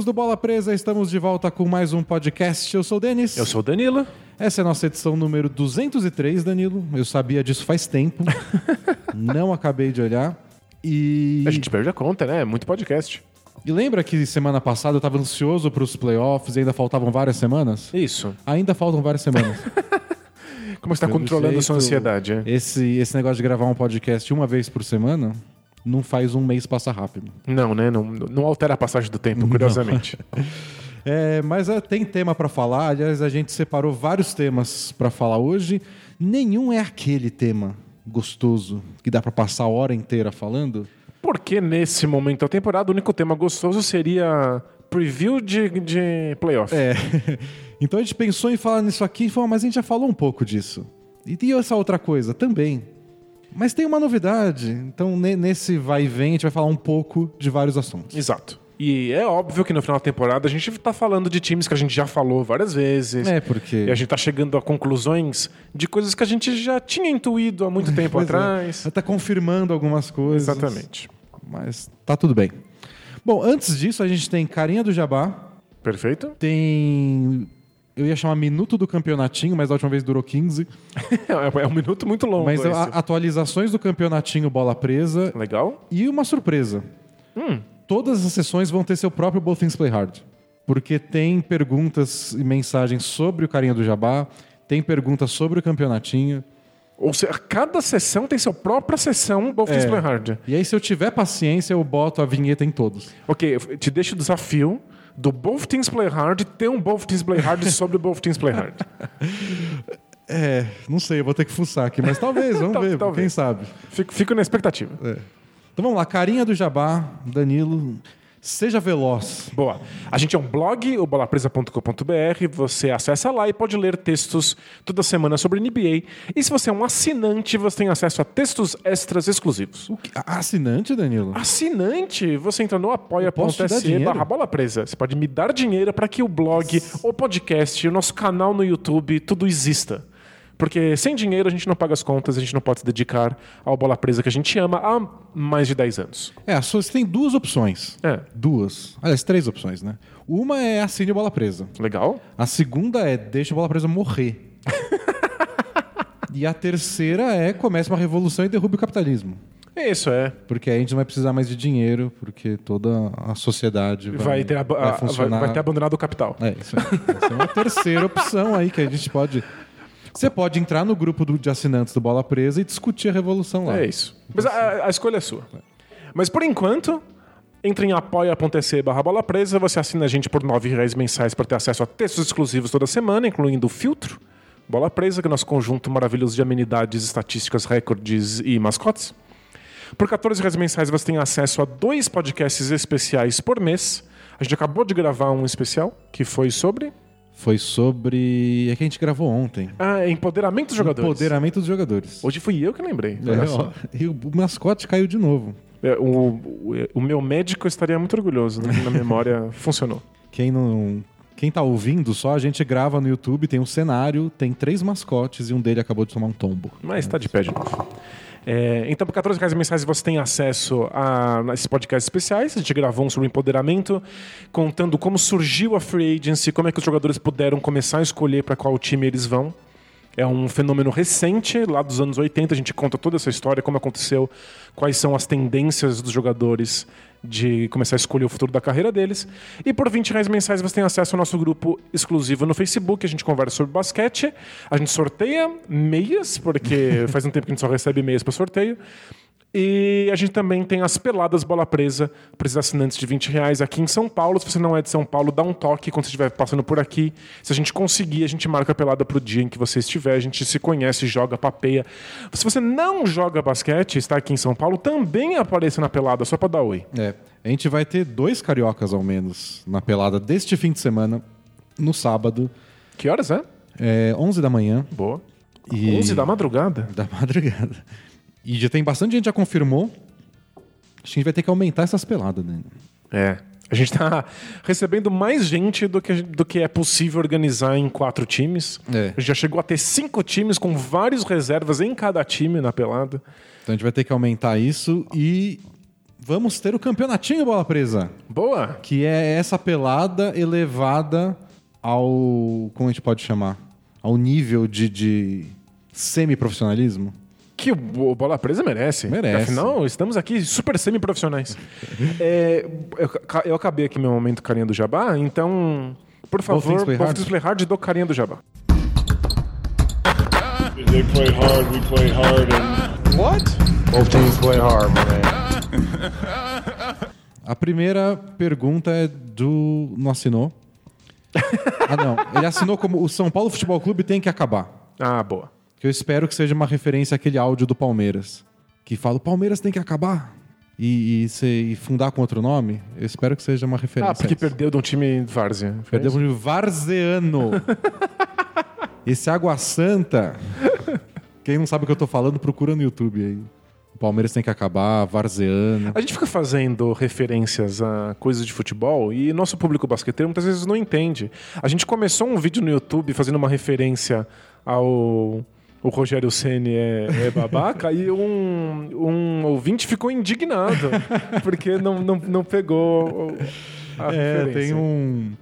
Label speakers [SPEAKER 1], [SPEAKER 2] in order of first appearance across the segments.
[SPEAKER 1] amigos do Bola Presa, estamos de volta com mais um podcast. Eu sou o Denis.
[SPEAKER 2] Eu sou o Danilo.
[SPEAKER 1] Essa é a nossa edição número 203, Danilo. Eu sabia disso faz tempo. Não acabei de olhar. E...
[SPEAKER 2] A gente perde a conta, né? É muito podcast.
[SPEAKER 1] E lembra que semana passada eu estava ansioso para os playoffs e ainda faltavam várias semanas?
[SPEAKER 2] Isso.
[SPEAKER 1] Ainda faltam várias semanas.
[SPEAKER 2] Como você está controlando a sua ansiedade?
[SPEAKER 1] Esse, esse negócio de gravar um podcast uma vez por semana não faz um mês passar rápido.
[SPEAKER 2] Não, né? Não, não altera a passagem do tempo, curiosamente.
[SPEAKER 1] É, mas é, tem tema para falar. Aliás, a gente separou vários temas para falar hoje. Nenhum é aquele tema gostoso que dá para passar a hora inteira falando.
[SPEAKER 2] Porque nesse momento da temporada o único tema gostoso seria preview de, de playoff.
[SPEAKER 1] É. Então a gente pensou em falar nisso aqui e falou, mas a gente já falou um pouco disso. E tem essa outra coisa também. Mas tem uma novidade. Então, ne- nesse vai e vem, a gente vai falar um pouco de vários assuntos.
[SPEAKER 2] Exato. E é óbvio que no final da temporada a gente tá falando de times que a gente já falou várias vezes.
[SPEAKER 1] É, porque.
[SPEAKER 2] E a gente tá chegando a conclusões de coisas que a gente já tinha intuído há muito tempo
[SPEAKER 1] é.
[SPEAKER 2] atrás.
[SPEAKER 1] Tá confirmando algumas coisas.
[SPEAKER 2] Exatamente.
[SPEAKER 1] Mas tá tudo bem. Bom, antes disso, a gente tem Carinha do Jabá,
[SPEAKER 2] Perfeito?
[SPEAKER 1] tem. Eu ia chamar Minuto do Campeonatinho, mas da última vez durou 15.
[SPEAKER 2] É, é um minuto muito longo.
[SPEAKER 1] Mas a- atualizações do Campeonatinho Bola Presa
[SPEAKER 2] Legal?
[SPEAKER 1] e uma surpresa.
[SPEAKER 2] Hum.
[SPEAKER 1] Todas as sessões vão ter seu próprio Both Things Play Hard. Porque tem perguntas e mensagens sobre o Carinha do Jabá, tem perguntas sobre o Campeonatinho.
[SPEAKER 2] Ou seja, cada sessão tem sua própria sessão Both Things
[SPEAKER 1] É.
[SPEAKER 2] Play Hard.
[SPEAKER 1] E aí, se eu tiver paciência, eu boto a vinheta em todos.
[SPEAKER 2] Ok, eu te deixo o desafio do Both Teams Play Hard ter um Both Teams Play Hard sobre o Both Teams Play Hard.
[SPEAKER 1] É, não sei, eu vou ter que fuçar aqui, mas talvez, vamos
[SPEAKER 2] Tal-
[SPEAKER 1] ver,
[SPEAKER 2] talvez.
[SPEAKER 1] quem sabe.
[SPEAKER 2] Fico, fico na expectativa.
[SPEAKER 1] Então vamos lá, carinha do Jabá, Danilo, seja veloz.
[SPEAKER 2] Boa. A gente é um blog, o bolapresa.com.br. Você acessa lá e pode ler textos toda semana sobre NBA. E se você é um assinante, você tem acesso a textos extras exclusivos.
[SPEAKER 1] O que- a- Assinante, Danilo?
[SPEAKER 2] Assinante, você entra no apoia.se barra bola presa. Você pode me dar dinheiro para que o blog, o podcast, o nosso canal no YouTube, tudo exista. Porque sem dinheiro a gente não paga as contas, a gente não pode se dedicar ao bola presa que a gente ama há mais de 10 anos.
[SPEAKER 1] É, a você tem duas opções.
[SPEAKER 2] É,
[SPEAKER 1] Duas. Aliás, três opções, né? Uma é assine o Bola Presa.
[SPEAKER 2] legal?
[SPEAKER 1] A segunda é deixa o Bola Presa morrer. e a terceira é comece uma revolução e derrube o capitalismo.
[SPEAKER 2] É Isso é.
[SPEAKER 1] Porque aí a gente não vai precisar mais de dinheiro, porque toda a sociedade vai,
[SPEAKER 2] Vai ter, ab- a- vai, vai ter abandonado o capital.
[SPEAKER 1] É, isso aí. Essa é uma terceira opção aí que a gente pode. Você pode entrar no grupo do- de assinantes do Bola Presa e discutir a revolução lá.
[SPEAKER 2] É isso. Mas a, a escolha é sua. Mas por enquanto, entre em apoia.se barra bola presa, você assina a gente por 9 reais mensais para ter acesso a textos exclusivos toda semana, incluindo o filtro, bola presa, que é nosso conjunto maravilhoso de amenidades, estatísticas, recordes e mascotes. Por 14 reais mensais você tem acesso a dois podcasts especiais por mês. A gente acabou de gravar um especial que foi sobre
[SPEAKER 1] Foi sobre. É que a gente gravou ontem.
[SPEAKER 2] ah, empoderamento dos jogadores.
[SPEAKER 1] Empoderamento dos jogadores.
[SPEAKER 2] Hoje fui eu que lembrei.
[SPEAKER 1] É, ó, e o mascote caiu de novo.
[SPEAKER 2] É, o, o, o meu médico estaria muito orgulhoso, né? Na memória funcionou.
[SPEAKER 1] Quem não. Quem tá ouvindo só, a gente grava no YouTube, tem um cenário, tem três mascotes e um dele acabou de tomar um tombo.
[SPEAKER 2] Mas tá de pé de novo. É, então, por 14 reais mensais você tem acesso a esses podcasts especiais. A gente gravou um sobre empoderamento, contando como surgiu a free agency, como é que os jogadores puderam começar a escolher para qual time eles vão. É um fenômeno recente, lá dos anos 80. A gente conta toda essa história, como aconteceu, quais são as tendências dos jogadores de começar a escolher o futuro da carreira deles. E por 20 reais mensais você tem acesso ao nosso grupo exclusivo no Facebook. A gente conversa sobre basquete, a gente sorteia meias, porque faz um tempo que a gente só recebe meias para sorteio. E a gente também tem as peladas bola presa para os assinantes de 20 reais aqui em São Paulo. Se você não é de São Paulo, dá um toque quando você estiver passando por aqui. Se a gente conseguir, a gente marca a pelada pro dia em que você estiver. A gente se conhece, joga, papeia. Se você não joga basquete, está aqui em São Paulo, também apareça na pelada, só para dar oi.
[SPEAKER 1] É. A gente vai ter dois cariocas ao menos na pelada deste fim de semana, no sábado,
[SPEAKER 2] Que horas é?
[SPEAKER 1] é 11 da manhã
[SPEAKER 2] Boa.
[SPEAKER 1] E-
[SPEAKER 2] 11 da madrugada?
[SPEAKER 1] da madrugada. E já tem bastante gente já confirmou. Acho que a gente vai ter que aumentar essas peladas, né?
[SPEAKER 2] É. A gente tá recebendo mais gente do que, do que é possível organizar em quatro times.
[SPEAKER 1] É.
[SPEAKER 2] A gente já chegou a ter cinco times com vários reservas em cada time na pelada.
[SPEAKER 1] Então a gente vai ter que aumentar isso e vamos ter o campeonatinho Bola Presa,
[SPEAKER 2] Boa!
[SPEAKER 1] que é essa pelada elevada ao. Como a gente pode chamar? Ao nível de, de semi-profissionalismo.
[SPEAKER 2] Que o Bola Presa merece.
[SPEAKER 1] Merece.
[SPEAKER 2] Afinal, estamos aqui super semi-profissionais. É, eu, eu acabei aqui meu momento carinha do Jabá, então, por favor,
[SPEAKER 1] Things Play
[SPEAKER 2] Both
[SPEAKER 1] Hard.
[SPEAKER 2] Play Hard do carinha do Jabá.
[SPEAKER 3] They play hard, we play hard, and
[SPEAKER 4] Both teams play hard, man.
[SPEAKER 1] A primeira pergunta é do. Não assinou? ah, não. Ele assinou como o São Paulo Futebol Clube tem que acabar.
[SPEAKER 2] Ah, boa.
[SPEAKER 1] Que eu espero que seja uma referência àquele áudio do Palmeiras. Que fala: o Palmeiras tem que acabar. E, e, se- e fundar com outro nome. Eu espero que seja uma referência.
[SPEAKER 2] Ah, porque perdeu de um time várzea.
[SPEAKER 1] Perdemos
[SPEAKER 2] isso?
[SPEAKER 1] de Varzeano. Esse Água Santa. Quem não sabe o que eu tô falando, procura no YouTube aí. O Palmeiras tem que acabar, Varzeano.
[SPEAKER 2] A gente fica fazendo referências a coisas de futebol e nosso público basqueteiro muitas vezes não entende. A gente começou um vídeo no YouTube fazendo uma referência ao o Rogério Ceni é, é babaca e um, um ouvinte ficou indignado porque não, não, não pegou a
[SPEAKER 1] É,
[SPEAKER 2] referência.
[SPEAKER 1] tem um.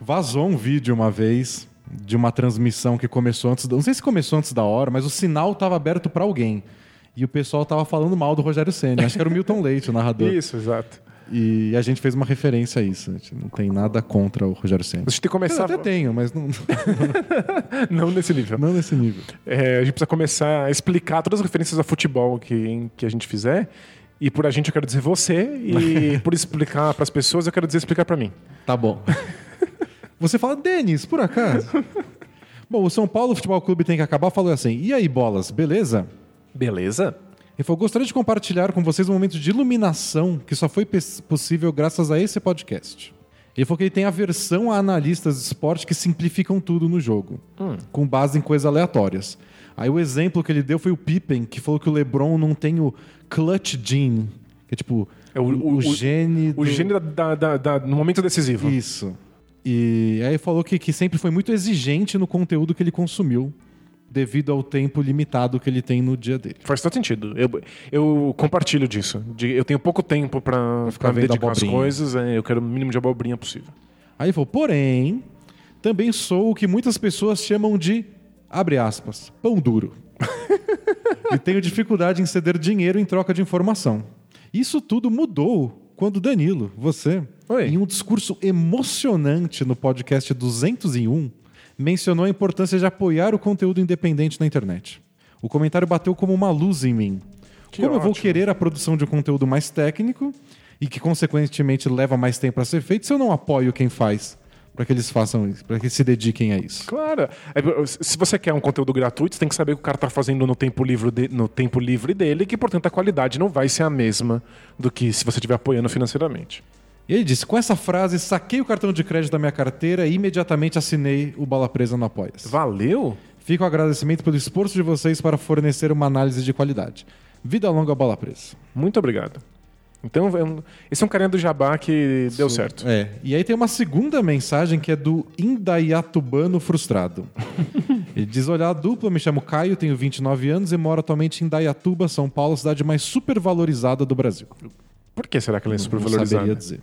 [SPEAKER 1] Vazou um vídeo uma vez de uma transmissão que começou antes. Não sei se começou antes da hora, mas o sinal tava aberto pra alguém. E o pessoal tava falando mal do Rogério Senna. Acho que era o Milton Leite, o narrador.
[SPEAKER 2] Isso, exato.
[SPEAKER 1] E a gente fez uma referência a isso. A gente não tem nada contra o Rogério Senna.
[SPEAKER 2] A gente tem que
[SPEAKER 1] Eu
[SPEAKER 2] começar.
[SPEAKER 1] até tenho, mas não,
[SPEAKER 2] Não nesse nível.
[SPEAKER 1] não nesse nível.
[SPEAKER 2] É, a gente precisa começar a explicar todas as referências a futebol que, que a gente fizer. E por a gente eu quero dizer você, e por explicar para as pessoas eu quero dizer explicar para mim.
[SPEAKER 1] Tá bom. Você fala, Denis, por acaso? Bom, o São Paulo Futebol Clube tem que acabar falou assim: e aí, bolas, beleza?
[SPEAKER 2] Beleza?
[SPEAKER 1] Ele falou: gostaria de compartilhar com vocês um momento de iluminação que só foi possível graças a esse podcast. Ele falou que ele tem aversão a analistas de esporte que simplificam tudo no jogo, com base em coisas aleatórias. Aí o exemplo que ele deu foi o Pippen, que falou que o LeBron não tem o clutch gene, que é tipo
[SPEAKER 2] É o-
[SPEAKER 1] o,
[SPEAKER 2] o-
[SPEAKER 1] gene.
[SPEAKER 2] O
[SPEAKER 1] do-
[SPEAKER 2] gênio da, da- da- no momento decisivo.
[SPEAKER 1] Isso. E aí ele falou que, que sempre foi muito exigente no conteúdo que ele consumiu, devido ao tempo limitado que ele tem no dia dele.
[SPEAKER 2] Faz todo sentido. Eu, eu compartilho disso. De- eu tenho pouco tempo para
[SPEAKER 1] ficar vendo
[SPEAKER 2] dedicar coisas. é, eu quero o mínimo de abobrinha possível.
[SPEAKER 1] Aí ele falou, porém, também sou o que muitas pessoas chamam de, abre aspas, pão duro. e tenho dificuldade em ceder dinheiro em troca de informação. Isso tudo mudou quando Danilo, você,
[SPEAKER 2] Oi.
[SPEAKER 1] em um discurso emocionante no podcast 201, mencionou a importância de apoiar o conteúdo independente na internet. O comentário bateu como uma luz em mim.
[SPEAKER 2] Que
[SPEAKER 1] como eu vou
[SPEAKER 2] ótimo.
[SPEAKER 1] querer a produção de um conteúdo mais técnico e que, consequentemente, leva mais tempo a ser feito se eu não apoio quem faz para que eles façam isso, para que eles se dediquem a isso?
[SPEAKER 2] Claro. É, Se você quer um conteúdo gratuito, você tem que saber o que o cara está fazendo no tempo, livre de- no tempo livre dele, que, portanto, a qualidade não vai ser a mesma do que se você estiver apoiando financeiramente.
[SPEAKER 1] E ele disse: com essa frase, saquei o cartão de crédito da minha carteira e imediatamente assinei o Bala Presa no Apoia-se.
[SPEAKER 2] Valeu?
[SPEAKER 1] Fico o agradecimento pelo esforço de vocês para fornecer uma análise de qualidade. Vida longa, Bola Presa.
[SPEAKER 2] Muito obrigado. Então, é esse é um carinha do Jabá que deu certo.
[SPEAKER 1] É. E aí tem uma segunda mensagem que é do Indaiatubano Frustrado. Ele diz: Olá, dupla, me chamo Caio, tenho 29 anos e moro atualmente em Indaiatuba, São Paulo, cidade mais supervalorizada do Brasil.
[SPEAKER 2] Por que será que ela é
[SPEAKER 1] Não
[SPEAKER 2] supervalorizada?
[SPEAKER 1] saberia dizer.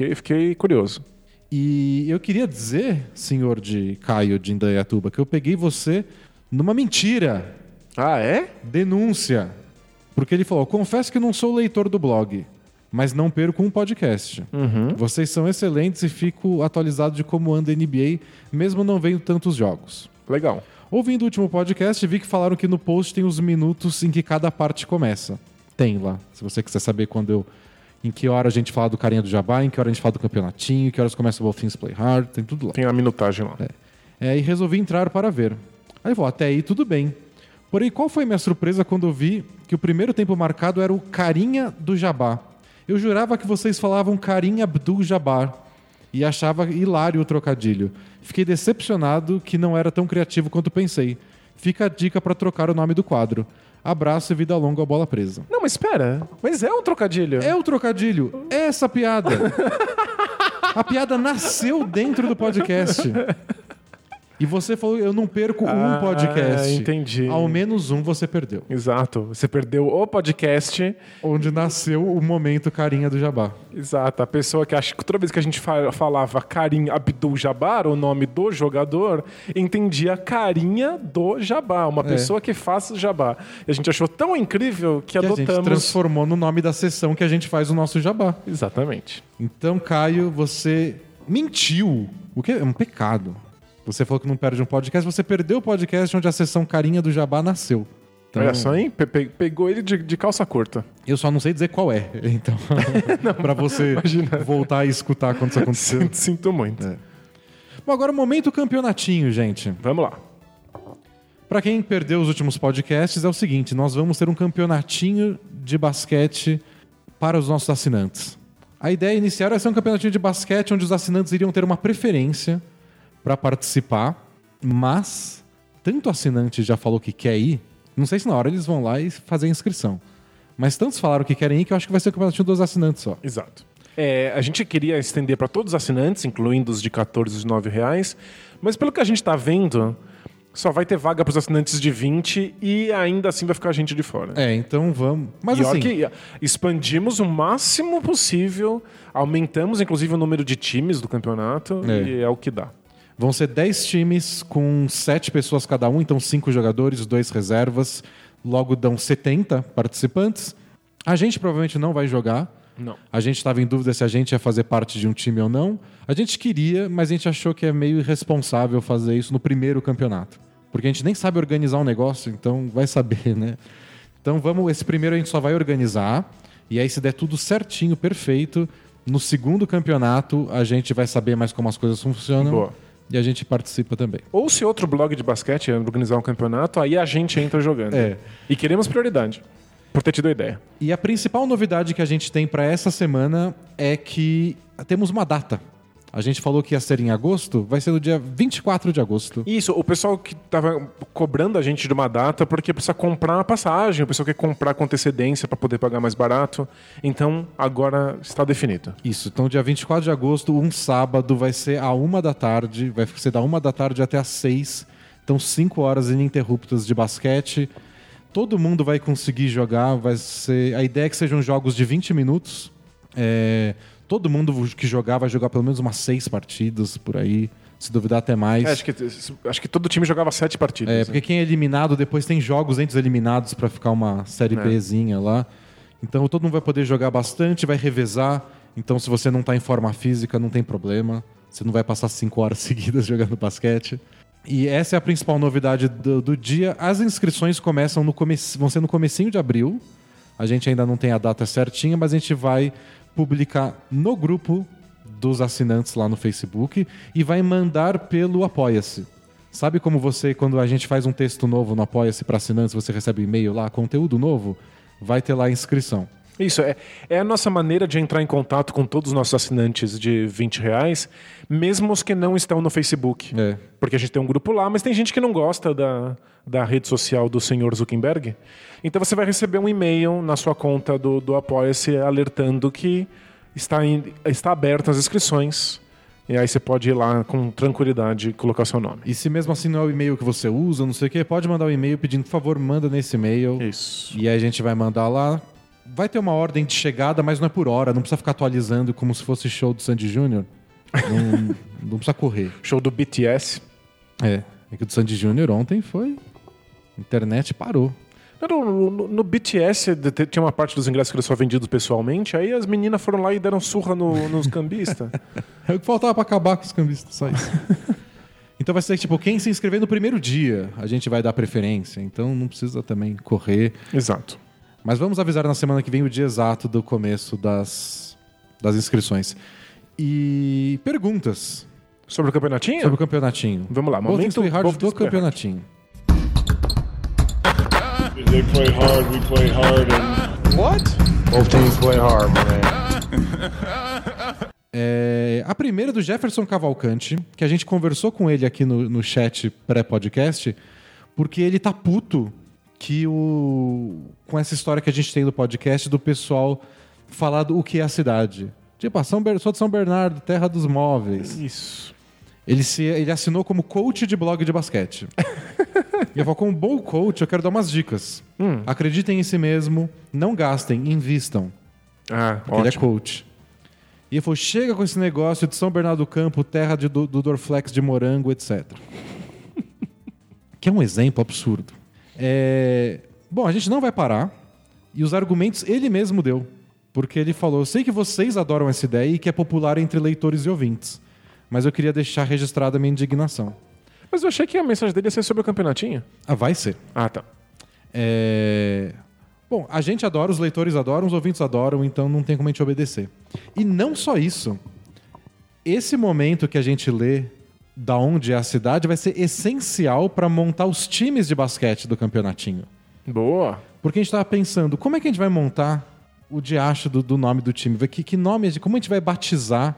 [SPEAKER 2] Fiquei, fiquei curioso.
[SPEAKER 1] E eu queria dizer, senhor de Caio de Indaiatuba, que eu peguei você numa mentira.
[SPEAKER 2] Ah, é?
[SPEAKER 1] Denúncia. Porque ele falou: confesso que não sou leitor do blog, mas não perco um podcast. Vocês são excelentes e fico atualizado de como anda a NBA, mesmo não vendo tantos jogos.
[SPEAKER 2] Legal.
[SPEAKER 1] Ouvindo o último podcast, vi que falaram que no post tem os minutos em que cada parte começa. Tem lá. Se você quiser saber quando eu. Em que hora a gente fala do carinha do Jabá, em que hora a gente fala do campeonatinho, em que horas começa o Things Play Hard, tem tudo lá.
[SPEAKER 2] Tem a minutagem lá.
[SPEAKER 1] É, e resolvi entrar para ver. Aí vou, até aí tudo bem. Porém, qual foi minha surpresa quando eu vi que o primeiro tempo marcado era o Carinha do Jabá? Eu jurava que vocês falavam Carinha Abdul Jabbar e achava hilário o trocadilho. Fiquei decepcionado que não era tão criativo quanto pensei. Fica a dica para trocar o nome do quadro. Abraço e vida longa bola presa.
[SPEAKER 2] Não, mas espera. Mas é um trocadilho.
[SPEAKER 1] É o trocadilho, é essa piada. A piada nasceu dentro do podcast. E você falou, eu não perco
[SPEAKER 2] Ah,
[SPEAKER 1] um podcast.
[SPEAKER 2] entendi.
[SPEAKER 1] Ao menos um você perdeu.
[SPEAKER 2] Exato. Você perdeu o podcast.
[SPEAKER 1] Onde nasceu o momento carinha do jabá.
[SPEAKER 2] Exato. A pessoa que acha que toda vez que a gente fa- falava Karim Abdul-Jabbar, o nome do jogador, entendia carinha do Jabá, uma pessoa que faz Jabá. E a gente achou tão incrível que,
[SPEAKER 1] Que a gente
[SPEAKER 2] adotamos.
[SPEAKER 1] transformou no nome da sessão que a gente faz o nosso jabá.
[SPEAKER 2] Exatamente.
[SPEAKER 1] Então, Caio, você mentiu. O que é um pecado. Você falou que não perde um podcast, você perdeu o podcast onde a sessão carinha do jabá nasceu. Então,
[SPEAKER 2] Olha só, hein? Pe- pe- pegou ele de, de calça curta.
[SPEAKER 1] Eu só não sei dizer qual é. Então, pra você voltar e escutar quando isso aconteceu.
[SPEAKER 2] Sinto, sinto muito.
[SPEAKER 1] Bom, agora o momento campeonatinho, gente.
[SPEAKER 2] Vamos lá.
[SPEAKER 1] Pra quem perdeu os últimos podcasts, é o seguinte: nós vamos ter um campeonatinho de basquete para os nossos assinantes. A ideia inicial era ser um campeonatinho de basquete onde os assinantes iriam ter uma preferência para participar, mas tanto assinante já falou que quer ir, não sei se na hora eles vão lá e fazer a inscrição. Mas tantos falaram que querem ir que eu acho que vai ser um campeonatinho dos assinantes só.
[SPEAKER 2] Exato. É, a gente queria estender para todos os assinantes, incluindo os de 14 e os 9 reais, mas pelo que a gente está vendo, só vai ter vaga para os assinantes de 20 e ainda assim vai ficar gente de fora.
[SPEAKER 1] É, então vamos. Mas
[SPEAKER 2] e
[SPEAKER 1] assim,
[SPEAKER 2] que expandimos o máximo possível, aumentamos inclusive o número de times do campeonato
[SPEAKER 1] É.
[SPEAKER 2] e é o que dá.
[SPEAKER 1] Vão ser 10 times com 7 pessoas cada um, então 5 jogadores, 2 reservas. Logo dão 70 participantes. A gente provavelmente não vai jogar.
[SPEAKER 2] Não.
[SPEAKER 1] A gente estava em dúvida se a gente ia fazer parte de um time ou não. A gente queria, mas a gente achou que é meio irresponsável fazer isso no primeiro campeonato. Porque a gente nem sabe organizar um negócio, então vai saber, né? Então vamos, esse primeiro a gente só vai organizar. E aí, se der tudo certinho, perfeito, no segundo campeonato a gente vai saber mais como as coisas funcionam.
[SPEAKER 2] Boa.
[SPEAKER 1] E a gente participa também.
[SPEAKER 2] Ou se outro blog de basquete organizar um campeonato, aí a gente entra jogando.
[SPEAKER 1] É.
[SPEAKER 2] E queremos prioridade, por ter tido a ideia.
[SPEAKER 1] E a principal novidade que a gente tem para essa semana é que temos uma data. A gente falou que ia ser em agosto, vai ser no dia 24 de agosto.
[SPEAKER 2] Isso, o pessoal que tava cobrando a gente de uma data porque precisa comprar uma passagem, o pessoal quer comprar com antecedência para poder pagar mais barato. Então, agora está definido.
[SPEAKER 1] Isso, então dia 24 de agosto, um sábado, vai ser a uma da tarde, vai ser da uma da tarde até às seis. Então, cinco horas ininterruptas de basquete. Todo mundo vai conseguir jogar, vai ser. A ideia é que sejam jogos de 20 minutos. É, Todo mundo que jogar vai jogar pelo menos umas seis partidas por aí. Se duvidar até mais.
[SPEAKER 2] É, acho, que, acho que todo time jogava sete partidas.
[SPEAKER 1] É,
[SPEAKER 2] né?
[SPEAKER 1] porque quem é eliminado depois tem jogos entre os eliminados pra ficar uma série
[SPEAKER 2] É.
[SPEAKER 1] Bzinha lá. Então todo mundo vai poder jogar bastante, vai revezar. Então se você não tá em forma física, não tem problema. Você não vai passar cinco horas seguidas jogando basquete. E essa é a principal novidade do, do dia. As inscrições começam no come... vão ser no comecinho de abril. A gente ainda não tem a data certinha, mas a gente vai publicar no grupo dos assinantes lá no Facebook e vai mandar pelo Apoia-se. Sabe como você, quando a gente faz um texto novo no Apoia-se para assinantes, você recebe e-mail lá, conteúdo novo? Vai ter lá a inscrição.
[SPEAKER 2] Isso, é, é a nossa maneira de entrar em contato com todos os nossos assinantes de 20 reais, mesmo os que não estão no Facebook.
[SPEAKER 1] É.
[SPEAKER 2] Porque a gente tem um grupo lá, mas tem gente que não gosta da, da rede social do senhor Zuckerberg. Então você vai receber um e-mail na sua conta do, do Apoia-se alertando que está, em, está aberto as inscrições. E aí você pode ir lá com tranquilidade e colocar seu nome.
[SPEAKER 1] E se mesmo assim não é o e-mail que você usa, não sei o quê, pode mandar um e-mail pedindo, por favor, manda nesse e-mail.
[SPEAKER 2] Isso.
[SPEAKER 1] E aí a gente vai mandar lá. Vai ter uma ordem de chegada, mas não é por hora. Não precisa ficar atualizando como se fosse show do Sandy Júnior. Não, não precisa correr.
[SPEAKER 2] Show do BTS.
[SPEAKER 1] É. É que o do Sandy Júnior ontem foi. Internet parou.
[SPEAKER 2] No, no- no- BTS tinha uma parte dos ingressos que eles só vendidos pessoalmente, aí as meninas foram lá e deram surra no- nos cambistas.
[SPEAKER 1] É o que faltava pra acabar com os cambistas, só isso. então vai ser tipo, quem se inscrever no primeiro dia, a gente vai dar preferência. Então não precisa também correr.
[SPEAKER 2] Exato.
[SPEAKER 1] Mas vamos avisar na semana que vem o dia exato do começo das, das inscrições. E perguntas
[SPEAKER 2] Sobre o campeonatinho?
[SPEAKER 1] sobre o campeonatinho.
[SPEAKER 2] Vamos lá, momento
[SPEAKER 1] Play Hard do
[SPEAKER 2] Play
[SPEAKER 1] campeonatinho.
[SPEAKER 3] They play hard, we play hard, and
[SPEAKER 2] What?
[SPEAKER 4] Both teams play hard, man.
[SPEAKER 1] É, a primeira do Jefferson Cavalcante, que a gente conversou com ele aqui no, no chat pré-podcast, porque ele tá puto que o com essa história que a gente tem do podcast do pessoal falar do o que é a cidade. Tipo, ah, São Ber... sou de São Bernardo, terra dos móveis.
[SPEAKER 2] Isso.
[SPEAKER 1] Ele, se, ele assinou como coach de blog de basquete. e eu falo, como bom coach, eu quero dar umas dicas.
[SPEAKER 2] Hum.
[SPEAKER 1] Acreditem em si mesmo, não gastem, invistam.
[SPEAKER 2] Ah,
[SPEAKER 1] Porque ele é
[SPEAKER 2] ótimo.
[SPEAKER 1] coach. E ele falou: chega com esse negócio de São Bernardo do Campo, terra de, do, do Dorflex de morango, etc. que é um exemplo absurdo. É, Bom, a gente não vai parar. E os argumentos ele mesmo deu. Porque ele falou: eu sei que vocês adoram essa ideia e que é popular entre leitores e ouvintes. Mas eu queria deixar registrada a minha indignação.
[SPEAKER 2] Mas eu achei que a mensagem dele ia ser sobre o campeonatinho.
[SPEAKER 1] Ah, vai ser.
[SPEAKER 2] Ah, tá.
[SPEAKER 1] É... Bom, a gente adora, os leitores adoram, os ouvintes adoram, então não tem como a gente obedecer. E não só isso. Esse momento que a gente lê da onde é a cidade vai ser essencial para montar os times de basquete do campeonatinho.
[SPEAKER 2] Boa.
[SPEAKER 1] Porque a gente estava pensando, como é que a gente vai montar o diacho do, do nome do time? Que, que nome, como a gente vai batizar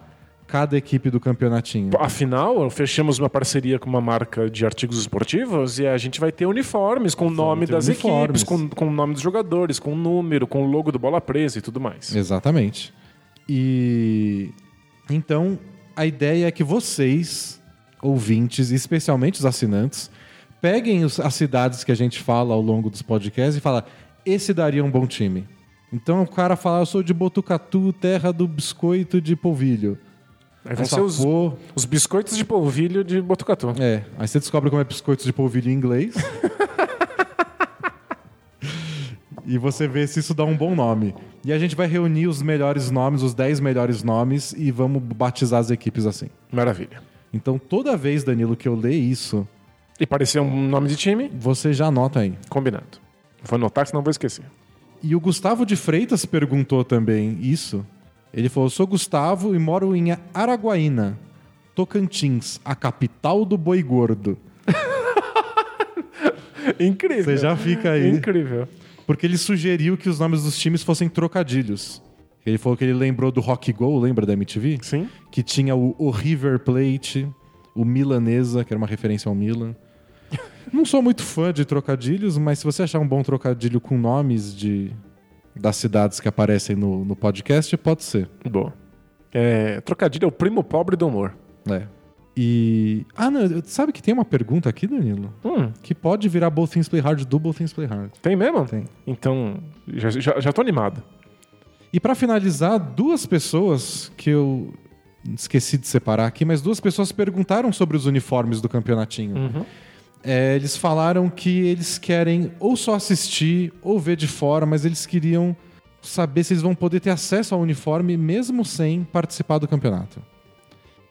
[SPEAKER 1] cada equipe do campeonatinho?
[SPEAKER 2] Afinal, fechamos uma parceria com uma marca de artigos esportivos e a gente vai ter uniformes com o nome das
[SPEAKER 1] uniformes.
[SPEAKER 2] equipes, com, com o nome dos jogadores, com o número, com o logo do Bola Presa e tudo mais.
[SPEAKER 1] Exatamente. E então a ideia é que vocês, ouvintes, e especialmente os assinantes, peguem os- as cidades que a gente fala ao longo dos podcasts e fala: esse daria um bom time. Então o cara fala: eu sou de Botucatu, terra do biscoito de polvilho.
[SPEAKER 2] Aí vão ser os, os biscoitos de polvilho de Botucatu.
[SPEAKER 1] É, aí você descobre como é biscoito de polvilho em inglês. e você vê se isso dá um bom nome. E a gente vai reunir os melhores nomes, os 10 melhores nomes, e vamos batizar as equipes assim.
[SPEAKER 2] Maravilha.
[SPEAKER 1] Então toda vez, Danilo, que eu ler isso,
[SPEAKER 2] E parecer um nome de time?
[SPEAKER 1] você já anota aí.
[SPEAKER 2] Combinado. Vou anotar, senão vou esquecer.
[SPEAKER 1] E o Gustavo de Freitas perguntou também isso. Ele falou: sou Gustavo e moro em Araguaína, Tocantins, a capital do boi gordo.
[SPEAKER 2] Incrível.
[SPEAKER 1] Você já fica aí.
[SPEAKER 2] Incrível.
[SPEAKER 1] Porque ele sugeriu que os nomes dos times fossem trocadilhos. Ele falou que ele lembrou do Rock Go, lembra da MTV?
[SPEAKER 2] Sim.
[SPEAKER 1] Que tinha o, o River Plate, o Milanesa, que era uma referência ao Milan. Não sou muito fã de trocadilhos, mas se você achar um bom trocadilho com nomes de das cidades que aparecem no, no podcast, pode ser.
[SPEAKER 2] Boa. É, trocadilho é o primo pobre do humor.
[SPEAKER 1] É. E. Ah, não, sabe que tem uma pergunta aqui, Danilo?
[SPEAKER 2] Hum,
[SPEAKER 1] Que pode virar Both Things Play Hard, Double Things Play Hard.
[SPEAKER 2] tem mesmo?
[SPEAKER 1] Tem.
[SPEAKER 2] Então, já, já, já tô animado.
[SPEAKER 1] E pra finalizar, duas pessoas que eu esqueci de separar aqui, mas duas pessoas perguntaram sobre os uniformes do campeonatinho.
[SPEAKER 2] Uhum.
[SPEAKER 1] É, eles falaram que eles querem ou só assistir ou ver de fora, mas eles queriam saber se eles vão poder ter acesso ao uniforme mesmo sem participar do campeonato.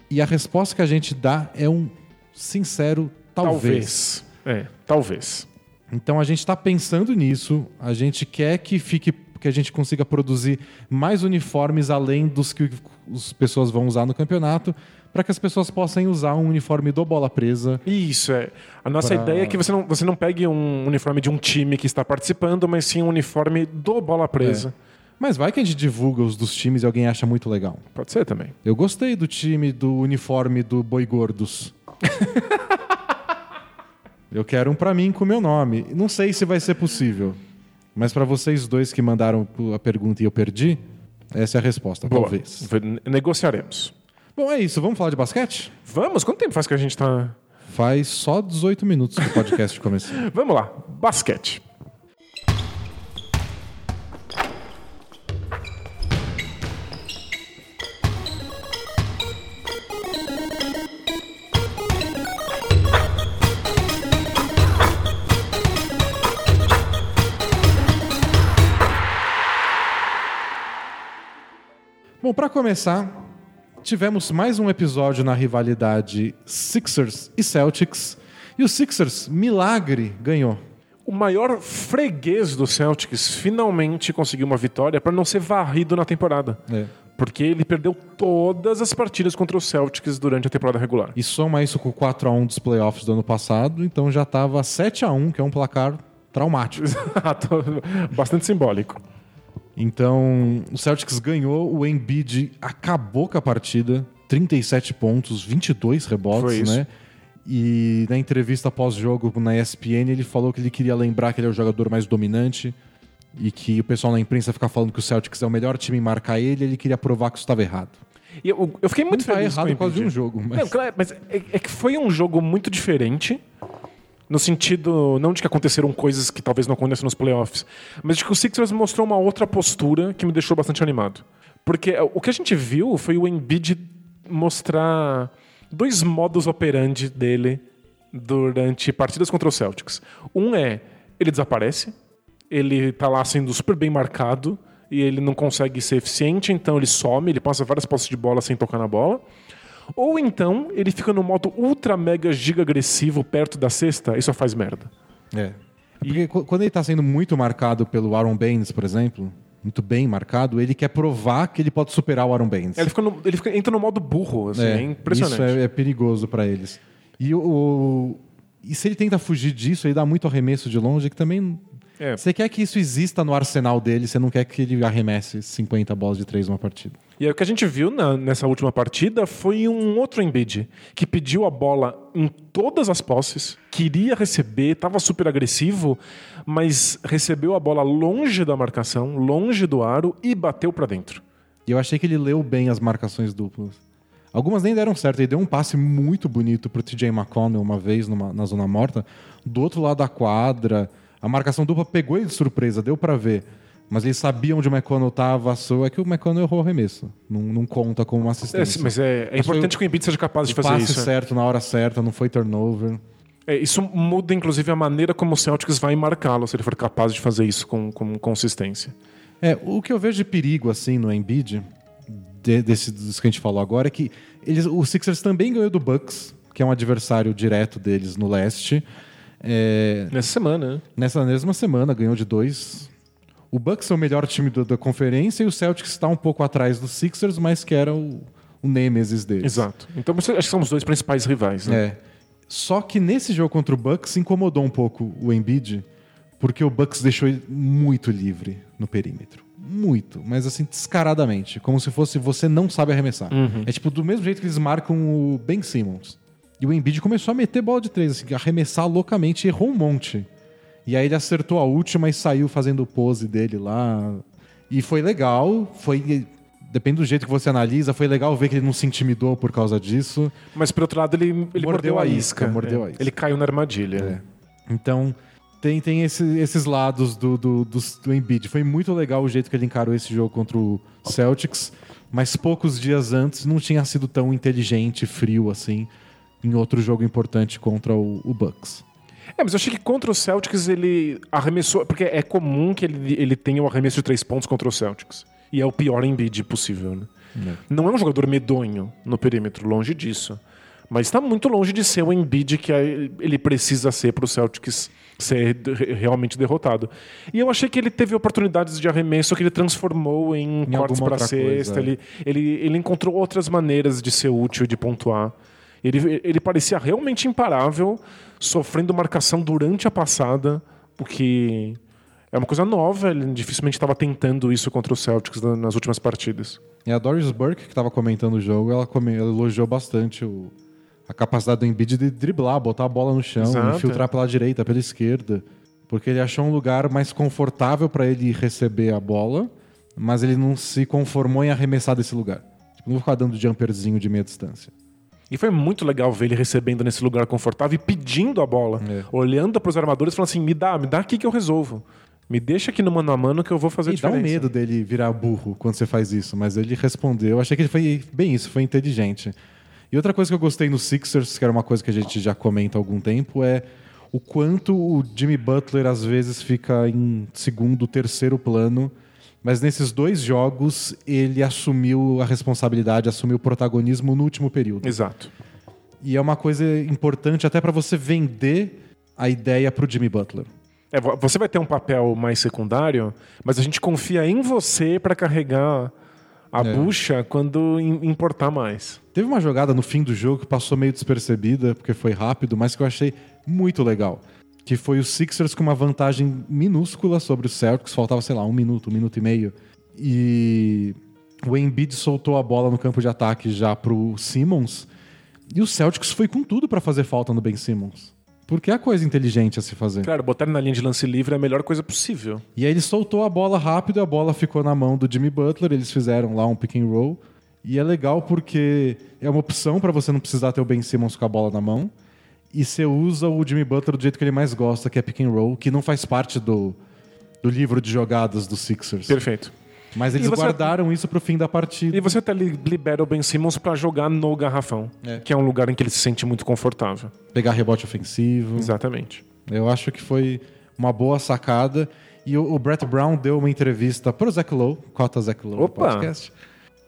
[SPEAKER 1] E a resposta que a gente dá é um sincero talvez.
[SPEAKER 2] Talvez. É, talvez.
[SPEAKER 1] Então a gente está pensando nisso, a gente quer que fique que a gente consiga produzir mais uniformes além dos que as pessoas vão usar no campeonato, para que as pessoas possam usar um uniforme do bola presa.
[SPEAKER 2] Isso, é. A nossa
[SPEAKER 1] Pra-
[SPEAKER 2] ideia é que você não, você não pegue um uniforme de um time que está participando, mas sim um uniforme do Bola Presa.
[SPEAKER 1] Mas vai que a gente divulga os dos times e alguém acha muito legal.
[SPEAKER 2] Pode ser também.
[SPEAKER 1] Eu gostei do time do uniforme do Boi Gordos. Eu quero um pra mim com o meu nome. Não sei se vai ser possível. Mas pra vocês dois que mandaram a pergunta e eu perdi, essa é a resposta,
[SPEAKER 2] Boa.
[SPEAKER 1] talvez.
[SPEAKER 2] Negociaremos.
[SPEAKER 1] Bom, é isso. Vamos falar de basquete?
[SPEAKER 2] Vamos? Quanto tempo faz que a gente tá.
[SPEAKER 1] Faz só 18 minutos que o podcast começou.
[SPEAKER 2] Vamos lá. Basquete.
[SPEAKER 1] Bom, pra começar, tivemos mais um episódio na rivalidade Sixers e Celtics. E o Sixers, milagre, ganhou.
[SPEAKER 2] O maior freguês do Celtics finalmente conseguiu uma vitória para não ser varrido na temporada.
[SPEAKER 1] É.
[SPEAKER 2] Porque ele perdeu todas as partidas contra o Celtics durante a temporada regular.
[SPEAKER 1] E soma isso com o 4x1 dos playoffs do ano passado, então já tava 7x1, que é um placar traumático.
[SPEAKER 2] Bastante simbólico.
[SPEAKER 1] Então, o Celtics ganhou, o Embiid acabou com a partida, 37 pontos, 22 rebotes, né? E na entrevista pós-jogo na ESPN, ele falou que ele queria lembrar que ele é o jogador mais dominante e que o pessoal na imprensa fica falando que o Celtics é o melhor time em marcar ele, ele queria provar que isso estava errado.
[SPEAKER 2] E eu, eu fiquei muito
[SPEAKER 1] Não tá
[SPEAKER 2] feliz
[SPEAKER 1] errado
[SPEAKER 2] com o
[SPEAKER 1] por causa de um jogo, mas-
[SPEAKER 2] Não, claro, mas é, é que foi um jogo muito diferente. No sentido, não de que aconteceram coisas que talvez não aconteçam nos playoffs, mas de que o Sixers mostrou uma outra postura que me deixou bastante animado. Porque é, o que a gente viu foi o Embiid mostrar dois modos operandi dele durante partidas contra os Celtics. Um é, ele desaparece, ele tá lá sendo super bem marcado e ele não consegue ser eficiente, então ele some, ele passa várias posses de bola sem tocar na bola. Ou então ele fica no modo ultra mega giga agressivo perto da cesta e só faz merda.
[SPEAKER 1] É. Porque qu- quando ele tá sendo muito marcado pelo Aaron Baines, por exemplo, muito bem marcado, ele quer provar que ele pode superar o Aaron Baines.
[SPEAKER 2] Ele, fica no- ele fica- entra no modo burro, assim, é, impressionante.
[SPEAKER 1] Isso é, é perigoso pra eles. E, o- e se ele tenta fugir disso, ele dá muito arremesso de longe, que também.
[SPEAKER 2] É.
[SPEAKER 1] Você quer que isso exista no arsenal dele, você não quer que ele arremesse 50 bolas de três numa partida.
[SPEAKER 2] E aí, o que a gente viu na- nessa última partida foi um outro Embiid que pediu a bola em todas as posses, queria receber, estava super agressivo, mas recebeu a bola longe da marcação, longe do aro e bateu pra dentro.
[SPEAKER 1] E eu achei que ele leu bem as marcações duplas. Algumas nem deram certo. Ele deu um passe muito bonito pro TJ McConnell uma vez numa- na zona morta. Do outro lado da quadra, a marcação dupla pegou ele de surpresa, deu pra ver. Mas eles sabiam onde o McConnell tava, só é que o McConnell errou o arremesso. Não, não conta como uma
[SPEAKER 2] É,
[SPEAKER 1] assistência.
[SPEAKER 2] mas é, é
[SPEAKER 1] Mas
[SPEAKER 2] importante
[SPEAKER 1] o-
[SPEAKER 2] que o Embiid seja capaz de fazer
[SPEAKER 1] passe
[SPEAKER 2] isso.
[SPEAKER 1] certo na hora certa, não foi turnover.
[SPEAKER 2] É, isso muda, inclusive, a maneira como o Celtics vai marcá-lo, se ele for capaz de fazer isso com, com consistência.
[SPEAKER 1] É, o que eu vejo de perigo assim no Embiid, de, desse, que a gente falou agora, é que eles, o Sixers também ganhou do Bucks, que é um adversário direto deles no leste. É,
[SPEAKER 2] Nessa semana, né?
[SPEAKER 1] nessa mesma semana ganhou de dois. O Bucks é o melhor time do- da conferência e o Celtics está um pouco atrás dos Sixers, mas que era o, o nêmesis deles.
[SPEAKER 2] Exato. Então, acho que são os dois principais rivais. Né?
[SPEAKER 1] É. Só que nesse jogo contra o Bucks incomodou um pouco o Embiid, porque o Bucks deixou ele muito livre no perímetro. Muito, mas assim, descaradamente. Como se fosse você não sabe arremessar. É tipo do mesmo jeito que eles marcam o Ben Simmons. E o Embiid começou a meter bola de três, assim, arremessar loucamente, errou um monte. E aí ele acertou a última e saiu fazendo o pose dele lá. E foi legal, foi. Depende do jeito que você analisa, foi legal ver que ele não se intimidou por causa disso.
[SPEAKER 2] Mas, por outro lado, ele, ele mordeu, a isca.
[SPEAKER 1] mordeu
[SPEAKER 2] É.
[SPEAKER 1] a isca.
[SPEAKER 2] Ele caiu na armadilha.
[SPEAKER 1] Então, tem, tem esse- esses lados do, do, do, do Embiid. Foi muito legal o jeito que ele encarou esse jogo contra o Celtics, mas poucos dias antes não tinha sido tão inteligente, frio assim, em outro jogo importante contra o, o Bucks.
[SPEAKER 2] É, mas eu achei que contra o Celtics ele arremessou. Porque é comum que ele, ele tenha o arremesso de três pontos contra o Celtics. E é o pior Embiid possível, né? Não é um jogador medonho no perímetro, longe disso. Mas está muito longe de ser o Embiid que é- ele precisa ser para o Celtics ser realmente derrotado. E eu achei que ele teve oportunidades de arremesso que ele transformou em, cortes
[SPEAKER 1] alguma
[SPEAKER 2] para cesta.
[SPEAKER 1] coisa, é.
[SPEAKER 2] ele, ele, ele encontrou outras maneiras de ser útil, de pontuar. Ele, ele parecia realmente imparável, sofrendo marcação durante a passada, o que é uma coisa nova. Ele dificilmente estava tentando isso contra o Celtics na- nas últimas partidas.
[SPEAKER 1] E a Doris Burke, que estava comentando o jogo, ela, come- ela elogiou bastante o- a capacidade do Embiid de driblar, botar a bola no chão,
[SPEAKER 2] Exato,
[SPEAKER 1] infiltrar pela direita, pela esquerda. Porque ele achou um lugar mais confortável para ele receber a bola, mas ele não se conformou em arremessar desse lugar. Tipo, não vou ficar dando jumperzinho de meia distância.
[SPEAKER 2] E foi muito legal ver ele recebendo nesse lugar confortável e pedindo a bola,
[SPEAKER 1] É.
[SPEAKER 2] olhando para os armadores e falando assim: me dá, me dá aqui que eu resolvo. Me deixa aqui no mano a mano que eu vou fazer
[SPEAKER 1] E dá
[SPEAKER 2] diferença.
[SPEAKER 1] um medo dele virar burro quando você faz isso, mas ele respondeu. Achei que ele foi bem isso, foi inteligente. E outra coisa que eu gostei no Sixers, que era uma coisa que a gente já comenta há algum tempo, é o quanto o Jimmy Butler às vezes fica em segundo, terceiro plano. Mas nesses dois jogos ele assumiu a responsabilidade, assumiu o protagonismo no último período.
[SPEAKER 2] Exato.
[SPEAKER 1] E é uma coisa importante até para você vender a ideia pro Jimmy Butler.
[SPEAKER 2] É, vo- você vai ter um papel mais secundário, mas a gente confia em você para carregar a
[SPEAKER 1] É.
[SPEAKER 2] bucha quando im- importar mais.
[SPEAKER 1] Teve uma jogada no fim do jogo que passou meio despercebida, porque foi rápido, mas que eu achei muito legal. Que foi os Sixers com uma vantagem minúscula sobre os Celtics, faltava, sei lá, um minuto, um minuto e meio. E o Embiid soltou a bola no campo de ataque já pro Simmons. E o Celtics foi com tudo pra fazer falta no Ben Simmons. Porque é a coisa inteligente a se fazer.
[SPEAKER 2] Claro, botar ele na linha de lance livre é a melhor coisa possível.
[SPEAKER 1] E aí ele soltou a bola rápido, a bola ficou na mão do Jimmy Butler, eles fizeram lá um pick and roll. E é legal porque é uma opção para você não precisar ter o Ben Simmons com a bola na mão. E você usa o Jimmy Butler do jeito que ele mais gosta, que é pick and roll, que não faz parte do, do livro de jogadas dos Sixers.
[SPEAKER 2] Perfeito.
[SPEAKER 1] Mas eles
[SPEAKER 2] você-
[SPEAKER 1] guardaram isso pro fim da partida.
[SPEAKER 2] E você até li- libera o Ben Simmons pra jogar no garrafão,
[SPEAKER 1] É.
[SPEAKER 2] que é um lugar em que ele se sente muito confortável.
[SPEAKER 1] Pegar rebote ofensivo.
[SPEAKER 2] Exatamente.
[SPEAKER 1] Eu acho que foi uma boa sacada. E o, o Brett Brown deu uma entrevista pro Zach Lowe, cota Zach Lowe no
[SPEAKER 2] Opa!
[SPEAKER 1] podcast.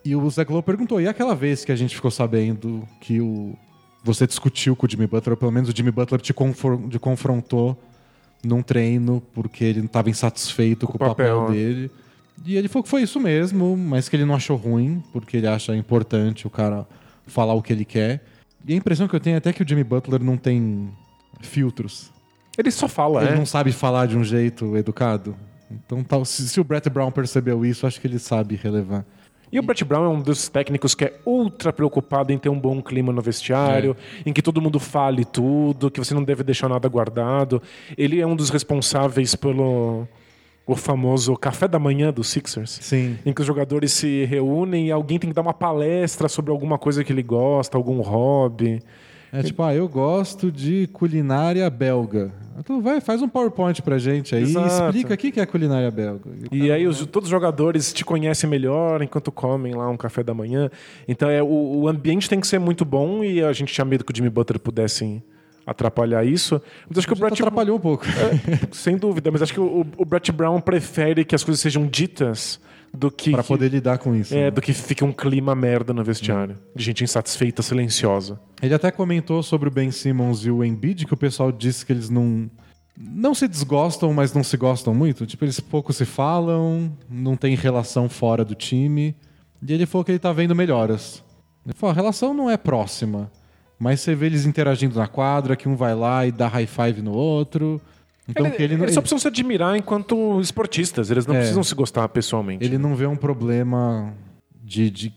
[SPEAKER 1] E o Zach Lowe perguntou: e aquela vez que a gente ficou sabendo que o, você discutiu com o Jimmy Butler, ou pelo menos o Jimmy Butler te, te confrontou num treino porque ele não estava insatisfeito com, o papel,
[SPEAKER 2] papel, né?
[SPEAKER 1] dele. E ele falou que foi isso mesmo, mas que ele não achou ruim, porque ele acha importante o cara falar o que ele quer. E a impressão que eu tenho é até que o Jimmy Butler não tem filtros.
[SPEAKER 2] Ele só fala,
[SPEAKER 1] Ele
[SPEAKER 2] é.
[SPEAKER 1] não sabe falar de um jeito educado. Então, tal, se, se o Brett Brown percebeu isso, acho que ele sabe relevar.
[SPEAKER 2] E o Brett Brown é um dos técnicos que é ultra preocupado em ter um bom clima no vestiário,
[SPEAKER 1] É.
[SPEAKER 2] em que todo mundo fale tudo, que você não deve deixar nada guardado. Ele é um dos responsáveis pelo o famoso café da manhã dos Sixers.
[SPEAKER 1] Sim.
[SPEAKER 2] Em que os jogadores se reúnem e alguém tem que dar uma palestra sobre alguma coisa que ele gosta, algum hobby.
[SPEAKER 1] É tipo, ah, eu gosto de culinária belga. Então vai, faz um PowerPoint pra gente aí e
[SPEAKER 2] Exato.
[SPEAKER 1] explica o que é culinária belga.
[SPEAKER 2] E aí os- todos os jogadores te conhecem melhor enquanto comem lá um café da manhã. Então é, o, o ambiente tem que ser muito bom e a gente tinha medo que o Jimmy Butler pudesse atrapalhar isso. Mas acho que o Brett
[SPEAKER 1] atrapalhou um pouco.
[SPEAKER 2] sem dúvida, mas acho que o, o Brett Brown prefere que as coisas sejam ditas do que,
[SPEAKER 1] Pra poder lidar com isso.
[SPEAKER 2] é,
[SPEAKER 1] né?
[SPEAKER 2] do que fique um clima merda no vestiário, de gente insatisfeita, silenciosa.
[SPEAKER 1] Ele até comentou sobre o Ben Simmons e o Embiid, que o pessoal disse que eles não. Não se desgostam, mas não se gostam muito. Tipo, eles pouco se falam, não tem relação fora do time. E ele falou que ele tá vendo melhoras. Ele falou: a relação não é próxima, mas você vê eles interagindo na quadra, que um vai lá e dá high five no outro. Então
[SPEAKER 2] Ele-
[SPEAKER 1] ele não.
[SPEAKER 2] eles só precisam se admirar enquanto esportistas, eles não
[SPEAKER 1] É.
[SPEAKER 2] precisam se gostar pessoalmente.
[SPEAKER 1] ele não vê um problema de, de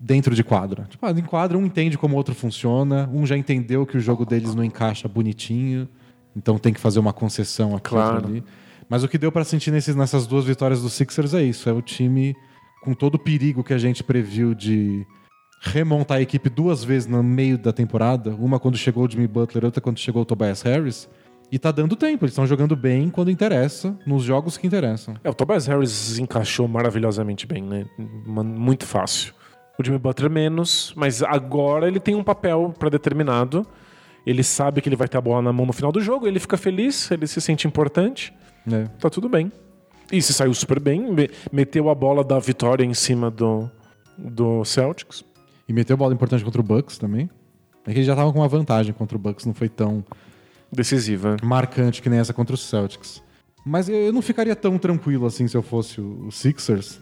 [SPEAKER 1] dentro de quadra. Tipo, ah, em quadra um entende como o outro funciona, um já entendeu que o jogo deles não encaixa bonitinho, então tem que fazer uma concessão aqui
[SPEAKER 2] Claro.
[SPEAKER 1] ali. Mas o que deu pra sentir nesses, nessas duas vitórias do Sixers é isso, é o time com todo o perigo que a gente previu de remontar a equipe duas vezes no meio da temporada, uma quando chegou o Jimmy Butler, outra quando chegou o Tobias Harris. E tá dando tempo, eles estão jogando bem quando interessa, nos jogos que interessam.
[SPEAKER 2] É, o Tobias Harris encaixou maravilhosamente bem, né? Muito fácil. O Jimmy Butler menos, mas agora ele tem um papel predeterminado. Ele sabe que ele vai ter a bola na mão no final do jogo, ele fica feliz, ele se sente importante,
[SPEAKER 1] É.
[SPEAKER 2] tá tudo bem. E se saiu super bem, me- meteu a bola da vitória em cima do, do Celtics.
[SPEAKER 1] E meteu bola importante contra o Bucks também. É que ele já tava com uma vantagem contra o Bucks, não foi tão
[SPEAKER 2] Decisiva.
[SPEAKER 1] marcante que nem essa contra os Celtics. Mas eu eu não ficaria tão tranquilo assim se eu fosse o Sixers,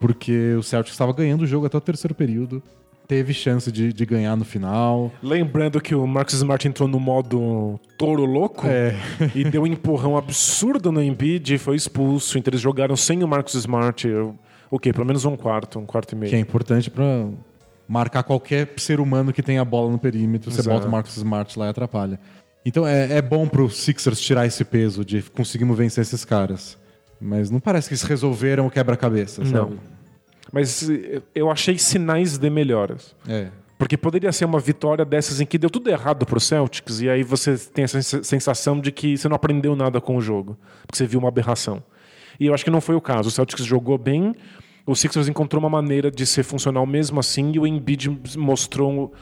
[SPEAKER 1] porque o Celtics estava ganhando o jogo até o terceiro período. Teve chance de, de ganhar no final.
[SPEAKER 2] Lembrando que o Marcus Smart entrou no modo touro louco
[SPEAKER 1] É.
[SPEAKER 2] e deu um empurrão absurdo no Embiid e foi expulso. Então eles jogaram sem o Marcus Smart, o quê? Pelo menos um quarto, um quarto e meio.
[SPEAKER 1] Que é importante pra marcar qualquer ser humano que tenha a bola no perímetro. Você
[SPEAKER 2] Exato.
[SPEAKER 1] bota o Marcus Smart lá e atrapalha. Então é, é bom pro Sixers tirar esse peso de conseguimos vencer esses caras. Mas não parece que eles resolveram o quebra-cabeça, sabe?
[SPEAKER 2] Não. Mas eh, eu achei sinais de melhoras.
[SPEAKER 1] É.
[SPEAKER 2] Porque poderia ser uma vitória dessas em que deu tudo errado pro Celtics e aí você tem essa sens- sensação de que você não aprendeu nada com o jogo, porque você viu uma aberração. E eu acho que não foi o caso. O Celtics jogou bem, o Sixers encontrou uma maneira de ser funcional mesmo assim e o Embiid mostrou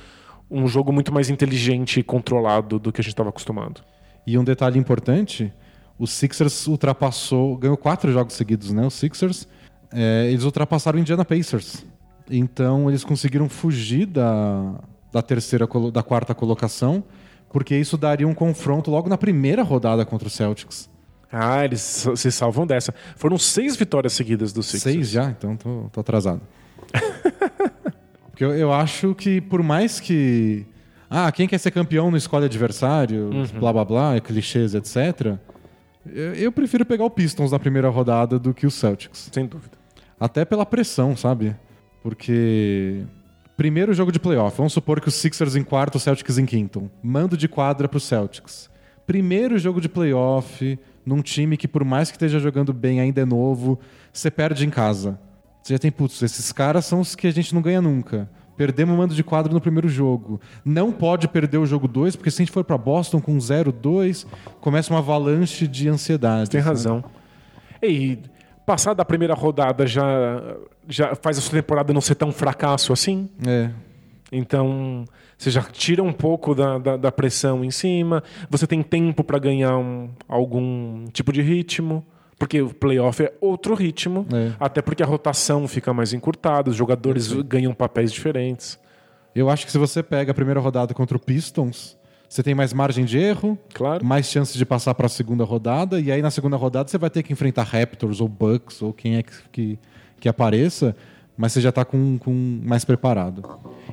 [SPEAKER 2] um, jogo muito mais inteligente e controlado do que a gente estava acostumado.
[SPEAKER 1] E um detalhe importante: o Sixers ultrapassou, ganhou quatro jogos seguidos, né? Os Sixers, é, eles ultrapassaram o Indiana Pacers. Então eles conseguiram fugir da, da terceira, da quarta colocação, porque isso daria um confronto logo na primeira rodada contra o Celtics.
[SPEAKER 2] Ah, eles se salvam dessa. Foram seis vitórias seguidas do Sixers.
[SPEAKER 1] Seis já, então tô, tô atrasado. Porque eu, eu acho que por mais que. Ah, quem quer ser campeão não escolhe adversário, blá blá blá, clichês, etc. Eu, eu prefiro pegar o Pistons na primeira rodada do que o Celtics.
[SPEAKER 2] Sem dúvida.
[SPEAKER 1] Até pela pressão, sabe? Porque. Primeiro jogo de playoff, vamos supor que os Sixers em quarto, o Celtics em quinto. Mando de quadra pro Celtics. Primeiro jogo de playoff, num time que, por mais que esteja jogando bem, ainda é novo, você perde em casa. Você já tem, putz, esses caras são os que a gente não ganha nunca. Perdemos o mando de quadro no primeiro jogo. Não pode perder o jogo 2, porque se a gente for pra Boston com 0-2, começa uma avalanche de ansiedade.
[SPEAKER 2] Tem
[SPEAKER 1] sabe?
[SPEAKER 2] razão. E passar da primeira rodada já, já faz a sua temporada não ser tão fracasso assim?
[SPEAKER 1] É.
[SPEAKER 2] Então, você já tira um pouco da, da, da pressão em cima, você tem tempo para ganhar um- algum tipo de ritmo, porque o playoff é outro ritmo,
[SPEAKER 1] É.
[SPEAKER 2] até porque a rotação fica mais encurtada, os jogadores ganham papéis diferentes.
[SPEAKER 1] Eu acho que se você pega a primeira rodada contra o Pistons, você tem mais margem de erro,
[SPEAKER 2] Claro.
[SPEAKER 1] mais chances de passar para a segunda rodada, e aí na segunda rodada você vai ter que enfrentar Raptors ou Bucks ou quem é que, que, que apareça, mas você já tá com, com mais preparado.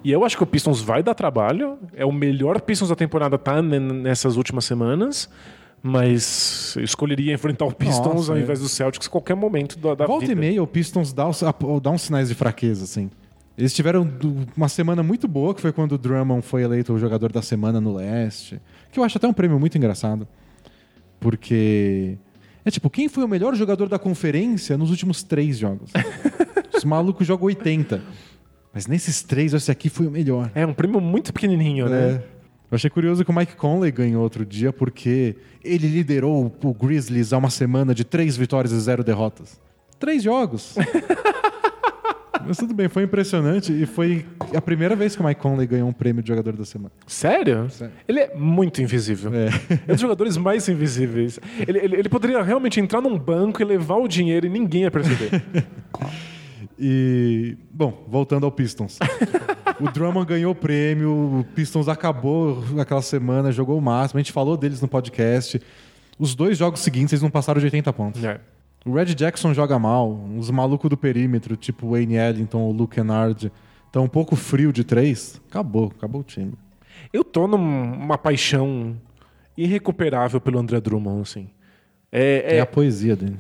[SPEAKER 2] E eu acho que o Pistons vai dar trabalho. É o melhor Pistons da temporada tá ne- nessas últimas semanas. Mas eu escolheria enfrentar o Pistons
[SPEAKER 1] Nossa,
[SPEAKER 2] ao
[SPEAKER 1] é.
[SPEAKER 2] invés do Celtics em qualquer momento da, da
[SPEAKER 1] Volta
[SPEAKER 2] vida.
[SPEAKER 1] e meia, o Pistons dá, dá uns sinais de fraqueza, assim. Eles tiveram uma semana muito boa, que foi quando o Drummond foi eleito o jogador da semana no leste. Que eu acho até um prêmio muito engraçado. Porque. É tipo, quem foi o melhor jogador da conferência nos últimos três jogos? Os malucos jogam 80. Mas nesses três, esse aqui foi o melhor.
[SPEAKER 2] É um prêmio muito pequenininho, né?
[SPEAKER 1] Eu achei curioso que o Mike Conley ganhou outro dia porque ele liderou o Grizzlies a uma semana de três vitórias e zero derrotas. Três jogos. Mas tudo bem, foi impressionante e foi a primeira vez que o Mike Conley ganhou um prêmio de jogador da semana.
[SPEAKER 2] Sério?
[SPEAKER 1] Sério.
[SPEAKER 2] Ele é muito invisível.
[SPEAKER 1] É.
[SPEAKER 2] É um dos jogadores mais invisíveis. Ele, ele, ele poderia realmente entrar num banco e levar o dinheiro e ninguém ia perceber.
[SPEAKER 1] E, bom, voltando ao Pistons. o Drummond ganhou o prêmio, o Pistons acabou aquela semana, jogou o máximo. A gente falou deles no podcast. Os dois jogos seguintes eles não passaram de 80 pontos.
[SPEAKER 2] É.
[SPEAKER 1] O Red Jackson joga mal, os malucos do perímetro, tipo o Wayne Ellington ou o Luke Kennard, estão um pouco frio de três. Acabou, acabou o time.
[SPEAKER 2] Eu tô numa paixão irrecuperável pelo André Drummond, assim. É,
[SPEAKER 1] É,
[SPEAKER 2] é-
[SPEAKER 1] a poesia dele.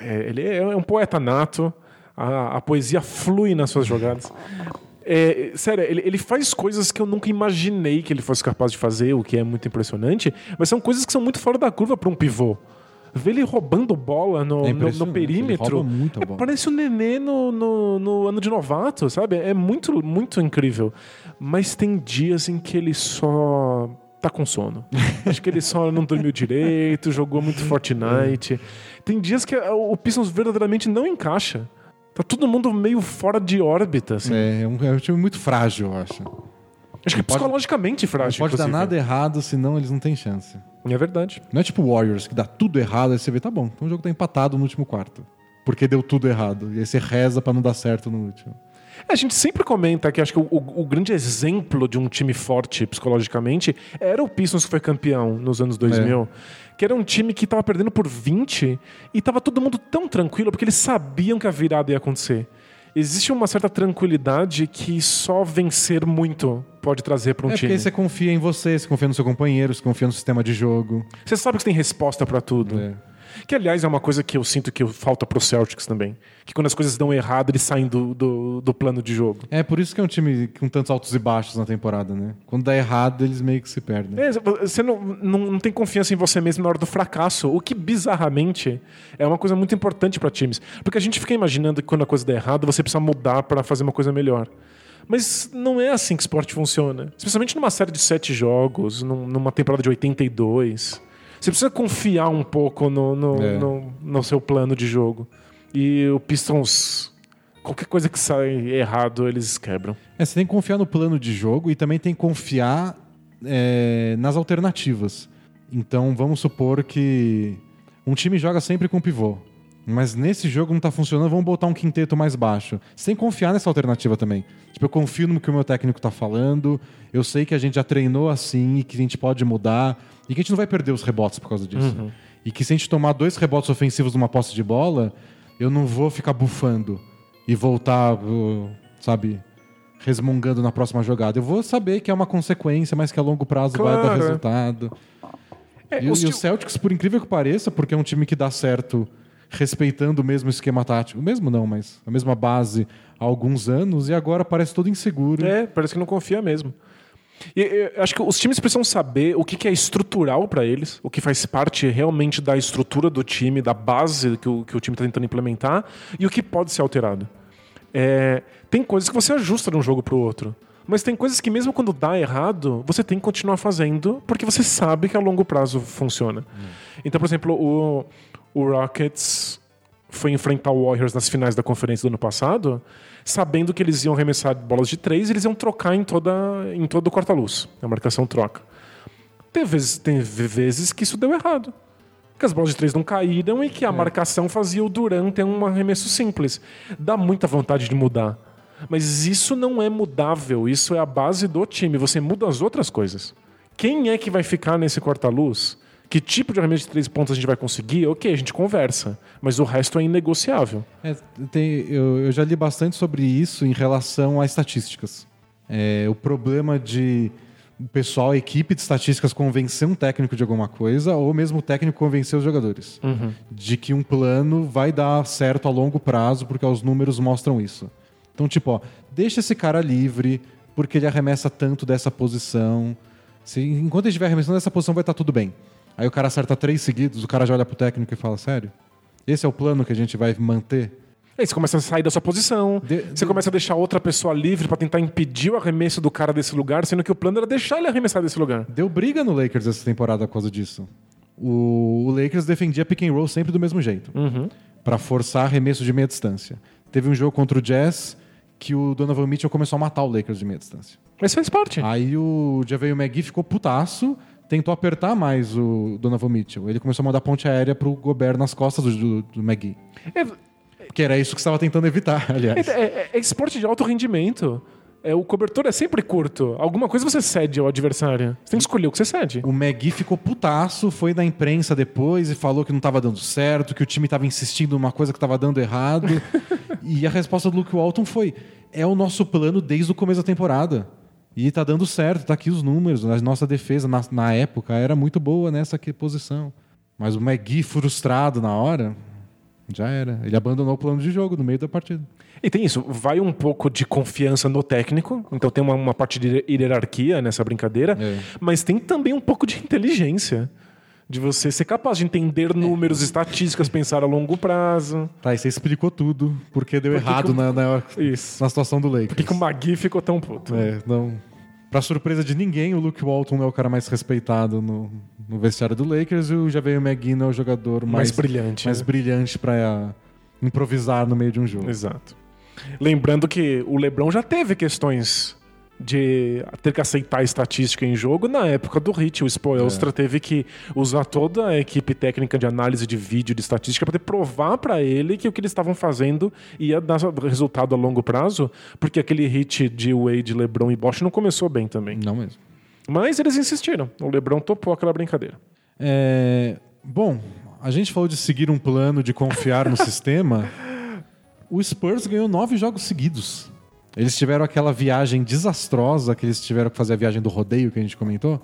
[SPEAKER 2] é- ele é um poeta nato, a, a poesia flui nas suas jogadas. É, sério, ele, ele faz coisas que eu nunca imaginei que ele fosse capaz de fazer, o que é muito impressionante, mas são coisas que são muito fora da curva para um pivô. Ver ele roubando bola no,
[SPEAKER 1] É
[SPEAKER 2] no- no, perímetro.
[SPEAKER 1] bola.
[SPEAKER 2] Parece um nenê no, no, no ano de novato, sabe? É muito, muito incrível. Mas tem dias em que ele só tá com sono. Acho que ele só não dormiu direito, jogou muito Fortnite. Tem dias que o Pistons verdadeiramente não encaixa. Tá todo mundo meio fora de órbita, assim.
[SPEAKER 1] É, é um, é um time muito frágil, eu acho.
[SPEAKER 2] Acho que é
[SPEAKER 1] pode-
[SPEAKER 2] psicologicamente
[SPEAKER 1] Não
[SPEAKER 2] frágil.
[SPEAKER 1] pode dar nada errado, senão eles não têm chance.
[SPEAKER 2] É verdade.
[SPEAKER 1] Não é tipo o Warriors, que dá tudo errado, aí você vê, tá bom, então o jogo tá empatado no último quarto. Porque deu tudo errado. E aí você reza pra não dar certo no último.
[SPEAKER 2] É, A gente sempre comenta que acho que o, o- o grande exemplo de um time forte psicologicamente era o Pistons que foi campeão nos anos 2000. Que era um time que tava perdendo por 20 e tava todo mundo tão tranquilo porque eles sabiam que a virada ia acontecer. Existe uma certa tranquilidade que só vencer muito pode trazer para um
[SPEAKER 1] é porque
[SPEAKER 2] time.
[SPEAKER 1] aí você confia em você, você confia no seu companheiro, você confia no sistema de jogo.
[SPEAKER 2] Você sabe que você tem resposta para tudo.
[SPEAKER 1] É.
[SPEAKER 2] Que, aliás, é uma coisa que eu sinto que falta pro Celtics também. Que quando as coisas dão errado, eles saem do, do, do plano de jogo.
[SPEAKER 1] É por isso que é um time com tantos altos e baixos na temporada, né? Quando dá errado, eles meio que se perdem.
[SPEAKER 2] É, você não, não, não tem confiança em você mesmo na hora do fracasso, o que bizarramente é uma coisa muito importante para times. Porque a gente fica imaginando que quando a coisa der errado, você precisa mudar para fazer uma coisa melhor. Mas não é assim que esporte funciona. Especialmente numa série de sete jogos, num- numa temporada de 82. Você precisa confiar um pouco no, no,
[SPEAKER 1] É.
[SPEAKER 2] no, no seu plano de jogo. E o Pistons, qualquer coisa que sai errado, eles quebram.
[SPEAKER 1] É, você tem que confiar no plano de jogo e também tem que confiar é, nas alternativas. Então vamos supor que um time joga sempre com pivô. Mas nesse jogo não tá funcionando, vamos botar um quinteto mais baixo. Sem confiar nessa alternativa também. Tipo, eu confio no que o meu técnico tá falando, eu sei que a gente já treinou assim e que a gente pode mudar e que a gente não vai perder os rebotes por causa disso. E que se a gente tomar dois rebotes ofensivos numa posse de bola, eu não vou ficar bufando e voltar, sabe, resmungando na próxima jogada. Eu vou saber que é uma consequência, mas que a longo prazo vai dar
[SPEAKER 2] Claro.
[SPEAKER 1] resultado.
[SPEAKER 2] É,
[SPEAKER 1] E,
[SPEAKER 2] os
[SPEAKER 1] e o
[SPEAKER 2] ti-
[SPEAKER 1] Celtics, por incrível que pareça, porque é um time que dá certo respeitando o mesmo esquema tático, o mesmo não, mas a mesma base há alguns anos, e agora parece todo inseguro.
[SPEAKER 2] É, parece que não confia mesmo. E, eu acho que os times precisam saber o que, que é estrutural para eles, o que faz parte realmente da estrutura do time, da base que o, que o time está tentando implementar, e o que pode ser alterado. É, tem coisas que você ajusta de um jogo pro outro. Mas tem coisas que, mesmo quando dá errado, você tem que continuar fazendo, porque você sabe que a longo prazo funciona. Então, por exemplo, o, o Rockets foi enfrentar o Warriors nas finais da conferência do ano passado, sabendo que eles iam arremessar bolas de três e eles iam trocar em, toda, em todo o corta-luz. A marcação troca. Teve vezes, teve vezes que isso deu errado. Que as bolas de três não caíram e que a marcação fazia o Duran ter um arremesso simples. Dá muita vontade de mudar. Mas isso não é mudável, isso é a base do time. Você muda as outras coisas. Quem é que vai ficar nesse corta-luz? Que tipo de arremesso de três pontos a gente vai conseguir? Ok, a gente conversa. Mas o resto é inegociável.
[SPEAKER 1] É, tem- eu, eu já li bastante sobre isso em relação a estatísticas. É, o problema de o pessoal, a equipe de estatísticas convencer um técnico de alguma coisa, ou mesmo o técnico convencer os jogadores. De que um plano vai dar certo a longo prazo, porque os números mostram isso. Então, tipo, ó, deixa esse cara livre, porque ele arremessa tanto dessa posição. Se, enquanto ele estiver arremessando dessa posição, vai estar tudo bem. Aí o cara acerta três seguidos, o cara já olha pro técnico e fala, sério? Esse é o plano que a gente vai manter?
[SPEAKER 2] Aí você começa a sair da sua posição,
[SPEAKER 1] De-
[SPEAKER 2] você
[SPEAKER 1] de-
[SPEAKER 2] começa a deixar outra pessoa livre pra tentar impedir o arremesso do cara desse lugar, sendo que o plano era deixar ele arremessar desse lugar.
[SPEAKER 1] Deu briga no Lakers essa temporada por causa disso. O, o Lakers defendia pick and roll sempre do mesmo jeito, Pra forçar arremesso de meia distância. Teve um jogo contra o Jazz que o Donovan Mitchell começou a matar o Lakers de meia distância.
[SPEAKER 2] Mas faz parte.
[SPEAKER 1] Aí o JaVale McGee ficou putaço, tentou apertar mais o Donovan Mitchell. Ele começou a mandar ponte aérea pro Gobert nas costas do, do, do McGee.
[SPEAKER 2] É,
[SPEAKER 1] Que era isso que você estava tentando evitar, aliás.
[SPEAKER 2] é- é- é esporte de alto rendimento. É, o cobertor é sempre curto. Alguma coisa você cede ao adversário. Você tem que escolher o que você cede.
[SPEAKER 1] O McGee ficou putaço, foi na imprensa depois e falou que não estava dando certo, que o time estava insistindo numa coisa que estava dando errado. e a resposta do Luke Walton foi: é o nosso plano desde o começo da temporada. E tá dando certo, tá aqui os números. A nossa defesa na, na época era muito boa nessa posição. Mas o McGee frustrado na hora, já era. Ele abandonou o plano de jogo no meio da partida.
[SPEAKER 2] E tem isso, vai um pouco de confiança no técnico, então tem uma, uma parte de hierarquia nessa brincadeira,
[SPEAKER 1] É.
[SPEAKER 2] mas tem também um pouco de inteligência. De você ser capaz de entender números, estatísticas, pensar a longo prazo.
[SPEAKER 1] Tá, e você explicou tudo, porque deu
[SPEAKER 2] Por que
[SPEAKER 1] errado
[SPEAKER 2] que o-
[SPEAKER 1] na, na,
[SPEAKER 2] Isso.
[SPEAKER 1] na situação do Lakers.
[SPEAKER 2] Por que, que o Magui ficou tão puto?
[SPEAKER 1] É, não. Pra surpresa de ninguém, o Luke Walton é o cara mais respeitado no, no vestiário do Lakers e o Javier McGee é o jogador mais,
[SPEAKER 2] Mais brilhante,
[SPEAKER 1] mais
[SPEAKER 2] né?
[SPEAKER 1] brilhante pra improvisar no meio de um jogo.
[SPEAKER 2] Exato. Lembrando que o LeBron já teve questões de ter que aceitar estatística em jogo na época do Hit. O Spoelstra teve que usar toda a equipe técnica de análise de vídeo de estatística para provar para ele que o que eles estavam fazendo ia dar resultado a longo prazo, porque aquele hit de Wade, LeBron e Bosch não começou bem também.
[SPEAKER 1] Não mesmo.
[SPEAKER 2] Mas eles insistiram. O LeBron topou aquela brincadeira.
[SPEAKER 1] É, bom, a gente falou de seguir um plano, de confiar no sistema. O Spurs ganhou nove jogos seguidos. Eles tiveram aquela viagem desastrosa que eles tiveram que fazer a viagem do rodeio que a gente comentou.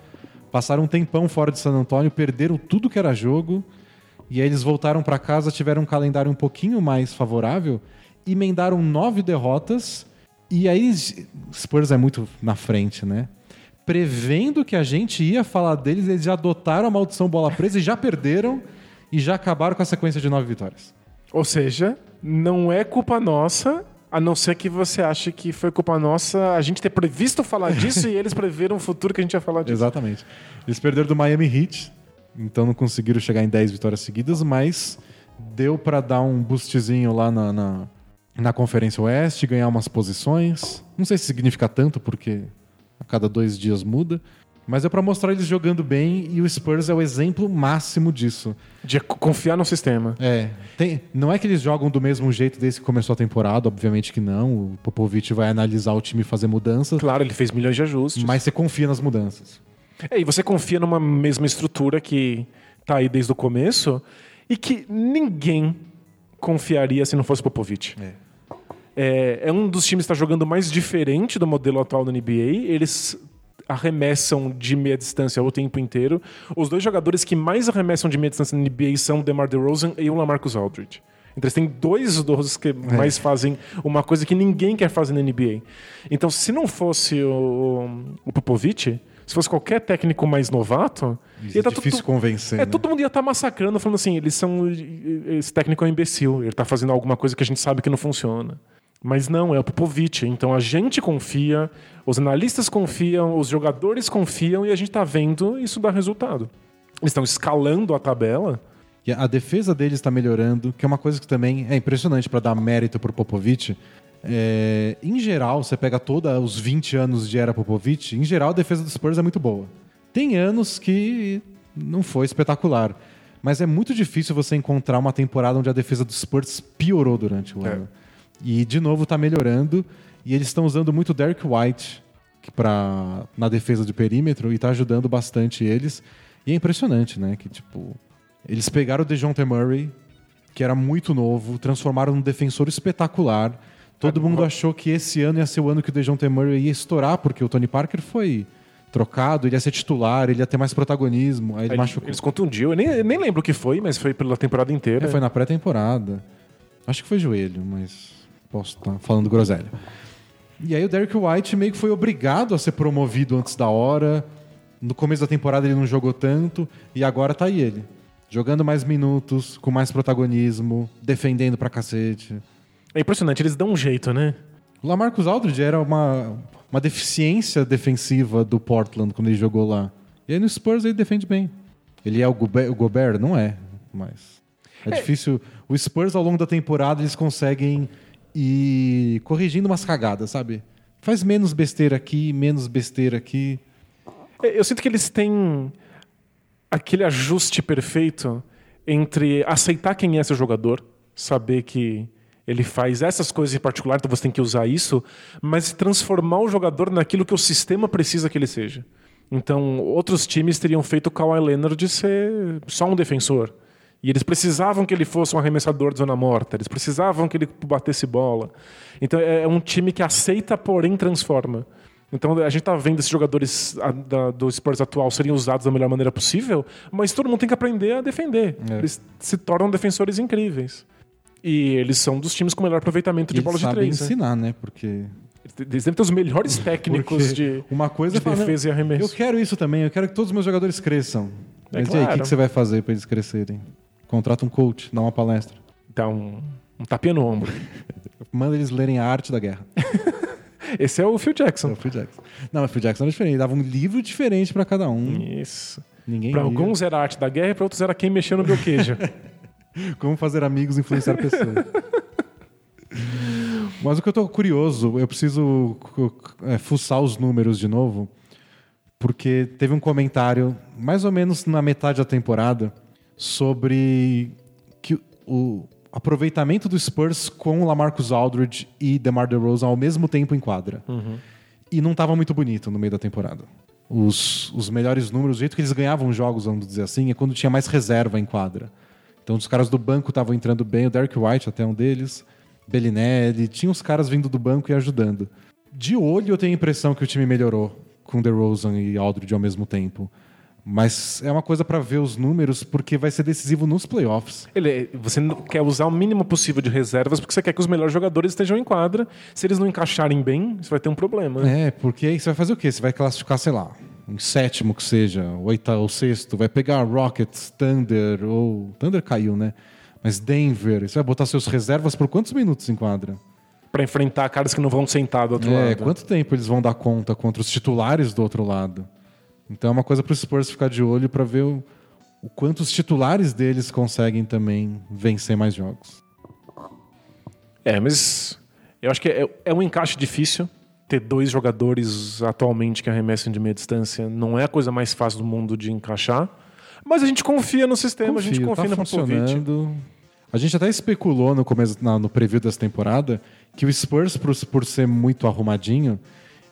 [SPEAKER 1] Passaram um tempão fora de San Antônio, perderam tudo que era jogo. E aí eles voltaram para casa, tiveram um calendário um pouquinho mais favorável, emendaram nove derrotas. E aí, Spurs é muito na frente, né? Prevendo que a gente ia falar deles, eles já adotaram a maldição bola presa e já perderam e já acabaram com a sequência de nove vitórias.
[SPEAKER 2] Ou seja, não é culpa nossa, a não ser que você ache que foi culpa nossa a gente ter previsto falar disso e eles preveram o futuro que a gente ia falar disso.
[SPEAKER 1] Exatamente. Eles perderam do Miami Heat, então não conseguiram chegar em 10 vitórias seguidas, mas deu para dar um boostzinho lá na, na, na Conferência Oeste, ganhar umas posições. Não sei se significa tanto, porque a cada dois dias muda. Mas é para mostrar eles jogando bem e o Spurs é o exemplo máximo disso.
[SPEAKER 2] De co- confiar no sistema.
[SPEAKER 1] É, tem, não é que eles jogam do mesmo jeito desde que começou a temporada, obviamente que não. O Popovich vai analisar o time e fazer mudanças,
[SPEAKER 2] Claro, ele fez milhões de ajustes.
[SPEAKER 1] mas você confia nas mudanças.
[SPEAKER 2] É, e você confia numa mesma estrutura que tá aí desde o começo e que ninguém confiaria se não fosse Popovich. É, é um dos times que está jogando mais diferente do modelo atual da NBA. Eles arremessam de meia distância o tempo inteiro. Os dois jogadores que mais arremessam de meia distância na NBA são o DeMar DeRozan e o LaMarcus Aldridge. Então eles têm dois idosos que mais fazem uma coisa que ninguém quer fazer na NBA. Então se não fosse o, o Popovich, se fosse qualquer técnico mais novato,
[SPEAKER 1] É
[SPEAKER 2] tá
[SPEAKER 1] difícil
[SPEAKER 2] tudo-
[SPEAKER 1] convencer.
[SPEAKER 2] é,
[SPEAKER 1] né?
[SPEAKER 2] todo mundo ia estar massacrando, falando assim, eles são. Esse técnico é um imbecil, ele tá fazendo alguma coisa que a gente sabe que não funciona. Mas não, é o Popovich. Então a gente confia, os analistas confiam, os jogadores confiam e a gente tá vendo isso dar resultado. Eles estão escalando a tabela.
[SPEAKER 1] E a defesa deles está melhorando, que é uma coisa que também é impressionante para dar mérito pro Popovich. É, em geral, você pega todos os 20 anos de era Popovich, em geral a defesa dos Spurs é muito boa. Tem anos que não foi espetacular, mas é muito difícil você encontrar uma temporada onde a defesa dos Spurs piorou durante o
[SPEAKER 2] É.
[SPEAKER 1] E de novo tá melhorando, e eles estão usando muito Derek White pra, na defesa de perímetro e tá ajudando bastante eles. E é impressionante, né? Que tipo, eles pegaram o DeJounte Murray, que era muito novo, transformaram num defensor espetacular. Todo
[SPEAKER 2] Ah,
[SPEAKER 1] mundo achou que esse ano ia ser o ano que o DeJounte Murray ia estourar, porque o Tony Parker foi trocado, ele ia ser titular, ele ia ter mais protagonismo. Aí ele
[SPEAKER 2] Aí
[SPEAKER 1] machucou.
[SPEAKER 2] Eles contundiu. Eu nem, eu nem lembro o que foi, mas foi pela temporada inteira.
[SPEAKER 1] É, foi na pré-temporada. Acho que foi joelho, mas posso estar falando groselha. E aí o Derek White meio que foi obrigado a ser promovido antes da hora. No começo da temporada ele não jogou tanto e agora tá aí ele. Jogando mais minutos, com mais protagonismo, defendendo pra cacete.
[SPEAKER 2] É impressionante, eles dão um jeito, né?
[SPEAKER 1] O Lamarcus Aldridge era uma, uma deficiência defensiva do Portland quando ele jogou lá. E aí no Spurs ele defende bem. Ele é o Gobert? O Gobert? Não é, mas... É, difícil. O Spurs, ao longo da temporada, eles conseguem ir corrigindo umas cagadas, sabe? Faz menos besteira aqui, menos besteira aqui.
[SPEAKER 2] Eu sinto que eles têm aquele ajuste perfeito entre aceitar quem é seu jogador, saber que ele faz essas coisas em particular, então você tem que usar isso, mas transformar o jogador naquilo que o sistema precisa que ele seja. Então, outros times teriam feito o Kawhi Leonard ser só um defensor. E eles precisavam que ele fosse um arremessador de zona morta, eles precisavam que ele batesse bola. Então, é um time que aceita, porém transforma. Então a gente tá vendo esses jogadores da- do Spurs atual serem usados da melhor maneira possível, mas todo mundo tem que aprender a defender.
[SPEAKER 1] É.
[SPEAKER 2] Eles se tornam defensores incríveis. E eles são dos times com melhor aproveitamento
[SPEAKER 1] E
[SPEAKER 2] de bola de três. né?
[SPEAKER 1] ensinar, né? Porque,
[SPEAKER 2] Eles devem ter os melhores técnicos
[SPEAKER 1] porque
[SPEAKER 2] de,
[SPEAKER 1] uma coisa
[SPEAKER 2] de
[SPEAKER 1] é
[SPEAKER 2] defesa e
[SPEAKER 1] Eu
[SPEAKER 2] arremesso.
[SPEAKER 1] quero isso também, eu quero que todos os meus jogadores cresçam.
[SPEAKER 2] É
[SPEAKER 1] Mas e aí, o que,
[SPEAKER 2] claro.
[SPEAKER 1] que você vai fazer pra eles crescerem? Contrata um coach, dá uma palestra.
[SPEAKER 2] Dá um, um tapinha no ombro.
[SPEAKER 1] Manda eles lerem a arte da guerra.
[SPEAKER 2] Esse é o Phil
[SPEAKER 1] É
[SPEAKER 2] Jackson.
[SPEAKER 1] o Phil Jackson. Não, o Phil Jackson era diferente. Ele dava um livro diferente pra cada um.
[SPEAKER 2] Isso.
[SPEAKER 1] Ninguém
[SPEAKER 2] Para alguns era a arte da guerra e para outros era quem mexeu no meu queijo.
[SPEAKER 1] Como fazer amigos e influenciar pessoas. Mas o que eu tô curioso, eu preciso é, fuçar os números de novo, porque teve um comentário, mais ou menos na metade da temporada, sobre que o aproveitamento do Spurs com o Lamarcus Aldridge e DeMar DeRozan ao mesmo tempo em quadra. E não estava muito bonito no meio da temporada. Os, os melhores números, o jeito que eles ganhavam jogos, vamos dizer assim, é quando tinha mais reserva em quadra. Então os caras do banco estavam entrando bem, o Derek White até um deles, Bellinelli, tinha os caras vindo do banco e ajudando. De olho eu tenho a impressão que o time melhorou com DeRozan e Aldridge ao mesmo tempo. Mas é uma coisa para ver os números porque vai ser decisivo nos playoffs.
[SPEAKER 2] Ele, você quer usar o mínimo possível de reservas porque você quer que os melhores jogadores estejam em quadra. Se eles não encaixarem bem, você vai ter um problema.
[SPEAKER 1] É, porque aí você vai fazer o quê? Você vai classificar, sei lá, em sétimo que seja, oitavo ou sexto, vai pegar Rockets, Thunder, ou. Thunder caiu, né? Mas Denver, você vai botar seus reservas por quantos minutos em quadra?
[SPEAKER 2] Pra enfrentar caras que não vão sentar do outro
[SPEAKER 1] É,
[SPEAKER 2] lado.
[SPEAKER 1] quanto tempo eles vão dar conta contra os titulares do outro lado? Então é uma coisa para os Spurs ficar de olho para ver o, o quanto os titulares deles conseguem também vencer mais jogos.
[SPEAKER 2] É, mas eu acho que é, é um encaixe difícil. Ter dois jogadores atualmente que arremessam de meia distância não é a coisa mais fácil do mundo de encaixar. Mas a gente confia no sistema, a gente confia
[SPEAKER 1] tá
[SPEAKER 2] no Popovich.
[SPEAKER 1] funcionando. A gente até especulou no começo, na- no preview dessa temporada, que o Spurs, por, por ser muito arrumadinho,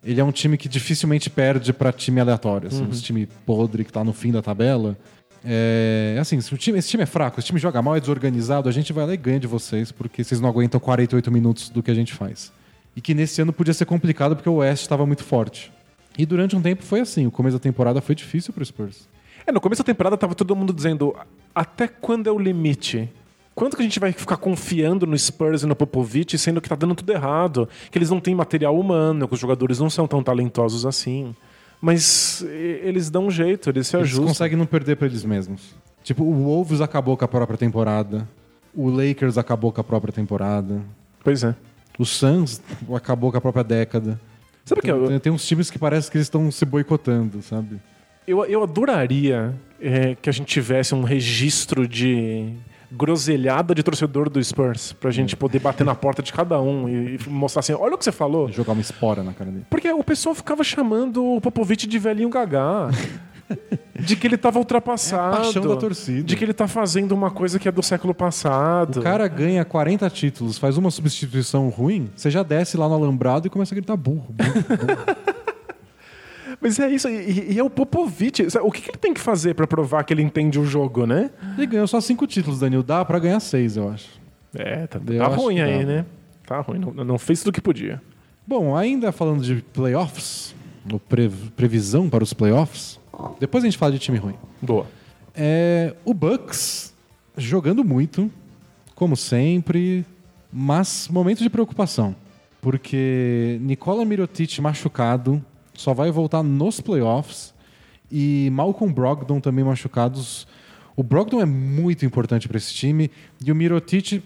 [SPEAKER 1] ele é um time que dificilmente perde para time aleatório. Assim,
[SPEAKER 2] Uhum.
[SPEAKER 1] Esse time podre que tá no fim da tabela. É, assim, se o time, esse time é fraco, esse time joga mal, é desorganizado, a gente vai lá e ganha de vocês, porque vocês não aguentam 48 minutos do que a gente faz. E que nesse ano podia ser complicado porque o West estava muito forte. E durante um tempo foi assim, o começo da temporada foi difícil pro Spurs.
[SPEAKER 2] É, no começo da temporada tava todo mundo dizendo até quando é o limite? Quanto que a gente vai ficar confiando no Spurs e no Popovich, sendo que tá dando tudo errado? Que eles não têm material humano, que os jogadores não são tão talentosos assim. Mas eles dão um jeito, eles se
[SPEAKER 1] Eles
[SPEAKER 2] ajustam.
[SPEAKER 1] conseguem não perder pra eles mesmos. Tipo, o Wolves acabou com a própria temporada. O Lakers acabou com a própria temporada.
[SPEAKER 2] Pois é.
[SPEAKER 1] O Suns acabou com a própria década.
[SPEAKER 2] Sabe o que eu,
[SPEAKER 1] Tem, tem uns times que parece que eles estão se boicotando, sabe?
[SPEAKER 2] eu, eu adoraria é, que a gente tivesse um registro de groselhada de torcedor do Spurs pra gente poder bater na porta de cada um e, e mostrar assim, olha o que você falou.
[SPEAKER 1] Jogar uma espora na cara dele.
[SPEAKER 2] Porque o pessoal ficava chamando o Popovich de velhinho gagá. de que ele tava ultrapassado.
[SPEAKER 1] É a paixão da torcida.
[SPEAKER 2] De que ele tá fazendo uma coisa que é do século passado.
[SPEAKER 1] O cara ganha 40 títulos, faz uma substituição ruim, você já desce lá no alambrado e começa a gritar burro, burro, burro.
[SPEAKER 2] Mas é isso, e, e é o Popovich. O que, que ele tem que fazer pra provar que ele entende o jogo, né?
[SPEAKER 1] Ele ganhou só cinco títulos, Danilo. Dá pra ganhar seis, eu acho.
[SPEAKER 2] É, tá, tá ruim aí,
[SPEAKER 1] dá.
[SPEAKER 2] né? Tá ruim, não, não fez tudo o que podia.
[SPEAKER 1] Bom, ainda falando de playoffs, ou pre- previsão para os playoffs, depois a gente fala de time ruim.
[SPEAKER 2] Boa.
[SPEAKER 1] É, o Bucks jogando muito, como sempre, mas momento de preocupação. Porque Nikola Mirotic machucado só vai voltar nos playoffs e Malcolm Brogdon também machucados. O Brogdon é muito importante para esse time e o Mirotic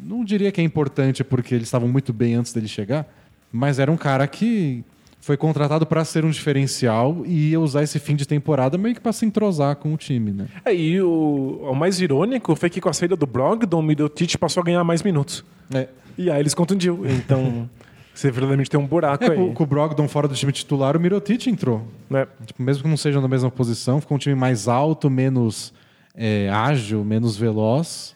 [SPEAKER 1] não diria que é importante porque eles estavam muito bem antes dele chegar, mas era um cara que foi contratado para ser um diferencial e ia usar esse fim de temporada meio que para se entrosar com o time, né?
[SPEAKER 2] É, e o, o mais irônico foi que com a saída do Brogdon, o Middleton passou a ganhar mais minutos.
[SPEAKER 1] É.
[SPEAKER 2] E aí eles contundiu. Então, você verdadeiramente tem um buraco
[SPEAKER 1] É,
[SPEAKER 2] aí.
[SPEAKER 1] com, com o Brogdon fora do time titular, o Mirotic entrou.
[SPEAKER 2] Né?
[SPEAKER 1] Tipo, mesmo que não seja na mesma posição, ficou um time mais alto, menos é, ágil, menos veloz,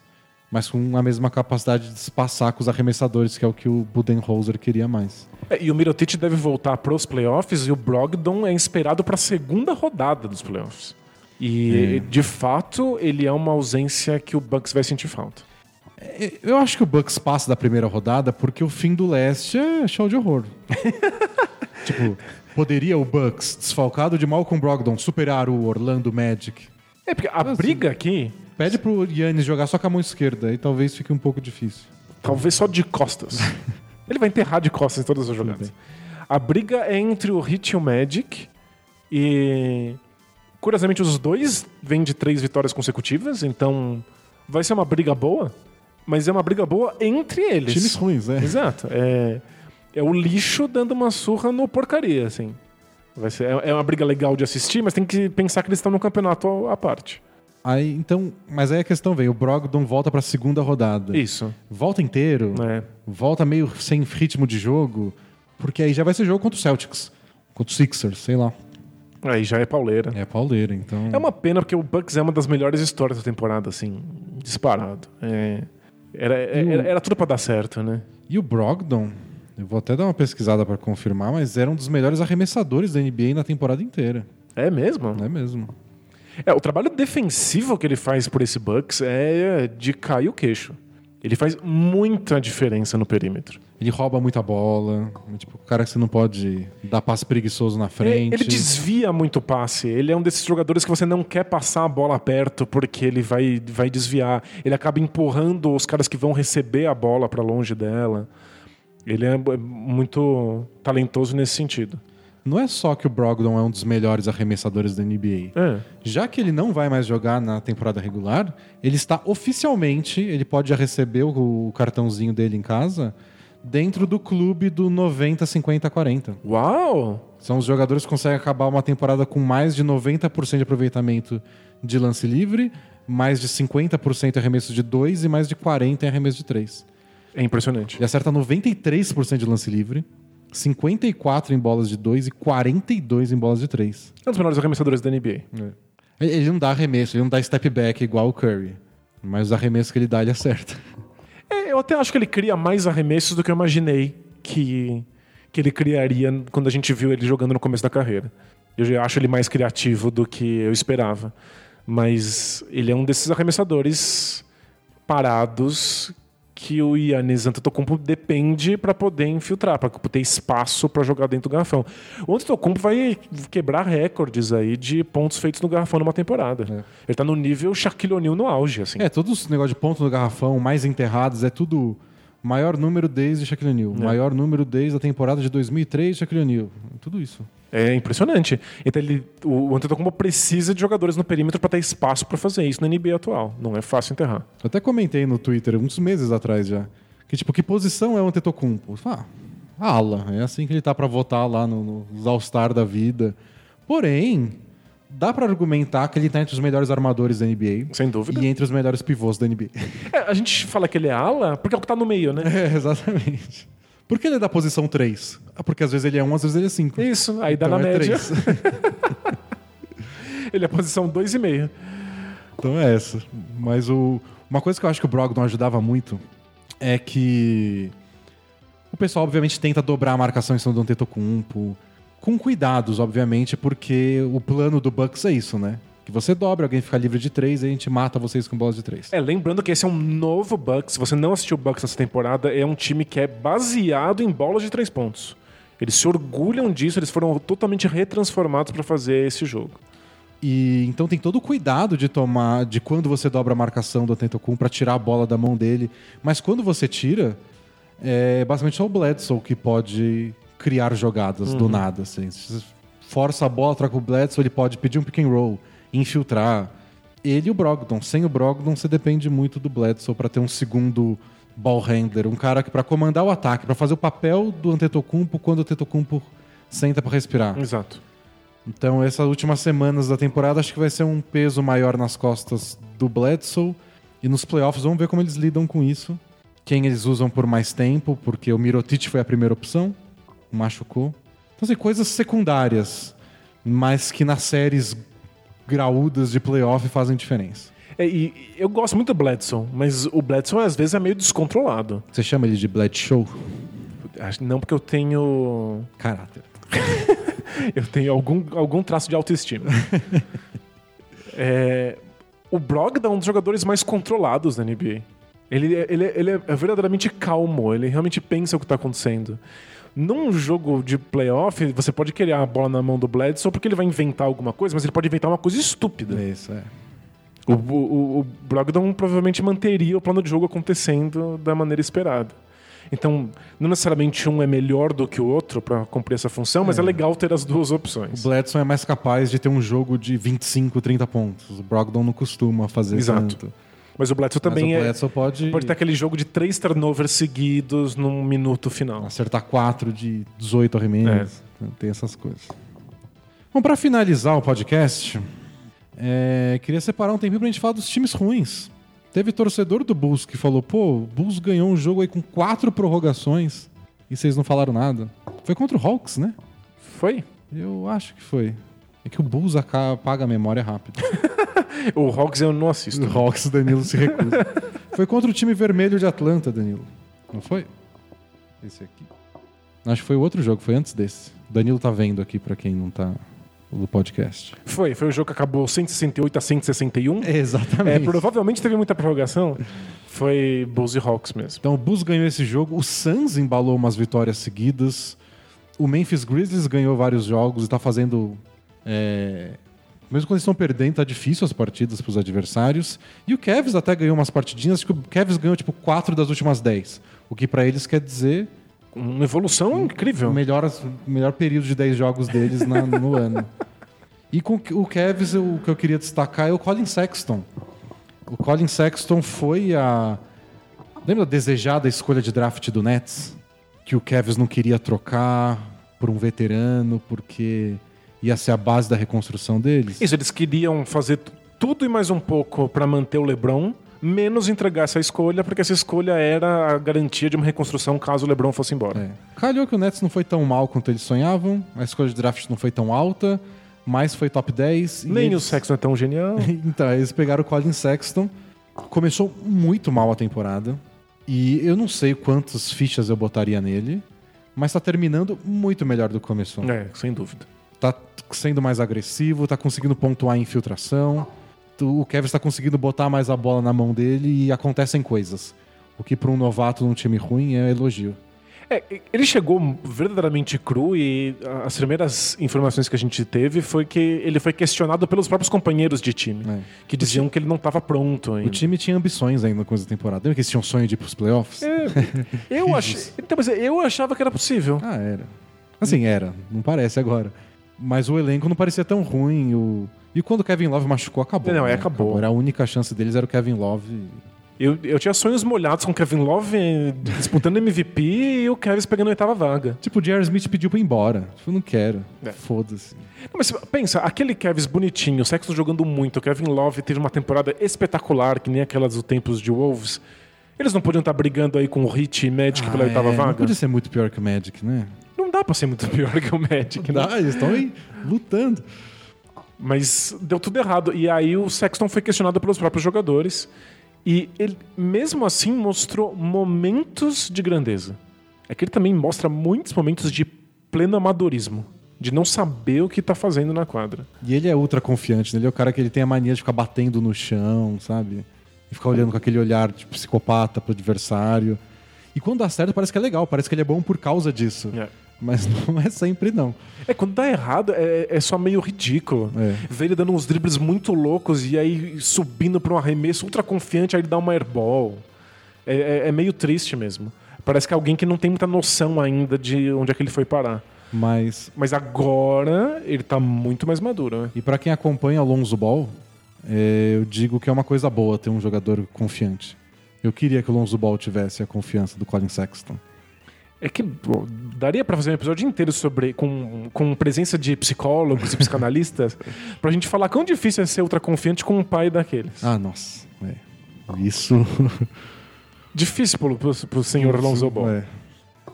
[SPEAKER 1] mas com a mesma capacidade de se passar com os arremessadores, que é o que o Budenholzer queria mais.
[SPEAKER 2] É, e o Mirotic deve voltar para os playoffs e o Brogdon é esperado para a segunda rodada dos playoffs. E, de fato, ele é uma ausência que o Bucks vai sentir falta.
[SPEAKER 1] É, Eu acho que o Bucks passa da primeira rodada porque o fim do leste é show de horror. tipo, poderia o Bucks, desfalcado de Malcolm Brogdon, superar o Orlando Magic?
[SPEAKER 2] É, porque a briga aqui,
[SPEAKER 1] Pede pro Yannis jogar só com a mão esquerda, aí talvez fique um pouco difícil.
[SPEAKER 2] talvez só de costas. ele vai enterrar de costas em todas as jogadas. A briga é entre o Heat e o Magic. E, curiosamente, os dois vêm de três vitórias consecutivas, então vai ser uma briga boa, mas é uma briga boa entre eles.
[SPEAKER 1] Times ruins, né?
[SPEAKER 2] Exato. É, é o lixo dando uma surra no porcaria, assim. Vai ser, é é uma briga legal de assistir, mas tem que pensar que eles estão no campeonato à parte.
[SPEAKER 1] Aí, então, mas aí a questão vem, o Brogdon volta pra segunda rodada.
[SPEAKER 2] Isso.
[SPEAKER 1] Volta inteiro,
[SPEAKER 2] É.
[SPEAKER 1] volta meio sem ritmo de jogo, porque aí já vai ser jogo contra o Celtics, contra o Sixers, sei lá.
[SPEAKER 2] Aí já é pauleira.
[SPEAKER 1] É pauleira, então...
[SPEAKER 2] É uma pena porque o Bucks é uma das melhores histórias da temporada, assim, disparado. É, era, era, era tudo pra dar certo, né?
[SPEAKER 1] E o Brogdon, eu vou até dar uma pesquisada pra confirmar, mas era um dos melhores arremessadores da NBA na temporada inteira.
[SPEAKER 2] É mesmo?
[SPEAKER 1] É mesmo?
[SPEAKER 2] É, o trabalho defensivo que ele faz por esse Bucks é de cair o queixo. Ele faz muita diferença no perímetro.
[SPEAKER 1] Ele rouba muita bola, tipo, o cara que você não pode dar passe preguiçoso na frente.
[SPEAKER 2] Ele desvia muito passe. Ele é um desses jogadores que você não quer passar a bola perto porque ele vai, vai desviar. Ele acaba empurrando os caras que vão receber a bola para longe dela. Ele é muito talentoso nesse sentido.
[SPEAKER 1] Não é só que o Brogdon é um dos melhores arremessadores da NBA.
[SPEAKER 2] É.
[SPEAKER 1] Já que ele não vai mais jogar na temporada regular, ele está oficialmente, ele pode já receber o cartãozinho dele em casa, dentro do clube do 90, 50, 40.
[SPEAKER 2] Uau!
[SPEAKER 1] São os jogadores que conseguem acabar uma temporada com mais de 90% de aproveitamento de lance livre, mais de 50% em arremesso de 2 e mais de 40% em arremesso de 3.
[SPEAKER 2] É impressionante.
[SPEAKER 1] Ele acerta 93% de lance livre, 54% em bolas de 2 e 42% em bolas de 3.
[SPEAKER 2] É um dos melhores arremessadores da NBA.
[SPEAKER 1] Ele ele não dá arremesso, ele não dá step back igual o Curry. Mas os arremessos que ele dá, ele acerta.
[SPEAKER 2] É, eu até acho que ele cria mais arremessos do que eu imaginei que, que ele criaria quando a gente viu ele jogando no começo da carreira. Eu acho ele mais criativo do que eu esperava. Mas ele é um desses arremessadores parados que o Yannis Antetokounmpo depende para poder infiltrar, para ter espaço para jogar dentro do garrafão. O Antetokounmpo vai quebrar recordes aí de pontos feitos no garrafão numa temporada. Ele tá no nível Shaquille O'Neal no auge, assim.
[SPEAKER 1] É, todos os negócios de ponto no garrafão, mais enterrados, é tudo maior número desde Shaquille O'Neal. Maior número desde a temporada de 2003 Shaquille O'Neal. Tudo isso.
[SPEAKER 2] É impressionante. Então ele, o Antetokounmpo precisa de jogadores no perímetro para ter espaço para fazer isso na NBA atual. Não é fácil enterrar.
[SPEAKER 1] Eu até comentei no Twitter uns meses atrás já. Que tipo, que posição é o Antetokounmpo? Ah, ala. É assim que ele tá pra votar lá no- nos All-Star da vida. Porém, dá pra argumentar que ele tá entre os melhores armadores da NBA.
[SPEAKER 2] Sem dúvida.
[SPEAKER 1] E entre os melhores pivôs da NBA.
[SPEAKER 2] É, a gente fala que ele é ala porque é o que tá no meio, né?
[SPEAKER 1] É, exatamente. Por que ele é da posição 3? Ah, porque às vezes ele é 1, às vezes ele é 5.
[SPEAKER 2] Isso, aí dá
[SPEAKER 1] Então
[SPEAKER 2] na
[SPEAKER 1] é
[SPEAKER 2] média. Ele é posição 2,5.
[SPEAKER 1] Então é essa. Mas o... uma coisa que eu acho que o Brogdon ajudava muito é que o pessoal, obviamente, tenta dobrar a marcação em cima do Antetokounmpo. Com cuidados, obviamente, porque o plano do Bucks é isso, né? Que você dobra, alguém fica livre de três e a gente mata vocês com bolas de três.
[SPEAKER 2] É, lembrando que esse é um novo Bucks. Se você não assistiu o Bucks essa temporada, é um time que é baseado em bolas de três pontos. Eles se orgulham disso, eles foram totalmente retransformados para fazer esse jogo.
[SPEAKER 1] E então tem todo o cuidado de tomar, de quando você dobra a marcação do Antetokounmpo pra tirar a bola da mão dele. Mas quando você tira, é basicamente só o Bledsoe que pode criar jogadas do nada. Assim. Se você força a bola, troca o Bledsoe, ele pode pedir um pick and roll, infiltrar. Ele e o Brogdon. Sem o Brogdon, você depende muito do Bledsoe pra ter um segundo ball handler, um cara que pra comandar o ataque, pra fazer o papel do Antetokounmpo quando o Antetokounmpo senta pra respirar.
[SPEAKER 2] Exato.
[SPEAKER 1] Então, essas últimas semanas da temporada acho que vai ser um peso maior nas costas do Bledsoe. E nos playoffs vamos ver como eles lidam com isso. Quem eles usam por mais tempo, porque o Mirotic foi a primeira opção, machucou. Então, assim, coisas secundárias, mas que nas séries graúdas de playoff fazem diferença.
[SPEAKER 2] É, e eu gosto muito do Bledsoe, mas o Bledsoe às vezes é meio descontrolado.
[SPEAKER 1] Você chama ele de Bledsoe?
[SPEAKER 2] Acho- Não porque eu tenho.
[SPEAKER 1] Caráter.
[SPEAKER 2] Eu tenho algum, algum traço de autoestima. É, o Brogdon é um dos jogadores mais controlados da NBA. Ele, é- ele, é- ele é verdadeiramente calmo, ele realmente pensa o que está acontecendo. Num jogo de playoff, você pode querer a bola na mão do Bledsoe porque ele vai inventar alguma coisa, mas ele pode inventar uma coisa estúpida.
[SPEAKER 1] Isso, é.
[SPEAKER 2] O, o, o Brogdon provavelmente manteria o plano de jogo acontecendo da maneira esperada. Então, não necessariamente um é melhor do que o outro para cumprir essa função, mas é legal ter as duas
[SPEAKER 1] O
[SPEAKER 2] opções.
[SPEAKER 1] Bledsoe é mais capaz de ter um jogo de 25, 30 pontos. O Brogdon não costuma fazer
[SPEAKER 2] Exato.
[SPEAKER 1] tanto.
[SPEAKER 2] Mas o Bledsoe também
[SPEAKER 1] Mas o
[SPEAKER 2] é,
[SPEAKER 1] Bledsoe pode,
[SPEAKER 2] pode ter aquele jogo de três turnovers seguidos num minuto final.
[SPEAKER 1] acertar 4 de 18
[SPEAKER 2] É.
[SPEAKER 1] arremessos. Tem essas coisas. Bom, pra finalizar o podcast, é, queria separar um tempinho pra gente falar dos times ruins. Teve torcedor do Bulls que falou: pô, o Bulls ganhou um jogo aí com quatro prorrogações e vocês não falaram nada. Foi contra o Hawks, né?
[SPEAKER 2] Foi?
[SPEAKER 1] Eu acho que foi. É que o Bulls apaga a memória rápido.
[SPEAKER 2] O Hawks eu não assisto.
[SPEAKER 1] O Hawks, Danilo se recusa. foi contra o time vermelho de Atlanta, Danilo. Não foi? Esse aqui. Acho que foi o outro jogo, foi antes desse. O Danilo tá vendo aqui pra quem não tá no podcast.
[SPEAKER 2] Foi, foi o jogo que acabou 168 a 161. É,
[SPEAKER 1] Exatamente.
[SPEAKER 2] provavelmente teve muita prorrogação. Foi Bulls e Hawks mesmo.
[SPEAKER 1] Então o Bulls ganhou esse jogo, o Suns embalou umas vitórias seguidas, o Memphis Grizzlies ganhou vários jogos e tá fazendo. É, Mesmo quando eles estão perdendo, tá difícil as partidas pros adversários. E o Cavs até ganhou umas partidinhas, acho que o Cavs ganhou tipo quatro das últimas dez. O que pra eles quer dizer
[SPEAKER 2] Uma evolução incrível.
[SPEAKER 1] o melhor, melhor período de 10 jogos deles na- no ano. E com o Cavs, eu- o que eu queria destacar é o Colin Sexton. O Colin Sexton foi a. Lembra da desejada escolha de draft do Nets? Que o Cavs não queria trocar por um veterano, porque ia ser a base da reconstrução deles?
[SPEAKER 2] Isso, eles queriam fazer tudo e mais um pouco para manter o LeBron, menos entregar essa escolha, porque essa escolha era a garantia de uma reconstrução caso o LeBron fosse embora.
[SPEAKER 1] É. Calhou que o Nets não foi tão mal quanto eles sonhavam, a escolha de draft não foi tão alta, mas foi top 10. e
[SPEAKER 2] Nem
[SPEAKER 1] eles-
[SPEAKER 2] o sexo é tão genial.
[SPEAKER 1] Então, eles pegaram o Colin Sexton. Começou muito mal a temporada. E eu não sei quantas fichas eu botaria nele. Mas tá terminando muito melhor do que começou.
[SPEAKER 2] é, sem dúvida.
[SPEAKER 1] Tá sendo mais agressivo, tá conseguindo pontuar em infiltração. O Kevin está conseguindo botar mais a bola na mão dele e acontecem coisas. O que para um novato num time ruim é elogio.
[SPEAKER 2] É, ele chegou verdadeiramente cru e as primeiras informações que a gente teve foi que ele foi questionado pelos próprios companheiros de time,
[SPEAKER 1] É.
[SPEAKER 2] que diziam que ele não estava pronto ainda.
[SPEAKER 1] O time tinha ambições ainda no começo da temporada. Lembra que eles tinham sonho de ir pros playoffs?
[SPEAKER 2] É, eu, ach... então, mas eu achava que era possível.
[SPEAKER 1] Ah, era. Assim, era. Não parece agora. Mas o elenco não parecia tão ruim. O... E quando o Kevin Love machucou, acabou.
[SPEAKER 2] Não, é,
[SPEAKER 1] né?
[SPEAKER 2] acabou.
[SPEAKER 1] Era a única chance deles era o Kevin Love.
[SPEAKER 2] Eu, eu tinha sonhos molhados com o Kevin Love disputando MVP e o Kevin pegando a oitava vaga.
[SPEAKER 1] Tipo, o J.R. Smith pediu pra ir embora. Tipo, não quero.
[SPEAKER 2] É.
[SPEAKER 1] Foda-se.
[SPEAKER 2] Não, Mas pensa, aquele Kevin bonitinho, o Sexton jogando muito, o Kevin Love teve uma temporada espetacular, que nem aquelas dos tempos de Wolves. Eles não podiam estar brigando aí com o Hit e Magic pela
[SPEAKER 1] Ah,
[SPEAKER 2] oitava
[SPEAKER 1] é, Não
[SPEAKER 2] vaga?
[SPEAKER 1] podia ser muito pior que o Magic, né?
[SPEAKER 2] Não dá pra ser muito pior que o Magic, né?
[SPEAKER 1] Dá, eles estão aí lutando.
[SPEAKER 2] Mas deu tudo errado. E aí o Sexton foi questionado pelos próprios jogadores. E ele, mesmo assim, mostrou momentos de grandeza. É que ele também mostra muitos momentos de pleno amadorismo. De não saber o que tá fazendo na quadra.
[SPEAKER 1] E ele é ultra confiante, né? Ele é o cara que ele tem a mania de ficar batendo no chão, sabe? E ficar olhando com aquele olhar de psicopata pro adversário. E quando dá certo, parece que é legal, parece que ele é bom por causa disso.
[SPEAKER 2] É.
[SPEAKER 1] Mas não é sempre, não.
[SPEAKER 2] É, quando dá errado, é, é só meio ridículo.
[SPEAKER 1] É.
[SPEAKER 2] Ver ele dando uns dribles muito loucos e aí subindo pra um arremesso ultra confiante, aí ele dá uma airball. É, é- é meio triste mesmo. Parece que é alguém que não tem muita noção ainda de onde é que ele foi parar.
[SPEAKER 1] Mas.
[SPEAKER 2] Mas agora ele tá muito mais maduro, né?
[SPEAKER 1] E pra quem acompanha Alonso Ball, é, eu digo que é uma coisa boa ter um jogador confiante. Eu queria que o Alonso Ball tivesse a confiança do Colin Sexton.
[SPEAKER 2] É que bom, daria pra fazer um episódio inteiro sobre com, com presença de psicólogos e psicanalistas pra gente falar quão difícil é ser ultra confiante com um pai daqueles.
[SPEAKER 1] Ah, nossa. é. Isso.
[SPEAKER 2] Difícil pro, pro, pro senhor Lonzo Ball.
[SPEAKER 1] É.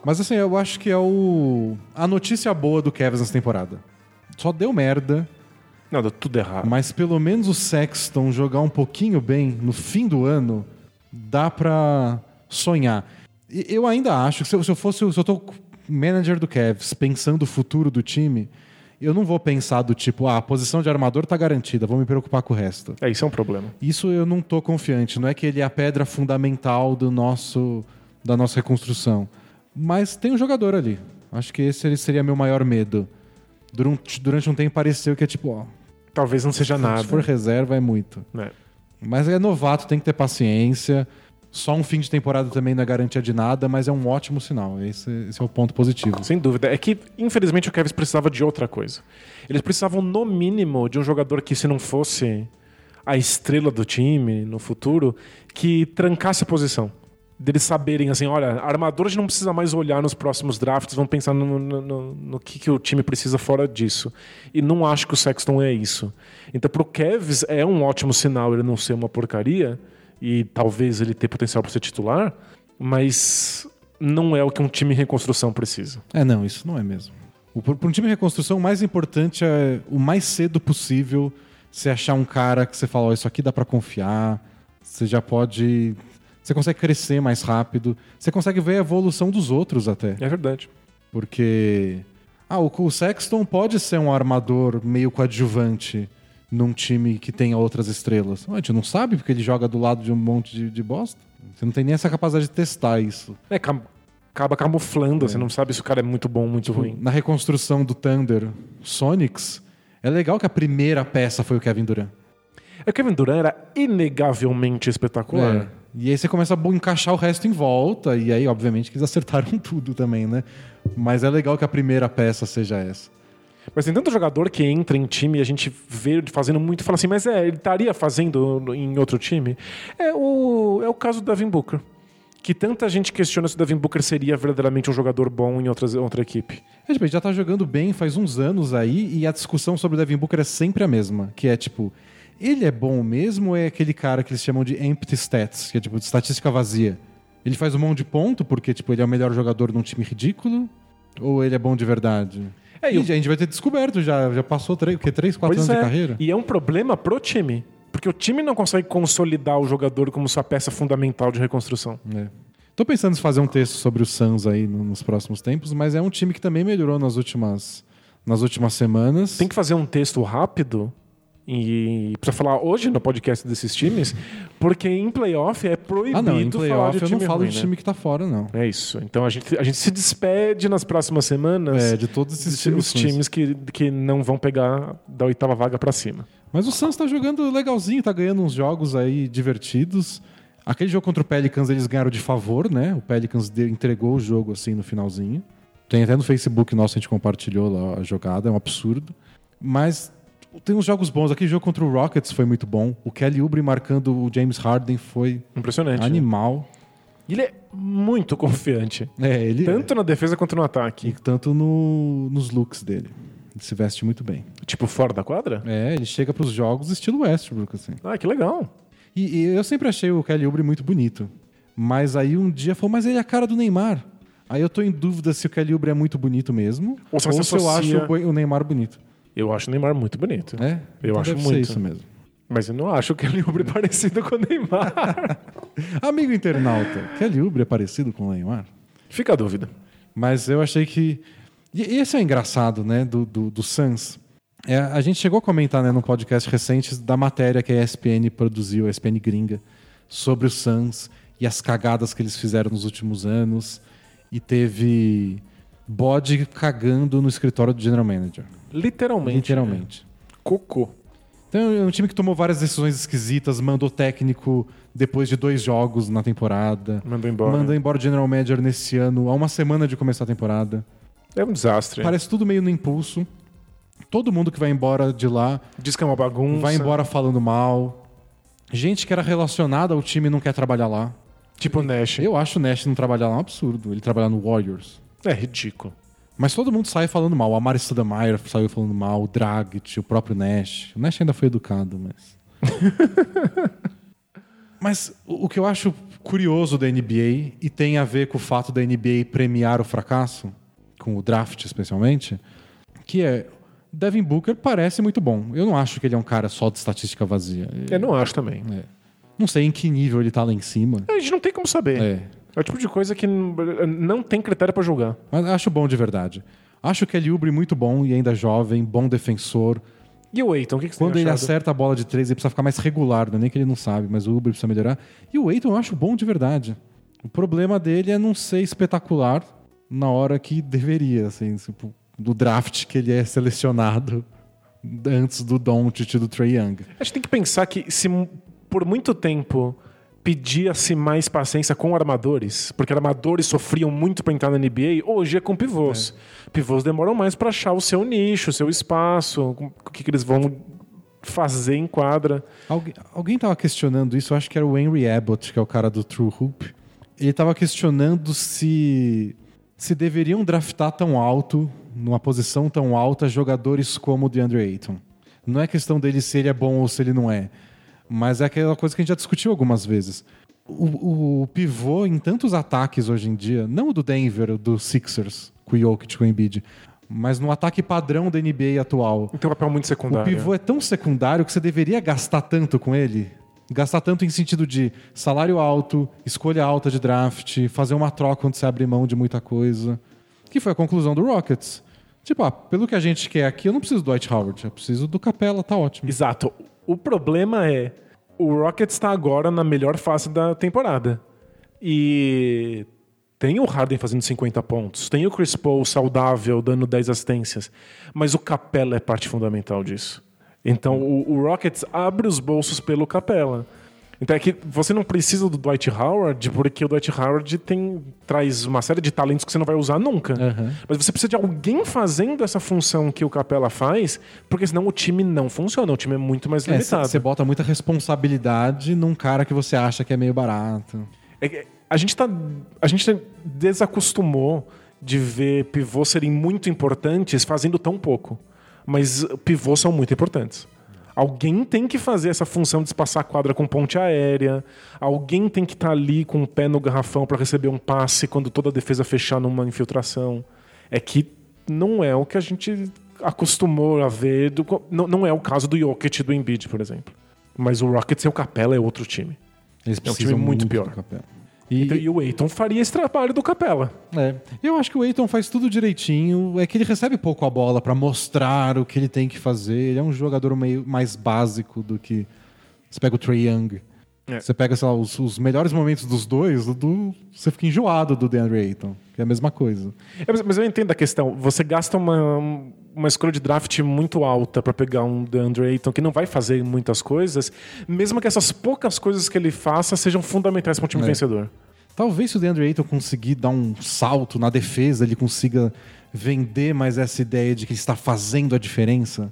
[SPEAKER 1] Mas assim, eu acho que é o. A notícia boa do Cavs nessa temporada. Só deu merda,
[SPEAKER 2] Não, deu tudo errado.
[SPEAKER 1] mas pelo menos o Sexton jogar um pouquinho bem no fim do ano, dá pra sonhar. Eu ainda acho que se eu, se eu fosse. Se eu tô manager do Cavs pensando o futuro do time, eu não vou pensar do tipo, ah, a posição de armador tá garantida, vou me preocupar com o resto.
[SPEAKER 2] É, isso é um problema.
[SPEAKER 1] Isso eu não tô confiante. Não é que ele é a pedra fundamental do nosso da nossa reconstrução. Mas tem um jogador ali. Acho que esse ele seria meu maior medo. Durante, durante um tempo pareceu que é tipo, ó,
[SPEAKER 2] Talvez não seja nada.
[SPEAKER 1] se for reserva é muito.
[SPEAKER 2] né?
[SPEAKER 1] Mas é novato, tem que ter paciência. Só um fim de temporada também não é garantia de nada, mas é um ótimo sinal. Esse, esse é o ponto positivo.
[SPEAKER 2] Sem dúvida. É que, infelizmente, o Cavs precisava de outra coisa. Eles precisavam, no mínimo, de um jogador que, se não fosse a estrela do time no futuro, que trancasse a posição. Deles saberem assim, olha, armador a gente não precisa mais olhar nos próximos drafts, vamos pensar no, no, no- no que, que o time precisa fora disso. E não acho que o Sexton é isso. Então, pro Cavs é um ótimo sinal ele não ser uma porcaria, e talvez ele ter potencial para ser titular, mas não é o que um time em reconstrução precisa.
[SPEAKER 1] É, não, isso não é mesmo. Para um time de reconstrução, o mais importante é o mais cedo possível você achar um cara que você fala, ó, isso aqui dá pra confiar, você já pode. Você consegue crescer mais rápido, você consegue ver a evolução dos outros até.
[SPEAKER 2] É verdade.
[SPEAKER 1] Porque. Ah, o Sexton pode ser um armador meio coadjuvante num time que tenha outras estrelas. A gente não sabe porque ele joga do lado de um monte de, de bosta. Você não tem nem essa capacidade de testar isso.
[SPEAKER 2] É, acaba camuflando, você não sabe se o cara é muito bom ou muito ruim.
[SPEAKER 1] Na reconstrução do Thunder Sonics, é legal que a primeira peça foi o Kevin Durant.
[SPEAKER 2] É o Kevin Durant era inegavelmente espetacular.
[SPEAKER 1] É. E aí você começa a encaixar o resto em volta, e aí, obviamente, que eles acertaram tudo também, né? Mas é legal que a primeira peça seja essa.
[SPEAKER 2] Mas tem tanto jogador que entra em time e a gente vê ele fazendo muito e fala assim, mas é, ele estaria fazendo em outro time? É o, é o caso do Devin Booker. Que tanta gente questiona se o Devin Booker seria verdadeiramente um jogador bom em outras, outra equipe.
[SPEAKER 1] É, tipo, ele já tá jogando bem faz uns anos aí, e a discussão sobre o Devin Booker é sempre a mesma, que é tipo, ele é bom mesmo ou é aquele cara que eles chamam de empty stats, que é tipo de estatística vazia? Ele faz um monte de ponto porque tipo, ele é o melhor jogador num time ridículo? Ou ele é bom de verdade?
[SPEAKER 2] É, e o-
[SPEAKER 1] a gente vai ter descoberto já, já passou três, três quatro
[SPEAKER 2] Pois
[SPEAKER 1] anos
[SPEAKER 2] é.
[SPEAKER 1] de carreira?
[SPEAKER 2] E é um problema pro time. Porque o time não consegue consolidar o jogador como sua peça fundamental de reconstrução.
[SPEAKER 1] É. Tô pensando em fazer um texto sobre o Suns aí no- nos próximos tempos, mas é um time que também melhorou nas últimas, nas últimas semanas.
[SPEAKER 2] Tem que fazer um texto rápido e pra falar hoje no podcast desses times, porque em playoff é proibido
[SPEAKER 1] Ah, não, em
[SPEAKER 2] falar de
[SPEAKER 1] eu não
[SPEAKER 2] time
[SPEAKER 1] falo
[SPEAKER 2] ruim,
[SPEAKER 1] de
[SPEAKER 2] né?
[SPEAKER 1] time que tá fora, não.
[SPEAKER 2] É isso. Então a gente, a gente se despede nas próximas semanas
[SPEAKER 1] É, de todos esses
[SPEAKER 2] os
[SPEAKER 1] times.
[SPEAKER 2] times que, que não vão pegar da oitava vaga pra cima.
[SPEAKER 1] Mas o Suns tá jogando legalzinho, tá ganhando uns jogos aí divertidos. Aquele jogo contra o Pelicans eles ganharam de favor, né? O Pelicans de- entregou o jogo assim no finalzinho. Tem até no Facebook nosso a gente compartilhou lá a jogada, é um absurdo. Mas Tem uns jogos bons. Aquele jogo contra o Rockets foi muito bom. O Kelly Oubre marcando o James Harden foi
[SPEAKER 2] Impressionante.
[SPEAKER 1] animal.
[SPEAKER 2] E Ele é muito confiante.
[SPEAKER 1] É, ele
[SPEAKER 2] Tanto na defesa quanto no
[SPEAKER 1] e
[SPEAKER 2] ataque.
[SPEAKER 1] tanto no- nos looks dele. Ele se veste muito bem.
[SPEAKER 2] Tipo, fora da quadra?
[SPEAKER 1] É, ele chega pros jogos estilo Westbrook, assim.
[SPEAKER 2] Ah, que legal.
[SPEAKER 1] E, e eu sempre achei o Kelly Oubre muito bonito. Mas aí um dia falou, mas ele é a cara do Neymar. Aí eu tô em dúvida se o Kelly Oubre é muito bonito mesmo.
[SPEAKER 2] Ou se você
[SPEAKER 1] se eu acho o Neymar bonito.
[SPEAKER 2] Eu acho o Neymar muito bonito.
[SPEAKER 1] É?
[SPEAKER 2] Eu acho
[SPEAKER 1] deve ser
[SPEAKER 2] muito.
[SPEAKER 1] isso mesmo.
[SPEAKER 2] Mas eu não acho que ele é parecido com o Neymar.
[SPEAKER 1] Amigo internauta, Kelly Oubre é parecido com o Neymar?
[SPEAKER 2] Fica a dúvida.
[SPEAKER 1] Mas eu achei que. E e esse é o engraçado, né, do, do, do Suns. É, a gente chegou a comentar né, num podcast recente da matéria que a ESPN produziu, a ESPN gringa, sobre o Suns e as cagadas que eles fizeram nos últimos anos. E teve bode cagando no escritório do general manager.
[SPEAKER 2] Literalmente.
[SPEAKER 1] Literalmente.
[SPEAKER 2] Cocô.
[SPEAKER 1] Então é um time que tomou várias decisões esquisitas, mandou técnico depois de dois jogos na temporada.
[SPEAKER 2] Mandou embora.
[SPEAKER 1] Mandou embora o general manager nesse ano, há uma semana de começar a temporada.
[SPEAKER 2] É um desastre.
[SPEAKER 1] Parece tudo meio no impulso. Todo mundo que vai embora de lá
[SPEAKER 2] Diz que é uma bagunça.
[SPEAKER 1] vai embora falando mal. Gente que era relacionada ao time não quer trabalhar lá.
[SPEAKER 2] Tipo o Nash.
[SPEAKER 1] Eu acho o Nash não trabalhar lá um absurdo. Ele trabalhar no Warriors.
[SPEAKER 2] É ridículo.
[SPEAKER 1] Mas todo mundo sai falando mal. A Mari Stoudemire saiu falando mal. O Dragic, o próprio Nash. O Nash ainda foi educado, mas... mas o o que eu acho curioso da NBA, e tem a ver com o fato da NBA premiar o fracasso, com o draft especialmente, que é... Devin Booker parece muito bom. Eu não acho que ele é um cara só de estatística vazia.
[SPEAKER 2] Eu não acho também.
[SPEAKER 1] É. Não sei em que nível ele tá lá em cima.
[SPEAKER 2] A gente não tem como saber.
[SPEAKER 1] É.
[SPEAKER 2] É o tipo de coisa que não tem critério pra julgar.
[SPEAKER 1] Mas acho bom de verdade. Acho que ele Oubre muito bom e ainda jovem, bom defensor.
[SPEAKER 2] E o Eiton, o que, que você
[SPEAKER 1] Quando ele
[SPEAKER 2] achado?
[SPEAKER 1] acerta a bola de três, ele precisa ficar mais regular, não é nem que ele não sabe, mas o Uber precisa melhorar. E o Eiton eu acho bom de verdade. O problema dele é não ser espetacular na hora que deveria, assim, tipo, do draft que ele é selecionado antes do Doncic e do Trey Young.
[SPEAKER 2] A gente tem que pensar que se por muito tempo pedia-se mais paciência com armadores, porque armadores sofriam muito para entrar na NBA, hoje é com pivôs. Pivôs demoram mais para achar o seu nicho, o seu espaço, o que, que eles vão fazer em quadra.
[SPEAKER 1] Alguém, alguém tava questionando isso, eu acho que era o Henry Abbott, que é o cara do True Hoop. Ele tava questionando se se deveriam draftar tão alto, numa posição tão alta, jogadores como o DeAndre Ayton. Não é questão dele se ele é bom ou se ele não é, mas é aquela coisa que a gente já discutiu algumas vezes. O, o pivô em tantos ataques hoje em dia, não o do Denver, o do Sixers, com o Jokic, com o Embiid, mas no ataque padrão da NBA atual,
[SPEAKER 2] Tem um papel muito
[SPEAKER 1] o
[SPEAKER 2] secundário.
[SPEAKER 1] pivô é tão secundário que você deveria gastar tanto com ele. Gastar tanto em sentido de salário alto, escolha alta de draft, fazer uma troca onde você abre mão de muita coisa. Que foi a conclusão do Rockets. Tipo, ah, pelo que a gente quer aqui, eu não preciso do Dwight Howard, eu preciso do Capela, tá ótimo.
[SPEAKER 2] Exato. O problema é o Rockets está agora na melhor fase da temporada. E tem o Harden fazendo 50 pontos, tem o Chris Paul saudável dando 10 assistências, mas o Capela é parte fundamental disso. Então o, o Rockets abre os bolsos pelo Capela. Então é que você não precisa do Dwight Howard, porque o Dwight Howard tem, traz uma série de talentos que você não vai usar nunca.
[SPEAKER 1] Aham.
[SPEAKER 2] Mas você precisa de alguém fazendo essa função que o Capela faz, porque senão o time não funciona, o time é muito mais
[SPEAKER 1] É,
[SPEAKER 2] limitado.
[SPEAKER 1] você bota muita responsabilidade num cara que você acha que é meio barato.
[SPEAKER 2] É a gente tá. A gente desacostumou de ver pivôs serem muito importantes fazendo tão pouco. Mas pivôs são muito importantes. Alguém tem que fazer essa função de espaçar a quadra com ponte aérea. Alguém tem que estar ali com o pé no garrafão para receber um passe quando toda a defesa fechar numa infiltração. É que não é o que a gente acostumou a ver. do- não, não é o caso do Jokic e do Embiid, por exemplo. Mas o Rockets e o Capela é outro time.
[SPEAKER 1] Eles
[SPEAKER 2] É um time
[SPEAKER 1] precisam
[SPEAKER 2] muito
[SPEAKER 1] do
[SPEAKER 2] pior.
[SPEAKER 1] E,
[SPEAKER 2] Então, e o Eiton faria esse trabalho do Capela.
[SPEAKER 1] É. Eu acho que o Eiton faz tudo direitinho. É que ele recebe pouco a bola pra mostrar o que ele tem que fazer. Ele é um jogador meio mais básico do que. Você pega o Trey Young.
[SPEAKER 2] É.
[SPEAKER 1] Você pega, sei lá, os, os melhores momentos dos dois, do, você fica enjoado do DeAndre Ayton, que é a mesma coisa.
[SPEAKER 2] É, mas- mas eu entendo a questão. Você gasta uma, uma escolha de draft muito alta pra pegar um DeAndre Ayton que não vai fazer muitas coisas, mesmo que essas poucas coisas que ele faça sejam fundamentais para um time
[SPEAKER 1] É.
[SPEAKER 2] vencedor.
[SPEAKER 1] Talvez se o DeAndre Ayton conseguir dar um salto na defesa, ele consiga vender mais essa ideia de que ele está fazendo a diferença.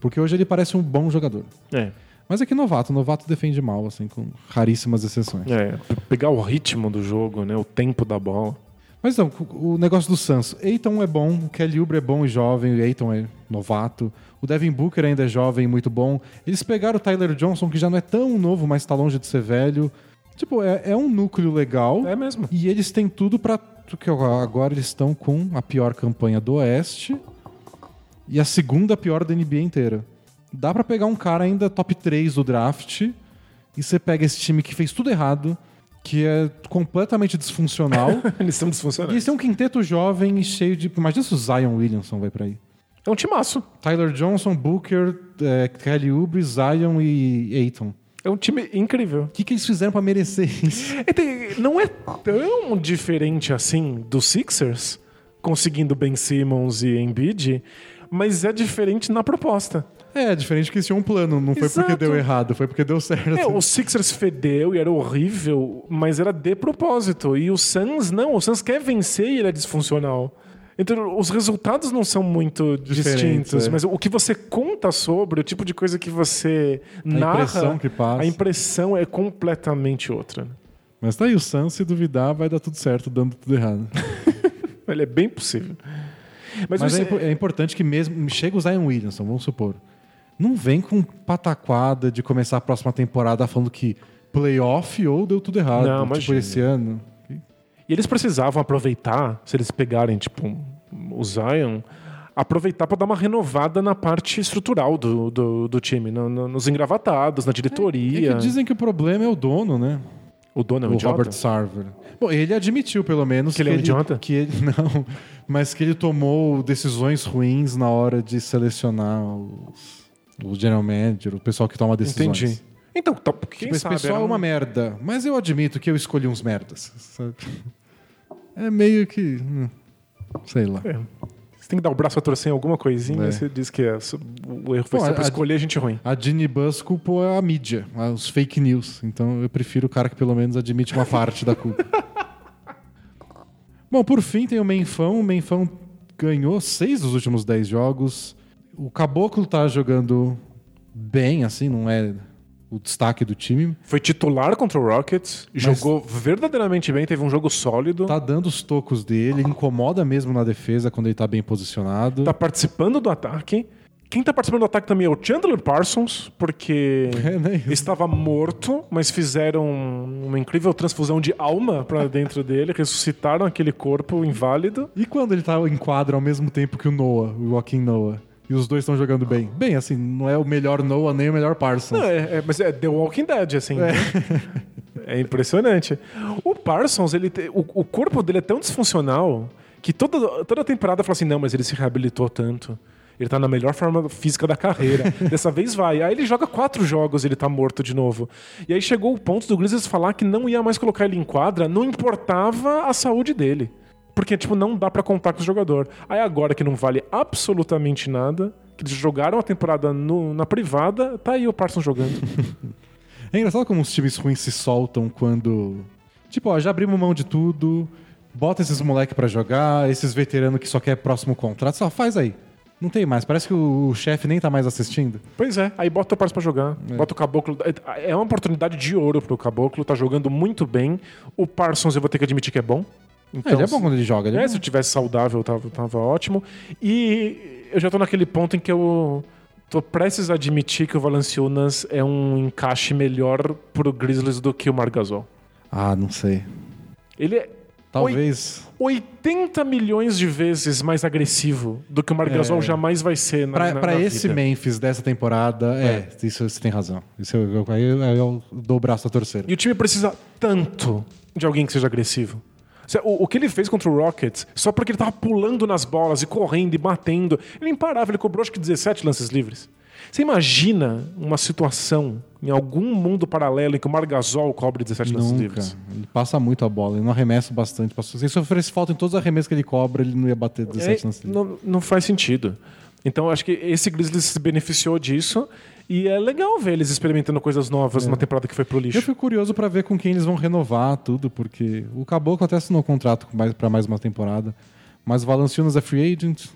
[SPEAKER 1] Porque hoje ele parece um bom jogador.
[SPEAKER 2] É.
[SPEAKER 1] Mas é que novato, novato defende mal, assim, com raríssimas exceções.
[SPEAKER 2] É, pegar o ritmo do jogo, né? O tempo da bola.
[SPEAKER 1] Mas então, o negócio do Suns. Eiton é bom, o Kelly Oubre é bom e jovem, o Eiton é novato. O Devin Booker ainda é jovem e muito bom. Eles pegaram o Tyler Johnson, que já não é tão novo, mas tá longe de ser velho. Tipo, é, é um núcleo legal.
[SPEAKER 2] É mesmo.
[SPEAKER 1] E eles têm tudo pra. Porque agora eles estão com a pior campanha do Oeste e a segunda pior da NBA inteira. Dá pra pegar um cara ainda top 3 do draft e você pega esse time que fez tudo errado, que é completamente disfuncional.
[SPEAKER 2] Eles são
[SPEAKER 1] e
[SPEAKER 2] disfuncionais.
[SPEAKER 1] eles têm um quinteto jovem e cheio de. Imagina se o Zion Williamson vai pra aí.
[SPEAKER 2] É um timaço.
[SPEAKER 1] Tyler Johnson, Booker, é, Kelly Oubre, Zion e Aiton.
[SPEAKER 2] É um time incrível.
[SPEAKER 1] O que, que eles fizeram pra merecer isso?
[SPEAKER 2] É, Não é tão diferente assim do Sixers, conseguindo Ben Simmons e Embiid, mas é diferente na proposta.
[SPEAKER 1] É, diferente que eles tinham um plano, não foi porque deu errado, foi porque deu certo.
[SPEAKER 2] É, o Sixers fedeu e era horrível, mas era de propósito. E o Suns não, o Suns quer vencer e ele é disfuncional. Então, os resultados não são muito
[SPEAKER 1] Diferentes,
[SPEAKER 2] distintos,
[SPEAKER 1] é.
[SPEAKER 2] mas o que você conta sobre, o tipo de coisa que você narra,
[SPEAKER 1] impressão que passa.
[SPEAKER 2] a impressão é completamente outra. né?
[SPEAKER 1] Mas tá aí, o Suns, se duvidar, vai dar tudo certo, dando tudo errado.
[SPEAKER 2] Ele é bem possível. Mas,
[SPEAKER 1] Mas
[SPEAKER 2] você-
[SPEAKER 1] é, é importante que mesmo. Chega o Zion Williamson, vamos supor. Não vem com pataquada de começar a próxima temporada falando que playoff ou deu tudo errado.
[SPEAKER 2] Não,
[SPEAKER 1] tipo,
[SPEAKER 2] imagina.
[SPEAKER 1] esse ano.
[SPEAKER 2] E eles precisavam aproveitar, se eles pegarem, tipo, o Zion, aproveitar para dar uma renovada na parte estrutural do, do, do time, no- no- nos engravatados, na
[SPEAKER 1] É
[SPEAKER 2] diretoria.
[SPEAKER 1] que dizem que o problema é o dono, né?
[SPEAKER 2] O dono é um
[SPEAKER 1] o
[SPEAKER 2] idiota?
[SPEAKER 1] Robert Sarver. Bom, ele admitiu, pelo menos,
[SPEAKER 2] Que ele é um idiota?
[SPEAKER 1] Que ele, não, mas que ele tomou decisões ruins na hora de selecionar os, o general manager, o pessoal que toma decisões.
[SPEAKER 2] Entendi. Então, tá, quem
[SPEAKER 1] Tipo, esse
[SPEAKER 2] sabe?
[SPEAKER 1] pessoal
[SPEAKER 2] era
[SPEAKER 1] é
[SPEAKER 2] um-
[SPEAKER 1] uma merda, mas eu admito que eu escolhi uns merdas. sabe? É meio que. hum, Sei lá.
[SPEAKER 2] É. Você tem que dar o braço a torcer em alguma coisinha
[SPEAKER 1] É.
[SPEAKER 2] você diz que é, o erro foi
[SPEAKER 1] Bom,
[SPEAKER 2] sempre
[SPEAKER 1] a-
[SPEAKER 2] escolher gente ruim.
[SPEAKER 1] A Ginny Bus culpou a mídia, os fake news. Então eu prefiro o cara que pelo menos admite uma parte da culpa. Bom, por fim tem o Menfão. O Menfão ganhou seis dos últimos dez jogos. O Caboclo tá jogando bem, assim, não é o destaque do time.
[SPEAKER 2] Foi titular contra o Rockets, jogou verdadeiramente bem, teve um jogo sólido.
[SPEAKER 1] Tá dando os tocos dele, incomoda mesmo na defesa quando ele tá bem posicionado.
[SPEAKER 2] tá participando do ataque. Quem tá participando do ataque também é o Chandler Parsons, porque
[SPEAKER 1] É, né?
[SPEAKER 2] estava morto, mas fizeram uma incrível transfusão de alma pra dentro dele, ressuscitaram aquele corpo inválido.
[SPEAKER 1] E quando ele tá em quadra ao mesmo tempo que o Noah, o Joaquim Noah? E os dois estão jogando bem. Bem, assim, não é o melhor Noah nem o melhor Parsons.
[SPEAKER 2] Não, é, é- mas é The Walking Dead, assim. É, impressionante. O Parsons, ele te- o, o corpo dele é tão disfuncional que toda, toda temporada fala assim: não, mas ele se reabilitou tanto. Ele tá na melhor forma física da carreira. Dessa vez vai. Aí ele joga quatro jogos e ele tá morto de novo. E aí chegou o ponto do Grizzlies falar que não ia mais colocar ele em quadra, não importava a saúde dele. Porque, tipo, não dá pra contar com o jogador. Aí agora que não vale absolutamente nada, que eles jogaram a temporada no- na privada, tá aí o Parsons jogando.
[SPEAKER 1] É engraçado como os times ruins se soltam quando. Tipo, ó, já abrimos mão de tudo, bota esses moleque pra jogar, esses veteranos que só quer próximo contrato, só faz aí. Não tem mais. Parece que o chefe nem tá mais assistindo.
[SPEAKER 2] Pois é, aí bota o Parsons pra jogar, bota o Caboclo. É é uma oportunidade de ouro pro Caboclo, tá jogando muito bem. O Parsons eu vou ter que admitir que é bom. Então,
[SPEAKER 1] É, ele é bom quando ele joga. Ele é
[SPEAKER 2] É, se eu tivesse saudável, tava, tava ótimo. E eu já tô naquele ponto em que eu tô prestes a admitir que o Valanciunas é um encaixe melhor pro Grizzlies do que o Margasol.
[SPEAKER 1] Ah, não sei.
[SPEAKER 2] Ele é
[SPEAKER 1] Talvez.
[SPEAKER 2] 80 milhões de vezes mais agressivo do que o Margasol
[SPEAKER 1] É.
[SPEAKER 2] jamais vai ser na,
[SPEAKER 1] Pra,
[SPEAKER 2] na,
[SPEAKER 1] pra
[SPEAKER 2] na
[SPEAKER 1] esse
[SPEAKER 2] vida.
[SPEAKER 1] Memphis dessa temporada, é, isso você tem razão. Isso eu, eu, eu, eu dou o braço a torcer.
[SPEAKER 2] E o time precisa tanto de alguém que seja agressivo. O, o que ele fez contra o Rockets, só porque ele tava pulando nas bolas e correndo e batendo, ele imparável, ele cobrou acho que 17 lances livres. Você imagina uma situação em algum mundo paralelo em que o Margasol cobre 17 lances
[SPEAKER 1] Nunca.
[SPEAKER 2] livres?
[SPEAKER 1] Ele passa muito a bola, ele não arremessa bastante. Se sofresse falta em todos os arremessos que ele cobra, ele não ia bater 17
[SPEAKER 2] É,
[SPEAKER 1] lances.
[SPEAKER 2] não, não faz sentido. Então, eu acho que esse Grizzlies se beneficiou disso e é legal ver eles experimentando coisas novas numa temporada que foi pro
[SPEAKER 1] Eu
[SPEAKER 2] lixo.
[SPEAKER 1] fico curioso pra ver com quem eles vão renovar tudo, porque o Caboclo até assinou um contrato com mais- pra mais uma temporada. Mas o Valanciunas é free agent.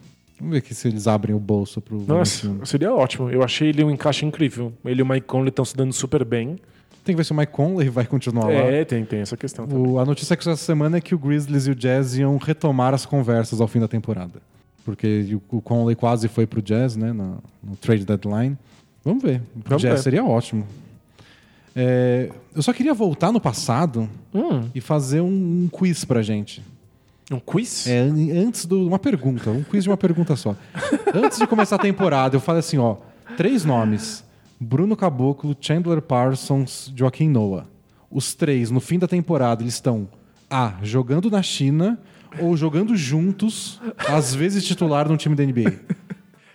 [SPEAKER 1] Vamos ver aqui se eles abrem o bolso pro
[SPEAKER 2] Nossa,
[SPEAKER 1] Valanciunas.
[SPEAKER 2] seria ótimo. Eu achei ele um encaixe incrível. Ele e o Mike Conley estão se dando super bem.
[SPEAKER 1] Tem que ver se o Mike Conley vai continuar lá.
[SPEAKER 2] É, tem, tem essa questão também.
[SPEAKER 1] O- a notícia que saiu essa semana é que o Grizzlies e o Jazz iam retomar as conversas ao fim da temporada. Porque o, o Conley quase foi pro Jazz, né? No, no trade deadline. Vamos ver.
[SPEAKER 2] Vamos
[SPEAKER 1] Jazz
[SPEAKER 2] ver.
[SPEAKER 1] seria ótimo. É, eu só queria voltar no passado
[SPEAKER 2] Hum,
[SPEAKER 1] e fazer um, um quiz pra gente.
[SPEAKER 2] um quiz?
[SPEAKER 1] É, an- antes de uma pergunta, um quiz de uma pergunta só. antes de começar a temporada, eu falei assim, ó, três nomes: Bruno Caboclo, Chandler Parsons, Joaquim Noah. Os três, no fim da temporada, eles estão A, jogando na China ou jogando juntos, às vezes titular num time da NBA.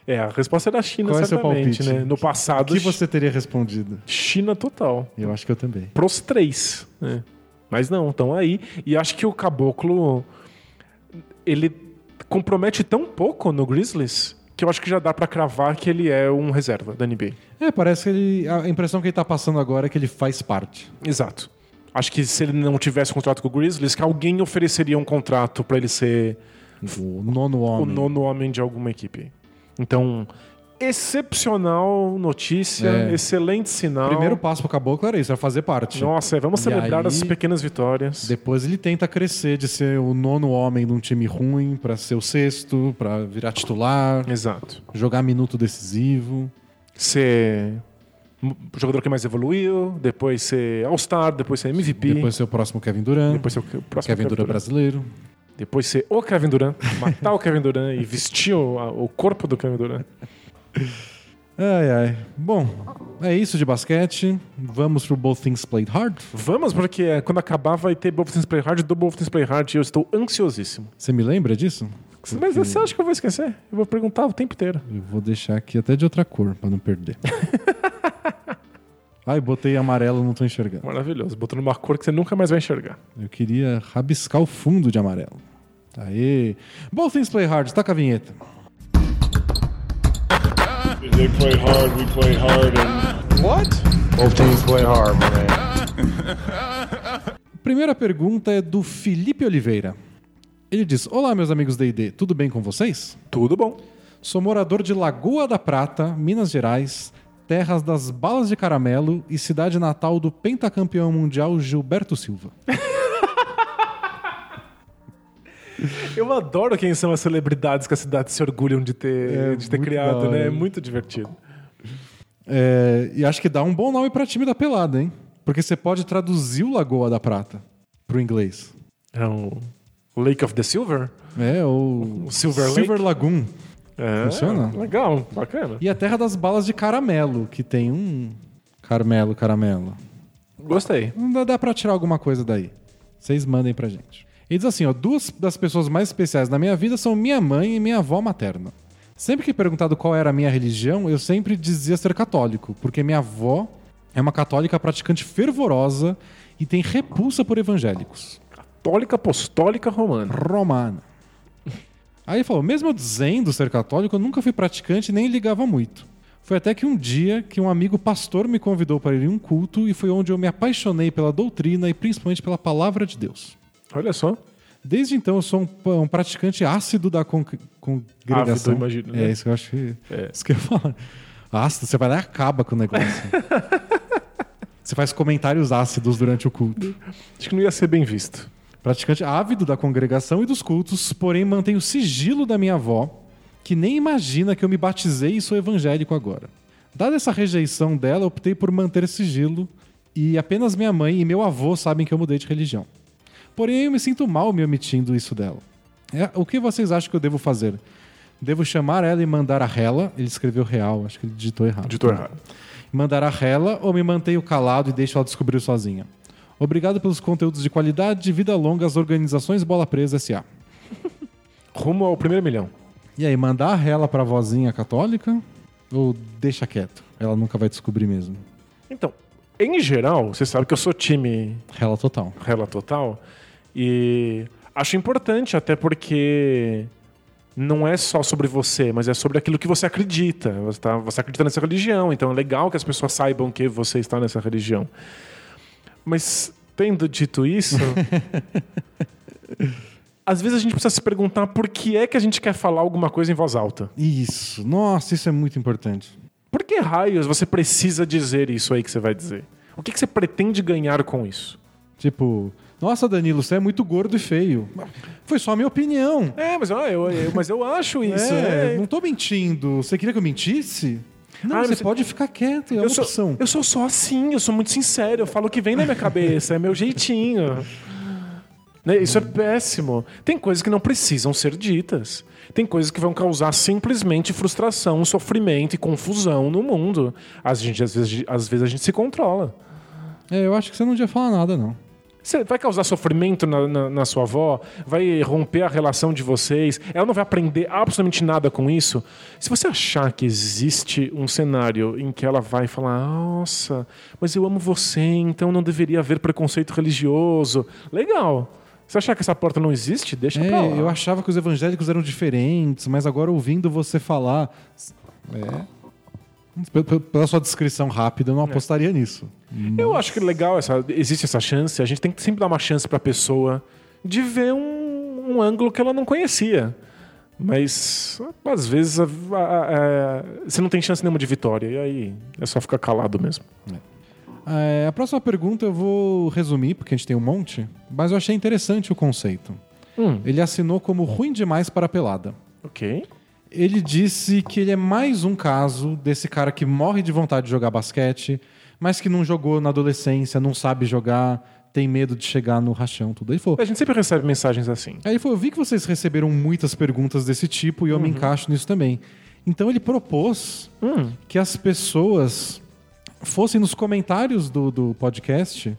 [SPEAKER 2] É, a resposta é da China,
[SPEAKER 1] Qual é seu
[SPEAKER 2] certamente,
[SPEAKER 1] palpite?
[SPEAKER 2] né? No
[SPEAKER 1] O
[SPEAKER 2] passado,
[SPEAKER 1] que você teria respondido?
[SPEAKER 2] China total.
[SPEAKER 1] Eu acho que eu também.
[SPEAKER 2] Pros três. né? Mas não, estão aí. E acho que o Caboclo, ele compromete tão pouco no Grizzlies que eu acho que já dá pra cravar que ele é um reserva da NBA.
[SPEAKER 1] É, parece que ele, a impressão que ele tá passando agora é que ele faz parte.
[SPEAKER 2] Exato. Acho que se ele não tivesse contrato com o Grizzlies, que alguém ofereceria um contrato pra ele ser
[SPEAKER 1] O nono
[SPEAKER 2] o
[SPEAKER 1] homem.
[SPEAKER 2] nono homem de alguma equipe. Então, excepcional notícia,
[SPEAKER 1] É.
[SPEAKER 2] excelente sinal.
[SPEAKER 1] Primeiro passo pro Caboclo era isso, era fazer parte.
[SPEAKER 2] Nossa, é, vamos
[SPEAKER 1] E
[SPEAKER 2] celebrar
[SPEAKER 1] aí-
[SPEAKER 2] as pequenas vitórias.
[SPEAKER 1] Depois ele tenta crescer de ser o nono homem de um time ruim pra ser o sexto, pra virar titular,
[SPEAKER 2] Exato.
[SPEAKER 1] jogar minuto decisivo.
[SPEAKER 2] Ser o jogador que mais evoluiu, depois ser All-Star, depois ser MVP,
[SPEAKER 1] Depois ser o próximo Kevin Durant.
[SPEAKER 2] depois ser o próximo
[SPEAKER 1] Kevin Durant brasileiro.
[SPEAKER 2] Depois ser o Kevin Durant, matar o Kevin Durant e vestir o, a- o corpo do Kevin Durant.
[SPEAKER 1] Ai, ai. Bom, é isso de basquete. Vamos pro Both Things Played Hard.
[SPEAKER 2] Vamos, porque é, quando acabar vai ter Both Things Play Hard do Both Things Play Hard e eu estou ansiosíssimo.
[SPEAKER 1] Você me lembra disso?
[SPEAKER 2] Mas você acha que eu vou esquecer? Eu vou perguntar o tempo inteiro.
[SPEAKER 1] Eu vou deixar aqui até de outra cor pra não perder. Ai, botei amarelo, não tô enxergando.
[SPEAKER 2] Maravilhoso. Botou numa cor que você nunca mais vai enxergar.
[SPEAKER 1] Eu queria rabiscar o fundo de amarelo. Aê! Both Things Play Hard, taca a vinheta.
[SPEAKER 3] They play hard, we play hard, and
[SPEAKER 2] What?
[SPEAKER 4] Both teams play hard, man.
[SPEAKER 1] Primeira pergunta é do Felipe Oliveira. Ele diz: Olá, meus amigos da ID, tudo bem com vocês?
[SPEAKER 2] Tudo bom.
[SPEAKER 1] Sou morador de Lagoa da Prata, Minas Gerais, terras das balas de caramelo e cidade natal do pentacampeão mundial Gilberto Silva.
[SPEAKER 2] Eu adoro quem são as celebridades que a cidade se orgulham de ter,
[SPEAKER 1] É
[SPEAKER 2] de ter criado, né? É muito divertido.
[SPEAKER 1] É, e acho que dá um bom nome pra time da pelada, hein? Porque você pode traduzir o Lagoa da Prata pro inglês.
[SPEAKER 2] É o Lake of the Silver?
[SPEAKER 1] É, ou
[SPEAKER 2] O Silver Lake?
[SPEAKER 1] Silver Lagoon.
[SPEAKER 2] É,
[SPEAKER 1] Funciona?
[SPEAKER 2] Legal, bacana.
[SPEAKER 1] E a terra das balas de caramelo, que tem um carmelo, caramelo.
[SPEAKER 2] Gostei.
[SPEAKER 1] Dá, dá pra tirar alguma coisa daí. Vocês mandem pra gente. Ele diz assim, ó, duas das pessoas mais especiais na minha vida são minha mãe e minha avó materna. Sempre que perguntado qual era a minha religião, eu sempre dizia ser católico, porque minha avó é uma católica praticante fervorosa e tem repulsa por evangélicos.
[SPEAKER 2] Católica Apostólica Romana.
[SPEAKER 1] Romana. Aí ele falou, mesmo eu dizendo ser católico, eu nunca fui praticante e nem ligava muito. Foi até que um dia que um amigo pastor me convidou para ir em um culto e foi onde eu me apaixonei pela doutrina e principalmente pela palavra de Deus.
[SPEAKER 2] Olha só.
[SPEAKER 1] Desde então eu sou um, um praticante ácido da con congregação.
[SPEAKER 2] Ávido, imagino,
[SPEAKER 1] É
[SPEAKER 2] né?
[SPEAKER 1] isso que eu acho que,
[SPEAKER 2] É.
[SPEAKER 1] isso que eu ia falar. Ácido, você vai lá e acaba com o negócio. você faz comentários ácidos durante o culto.
[SPEAKER 2] Acho que não ia ser bem visto.
[SPEAKER 1] Praticante ávido da congregação e dos cultos, porém mantém o sigilo da minha avó, que nem imagina que eu me batizei e sou evangélico agora. Dada essa rejeição dela, optei por manter sigilo e apenas minha mãe e meu avô sabem que eu mudei de religião. Porém, eu me sinto mal me omitindo isso dela. É, o que vocês acham que eu devo fazer? Devo chamar ela e mandar a rela? Ele escreveu real, acho que ele digitou errado.
[SPEAKER 2] Ditou errado.
[SPEAKER 1] Mandar a rela ou me mantenho calado e deixo ela descobrir sozinha? Obrigado pelos conteúdos de qualidade, vida longa às organizações Bola Presa S.A.
[SPEAKER 2] Rumo ao primeiro milhão.
[SPEAKER 1] E aí, mandar a rela pra vozinha católica ou deixa quieto? Ela nunca vai descobrir mesmo.
[SPEAKER 2] Então, em geral, você sabe que eu sou time
[SPEAKER 1] Rela total.
[SPEAKER 2] rela total. E acho importante, até porque não é só sobre você, mas é sobre aquilo que você acredita. Você, tá, você acredita nessa religião, então é legal que as pessoas saibam que você está nessa religião. Mas, tendo dito isso, Às vezes a gente precisa se perguntar por que é que a gente quer falar alguma coisa em voz alta.
[SPEAKER 1] Isso. Nossa, isso é muito importante.
[SPEAKER 2] Por que raios você precisa dizer isso aí que você vai dizer? O que, que você pretende ganhar com isso?
[SPEAKER 1] Tipo, nossa, Danilo, você é muito gordo e feio. Foi só a minha opinião.
[SPEAKER 2] É, mas, ah, eu, eu- mas eu acho isso.
[SPEAKER 1] é,
[SPEAKER 2] é.
[SPEAKER 1] não tô mentindo. Você queria que eu mentisse? Não,
[SPEAKER 2] Ah,
[SPEAKER 1] você
[SPEAKER 2] mas-
[SPEAKER 1] pode ficar quieto, é
[SPEAKER 2] Eu sou,
[SPEAKER 1] opção.
[SPEAKER 2] eu sou só assim, eu sou muito sincero, eu falo o que vem na minha cabeça, é meu jeitinho. Né, Isso é péssimo. Tem coisas que não precisam ser ditas. Tem coisas que vão causar simplesmente frustração, sofrimento e confusão no mundo. A gente, às, vezes, às vezes a gente se controla.
[SPEAKER 1] É, eu acho que você não devia falar nada, não.
[SPEAKER 2] Você vai causar sofrimento na, na- na sua avó? Vai romper a relação de vocês? Ela não vai aprender absolutamente nada com isso? Se você achar que existe um cenário em que ela vai falar: Nossa, mas eu amo você, então não deveria haver preconceito religioso. Legal. Se achar que essa porta não existe, deixa pra lá.
[SPEAKER 1] É, eu achava que os evangélicos eram diferentes, mas agora ouvindo você falar. É. Pe- pe- Pela sua descrição rápida, eu não apostaria nisso.
[SPEAKER 2] Eu acho que legal essa, existe essa chance. A gente tem que sempre dar uma chance pra pessoa de ver um, um ângulo que ela não conhecia. Mas às vezes a- a- a- você não tem chance nenhuma de vitória. E aí é só ficar calado mesmo.
[SPEAKER 1] É, a próxima pergunta eu vou resumir, porque a gente tem um monte, mas eu achei interessante o conceito.
[SPEAKER 2] Hum,
[SPEAKER 1] Ele assinou como ruim demais para a pelada.
[SPEAKER 2] ok.
[SPEAKER 1] Ele disse que ele é mais um caso desse cara que morre de vontade de jogar basquete, mas que não jogou na adolescência, não sabe jogar, tem medo de chegar no rachão, tudo. Ele falou.
[SPEAKER 2] A gente sempre recebe mensagens assim.
[SPEAKER 1] Aí ele falou: Eu vi que vocês receberam muitas perguntas desse tipo e eu me encaixo nisso também. Então ele propôs
[SPEAKER 2] Hum,
[SPEAKER 1] que as pessoas fossem nos comentários do, do podcast.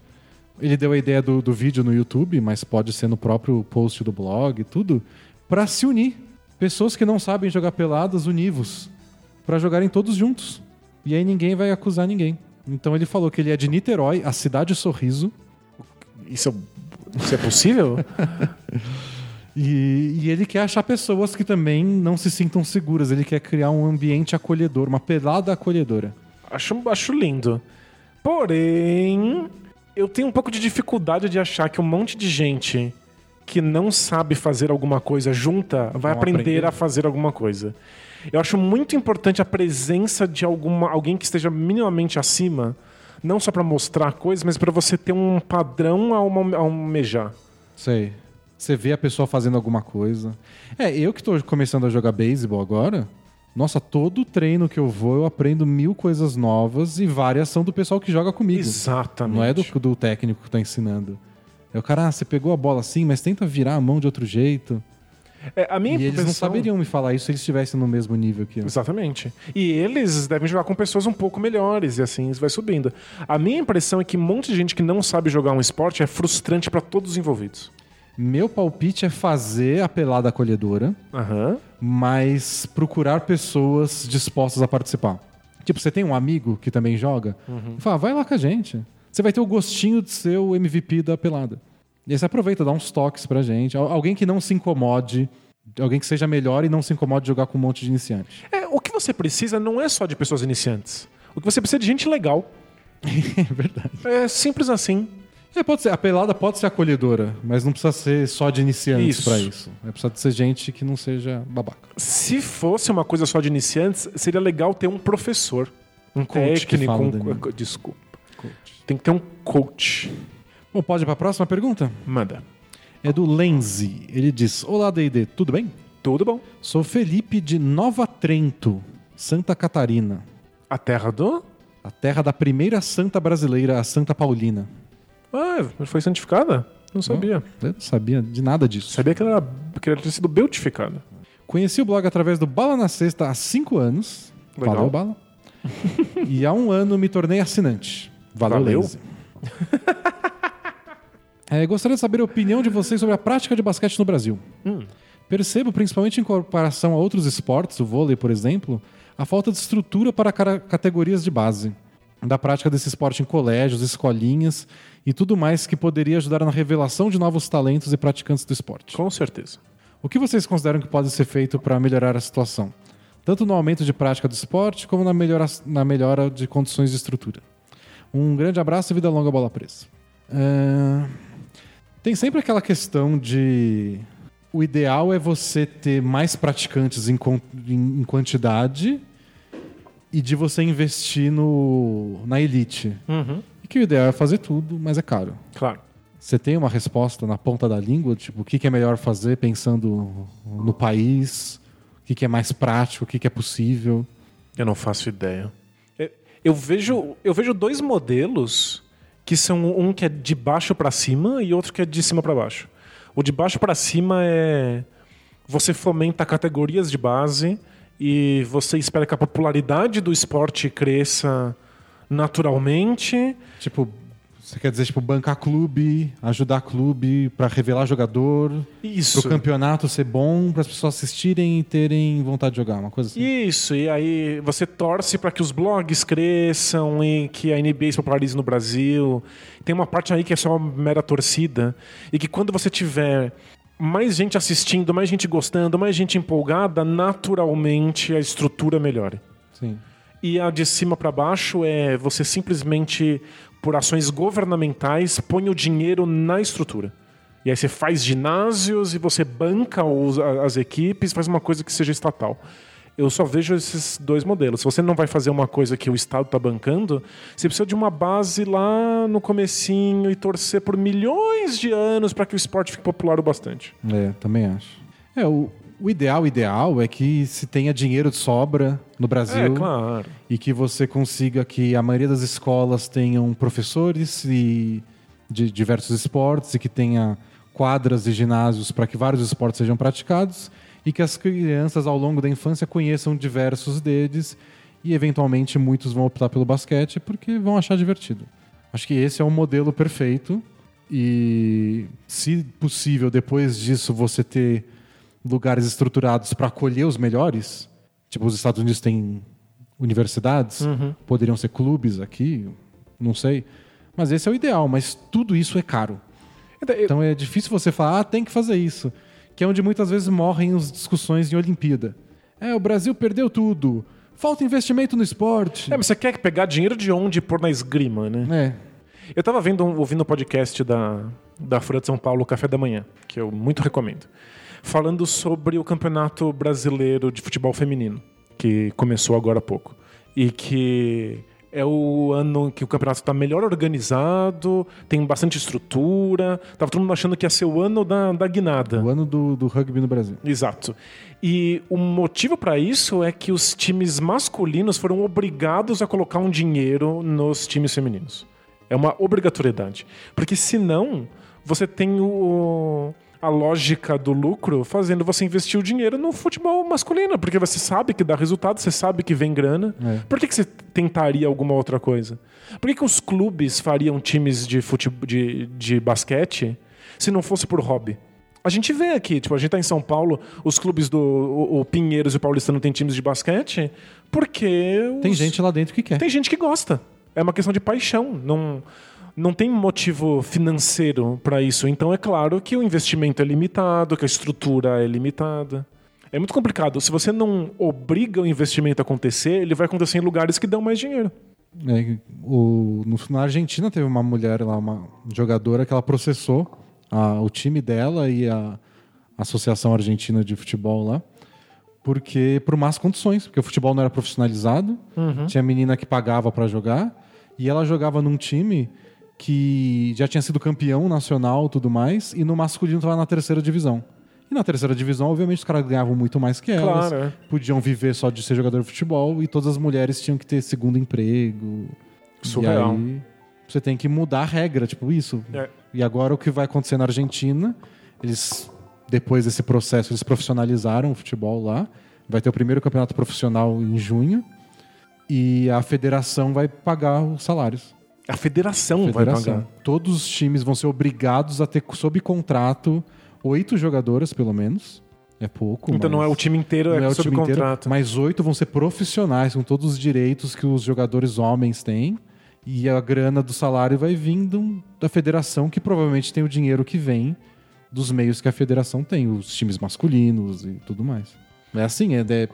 [SPEAKER 1] Ele deu a ideia do, do vídeo no YouTube, mas pode ser no próprio post do blog e tudo, para se unir. Pessoas que não sabem jogar peladas, univos, para jogarem todos juntos. E aí ninguém vai acusar ninguém. Então ele falou que ele é de Niterói, a cidade sorriso,
[SPEAKER 2] isso, é, isso é possível?
[SPEAKER 1] E, e ele quer achar pessoas que também não se sintam seguras. Ele quer criar um ambiente acolhedor, uma pelada acolhedora.
[SPEAKER 2] acho, acho lindo. Porém, eu tenho um pouco de dificuldade de achar que um monte de gente que não sabe fazer alguma coisa junta vai aprender,
[SPEAKER 1] aprender.
[SPEAKER 2] a fazer alguma coisa. Eu acho muito importante a presença de alguma, alguém que esteja minimamente acima, não só para mostrar coisas, mas para você ter um padrão a alme- a almejar.
[SPEAKER 1] Sei. Você vê a pessoa fazendo alguma coisa. É, eu que tô começando a jogar beisebol agora. Nossa, todo treino que eu vou, eu aprendo mil coisas novas e várias são do pessoal que joga comigo.
[SPEAKER 2] Exatamente.
[SPEAKER 1] Não é do, do técnico que tá ensinando. É o cara, ah, você pegou a bola assim, mas tenta virar a mão de outro jeito.
[SPEAKER 2] É, a minha
[SPEAKER 1] E eles não saberiam me falar isso se eles estivessem no mesmo nível que eu.
[SPEAKER 2] Exatamente. E eles devem jogar com pessoas um pouco melhores e assim isso vai subindo. A minha impressão é que um monte de gente que não sabe jogar um esporte é frustrante para todos os envolvidos.
[SPEAKER 1] Meu palpite é fazer a pelada acolhedora,
[SPEAKER 2] Aham.
[SPEAKER 1] mas procurar pessoas dispostas a participar. Tipo, você tem um amigo que também joga? Fala, vai lá com a gente. Você vai ter o gostinho de ser o MVP da pelada. E aí você aproveita, dá uns toques pra gente. Al- Alguém que não se incomode, alguém que seja melhor e não se incomode de jogar com um monte de iniciante.
[SPEAKER 2] É, o que você precisa não é só de pessoas iniciantes. O que você precisa é de gente legal.
[SPEAKER 1] é verdade.
[SPEAKER 2] É simples assim.
[SPEAKER 1] É, pode ser, a pelada pode ser acolhedora, mas não precisa ser só de iniciantes
[SPEAKER 2] Isso.
[SPEAKER 1] pra isso. É precisa de ser gente que não seja babaca.
[SPEAKER 2] Se fosse uma coisa só de iniciantes, seria legal ter um professor, um
[SPEAKER 1] Coach que
[SPEAKER 2] técnico,
[SPEAKER 1] fala,
[SPEAKER 2] um,
[SPEAKER 1] Danilo.
[SPEAKER 2] desculpa. Tem que ter um coach.
[SPEAKER 1] Bom, pode ir pra próxima pergunta?
[SPEAKER 2] Manda.
[SPEAKER 1] É do Lenzi. Ele diz: Olá, D&D, tudo bem?
[SPEAKER 2] Tudo bom.
[SPEAKER 1] Sou Felipe de Nova Trento, Santa Catarina.
[SPEAKER 2] A terra do
[SPEAKER 1] A terra da primeira santa brasileira, a Santa Paulina.
[SPEAKER 2] Ah, foi santificada? Não sabia.
[SPEAKER 1] Eu não sabia de nada disso.
[SPEAKER 2] Sabia que ela, era, que ela tinha sido beatificada.
[SPEAKER 1] Conheci o blog através do Bala na Sexta há cinco anos.
[SPEAKER 2] Legal.
[SPEAKER 1] Valeu, Bala. e há um ano me tornei assinante. Valeu,
[SPEAKER 2] Valeu.
[SPEAKER 1] É, gostaria de saber a opinião de vocês sobre a prática de basquete no Brasil. Percebo, principalmente em comparação a outros esportes, o vôlei, por exemplo, a falta de estrutura para categorias de base. Da prática desse esporte em colégios, escolinhas e tudo mais que poderia ajudar na revelação de novos talentos e praticantes do esporte.
[SPEAKER 2] Com certeza.
[SPEAKER 1] O que vocês consideram que pode ser feito para melhorar a situação? Tanto no aumento de prática do esporte, como na melhora, na melhora de condições de estrutura. Um grande abraço e vida longa, bola presa. É, Tem sempre aquela questão de o ideal é você ter mais praticantes em, em- em quantidade e de você investir no, na elite.
[SPEAKER 2] Uhum.
[SPEAKER 1] E que o ideal é fazer tudo, mas é caro.
[SPEAKER 2] Claro.
[SPEAKER 1] Você tem uma resposta na ponta da língua, tipo, o que, que é melhor fazer pensando no país, o que, que é mais prático, o que, que é possível.
[SPEAKER 2] Eu não faço ideia. Eu vejo, eu vejo dois modelos que são um que é de baixo para cima e outro que é de cima para baixo. O de baixo para cima é você fomenta categorias de base e você espera que a popularidade do esporte cresça naturalmente.
[SPEAKER 1] Tipo, você quer dizer, tipo, bancar clube, ajudar clube pra revelar jogador,
[SPEAKER 2] Isso.
[SPEAKER 1] pro campeonato ser bom, para as pessoas assistirem e terem vontade de jogar, uma coisa assim.
[SPEAKER 2] Isso, e aí você torce para que os blogs cresçam e que a NBA se popularize no Brasil. Tem uma parte aí que é só mera torcida. E que quando você tiver mais gente assistindo, mais gente gostando, mais gente empolgada, naturalmente a estrutura melhora.
[SPEAKER 1] Sim.
[SPEAKER 2] E a de cima para baixo é você simplesmente, por ações governamentais, põe o dinheiro na estrutura. E aí você faz ginásios e você banca os- as equipes, faz uma coisa que seja estatal. Eu só vejo esses dois modelos. Se você não vai fazer uma coisa que o Estado está bancando, você precisa de uma base lá no comecinho e torcer por milhões de anos para que o esporte fique popular o bastante.
[SPEAKER 1] É, também acho. É, o, o ideal, ideal é que se tenha dinheiro de sobra no Brasil
[SPEAKER 2] É, claro.
[SPEAKER 1] e que você consiga que a maioria das escolas tenham professores e de diversos esportes e que tenha quadras e ginásios para que vários esportes sejam praticados e que as crianças ao longo da infância conheçam diversos deles e eventualmente muitos vão optar pelo basquete porque vão achar divertido. Acho que esse é o modelo perfeito e se possível depois disso você ter lugares estruturados para acolher os melhores, tipo os Estados Unidos têm universidades, poderiam ser clubes aqui, não sei. Mas esse é o ideal, mas tudo isso é caro. Então é difícil você falar, ah, tem que fazer isso. Que é onde muitas vezes morrem as discussões em Olimpíada. É, o Brasil perdeu tudo. Falta investimento no esporte.
[SPEAKER 2] É, mas você quer pegar dinheiro de onde e pôr na esgrima, né?
[SPEAKER 1] É.
[SPEAKER 2] Eu tava vendo, um- ouvindo o podcast da, da Folha de São Paulo, Café da Manhã, que eu muito recomendo, falando sobre o Campeonato Brasileiro de Futebol Feminino, que começou agora há pouco. E que é o ano que o campeonato está melhor organizado, tem bastante estrutura. Tava todo mundo achando que ia ser o ano da, da guinada.
[SPEAKER 1] O ano do, do rugby no Brasil.
[SPEAKER 2] Exato. E o motivo para isso é que os times masculinos foram obrigados a colocar um dinheiro nos times femininos. É uma obrigatoriedade. Porque senão, você tem o, a lógica do lucro fazendo você investir o dinheiro no futebol masculino. Porque você sabe que dá resultado, você sabe que vem grana.
[SPEAKER 1] É.
[SPEAKER 2] Por que, que você tentaria alguma outra coisa? Por que, que os clubes fariam times de, fute... de, de basquete se não fosse por hobby? A gente vê aqui, tipo, a gente tá em São Paulo, os clubes do o, o Pinheiros e o Paulistano têm times de basquete, porque os-
[SPEAKER 1] Tem gente lá dentro que quer.
[SPEAKER 2] tem gente que gosta. É uma questão de paixão, não não tem motivo financeiro para isso. Então é claro que o investimento é limitado, que a estrutura é limitada. É muito complicado. Se você não obriga o investimento a acontecer, ele vai acontecer em lugares que dão mais dinheiro.
[SPEAKER 1] É, o, no, na Argentina teve uma mulher lá, uma jogadora que ela processou a- o time dela e a Associação Argentina de Futebol lá, porque por más condições, porque o futebol não era profissionalizado, tinha menina que pagava para jogar e ela jogava num time que já tinha sido campeão nacional, tudo mais, e no masculino estava na terceira divisão. E na terceira divisão, obviamente, os caras ganhavam muito mais que elas,
[SPEAKER 2] Claro, é.
[SPEAKER 1] podiam viver só de ser jogador de futebol e todas as mulheres tinham que ter segundo emprego.
[SPEAKER 2] Surreal.
[SPEAKER 1] E aí você tem que mudar a regra, tipo isso.
[SPEAKER 2] É.
[SPEAKER 1] E agora o que vai acontecer na Argentina, eles depois desse processo eles profissionalizaram o futebol lá. Vai ter o primeiro campeonato profissional em junho e a federação vai pagar os salários.
[SPEAKER 2] A federação, vai
[SPEAKER 1] Federação.
[SPEAKER 2] pagar.
[SPEAKER 1] Todos os times vão ser obrigados a ter sob contrato oito jogadoras pelo menos. É pouco.
[SPEAKER 2] Então não é o time inteiro, é,
[SPEAKER 1] é o
[SPEAKER 2] sob
[SPEAKER 1] time inteiro,
[SPEAKER 2] contrato.
[SPEAKER 1] mas oito vão ser profissionais, com todos os direitos que os jogadores homens têm. E a grana do salário vai vindo da federação, que provavelmente tem o dinheiro que vem dos meios que a federação tem, os times masculinos e tudo mais. É assim, é, é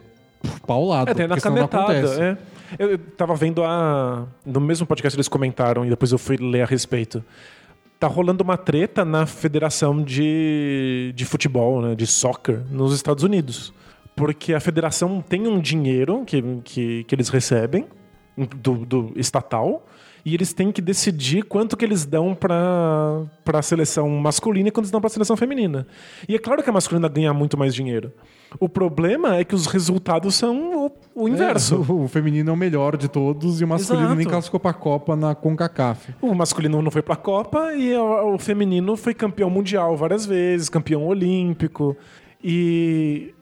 [SPEAKER 1] paulado.
[SPEAKER 2] É, tem na
[SPEAKER 1] senão não
[SPEAKER 2] canetada.
[SPEAKER 1] acontece.
[SPEAKER 2] É. Eu, eu tava vendo a. No mesmo podcast eles comentaram e depois eu fui ler a respeito. tá rolando uma treta na federação de, de futebol, né, de soccer, nos Estados Unidos. Porque a federação tem um dinheiro que, que, que eles recebem do, do estatal e eles têm que decidir quanto que eles dão para a seleção masculina e quanto eles dão para a seleção feminina. E é claro que a masculina ganha muito mais dinheiro. O problema é que os resultados são o, o inverso.
[SPEAKER 1] É, o, o feminino é o melhor de todos e o masculino
[SPEAKER 2] Exato.
[SPEAKER 1] nem classificou pra Copa na CONCACAF.
[SPEAKER 2] O masculino não foi pra Copa e o, o feminino foi campeão mundial várias vezes, campeão olímpico. E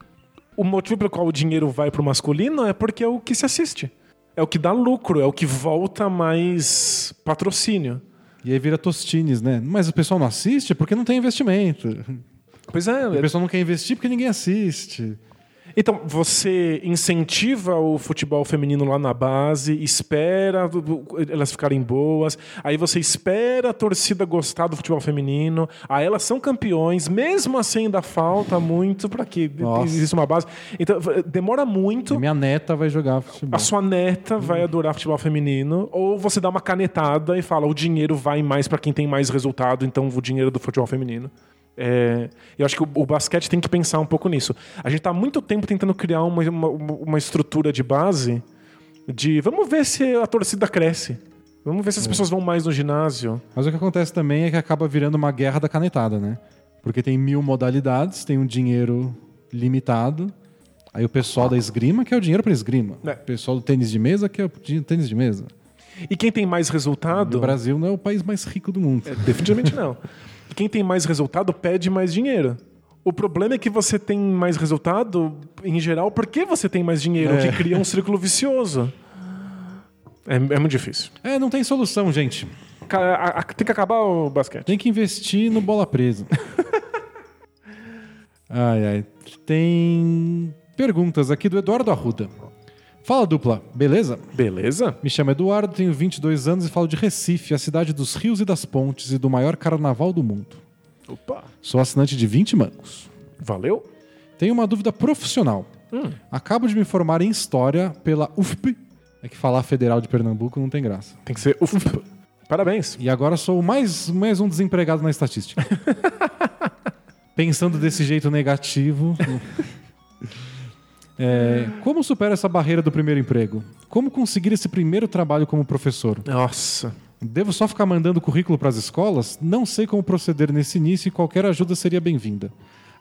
[SPEAKER 2] o motivo pelo qual o dinheiro vai pro masculino é porque é o que se assiste. É o que dá lucro, é o que volta mais patrocínio.
[SPEAKER 1] E aí vira Tostines, né? Mas o pessoal não assiste porque não tem investimento.
[SPEAKER 2] Pois é,
[SPEAKER 1] O pessoal não quer investir porque ninguém assiste.
[SPEAKER 2] Então, você incentiva o futebol feminino lá na base, espera elas ficarem boas, aí você espera a torcida gostar do futebol feminino, aí elas são campeões, mesmo assim ainda falta muito para que
[SPEAKER 1] Nossa.
[SPEAKER 2] exista uma base. Então, demora muito.
[SPEAKER 1] E minha neta vai jogar futebol.
[SPEAKER 2] A sua neta vai adorar futebol feminino, ou você dá uma canetada e fala: o dinheiro vai mais para quem tem mais resultado, então o dinheiro do futebol feminino. É, eu acho que o, o basquete tem que pensar um pouco nisso. A gente está há muito tempo tentando criar uma, uma, uma estrutura de base de vamos ver se a torcida cresce. Vamos ver se as pessoas vão mais no ginásio.
[SPEAKER 1] Mas o que acontece também é que acaba virando uma guerra da canetada, né? Porque tem mil modalidades, tem um dinheiro limitado. Aí o pessoal da esgrima quer o dinheiro para esgrima.
[SPEAKER 2] É.
[SPEAKER 1] O pessoal do tênis de mesa quer o di- tênis de mesa.
[SPEAKER 2] E quem tem mais
[SPEAKER 1] O
[SPEAKER 2] resultado.
[SPEAKER 1] Brasil não é o país mais rico do mundo.
[SPEAKER 2] É, definitivamente não. Quem tem mais resultado pede mais dinheiro. O problema é que você tem mais resultado, em geral, porque você tem mais dinheiro, o que cria um círculo vicioso. É, é muito difícil.
[SPEAKER 1] É, não tem solução, gente.
[SPEAKER 2] Tem que acabar o basquete.
[SPEAKER 1] Tem que investir no bola presa. ai, ai. Tem perguntas aqui do Eduardo Arruda. Fala, dupla. Beleza?
[SPEAKER 2] Beleza?
[SPEAKER 1] Me chamo Eduardo, tenho 22 anos e falo de Recife, a cidade dos rios e das pontes e do maior carnaval do mundo.
[SPEAKER 2] Opa.
[SPEAKER 1] Sou assinante de 20 mangos.
[SPEAKER 2] Valeu?
[SPEAKER 1] Tenho uma dúvida profissional. Acabo de me formar em História pela UFP. É que falar Federal de Pernambuco não tem graça.
[SPEAKER 2] Tem que ser. Uf. Parabéns.
[SPEAKER 1] E agora sou mais, mais um desempregado na estatística. Pensando desse jeito negativo. É, como supera essa barreira do primeiro emprego? Como conseguir esse primeiro trabalho como professor?
[SPEAKER 2] Nossa.
[SPEAKER 1] Devo só ficar mandando currículo para as escolas? Não sei como proceder nesse início e qualquer ajuda seria bem-vinda.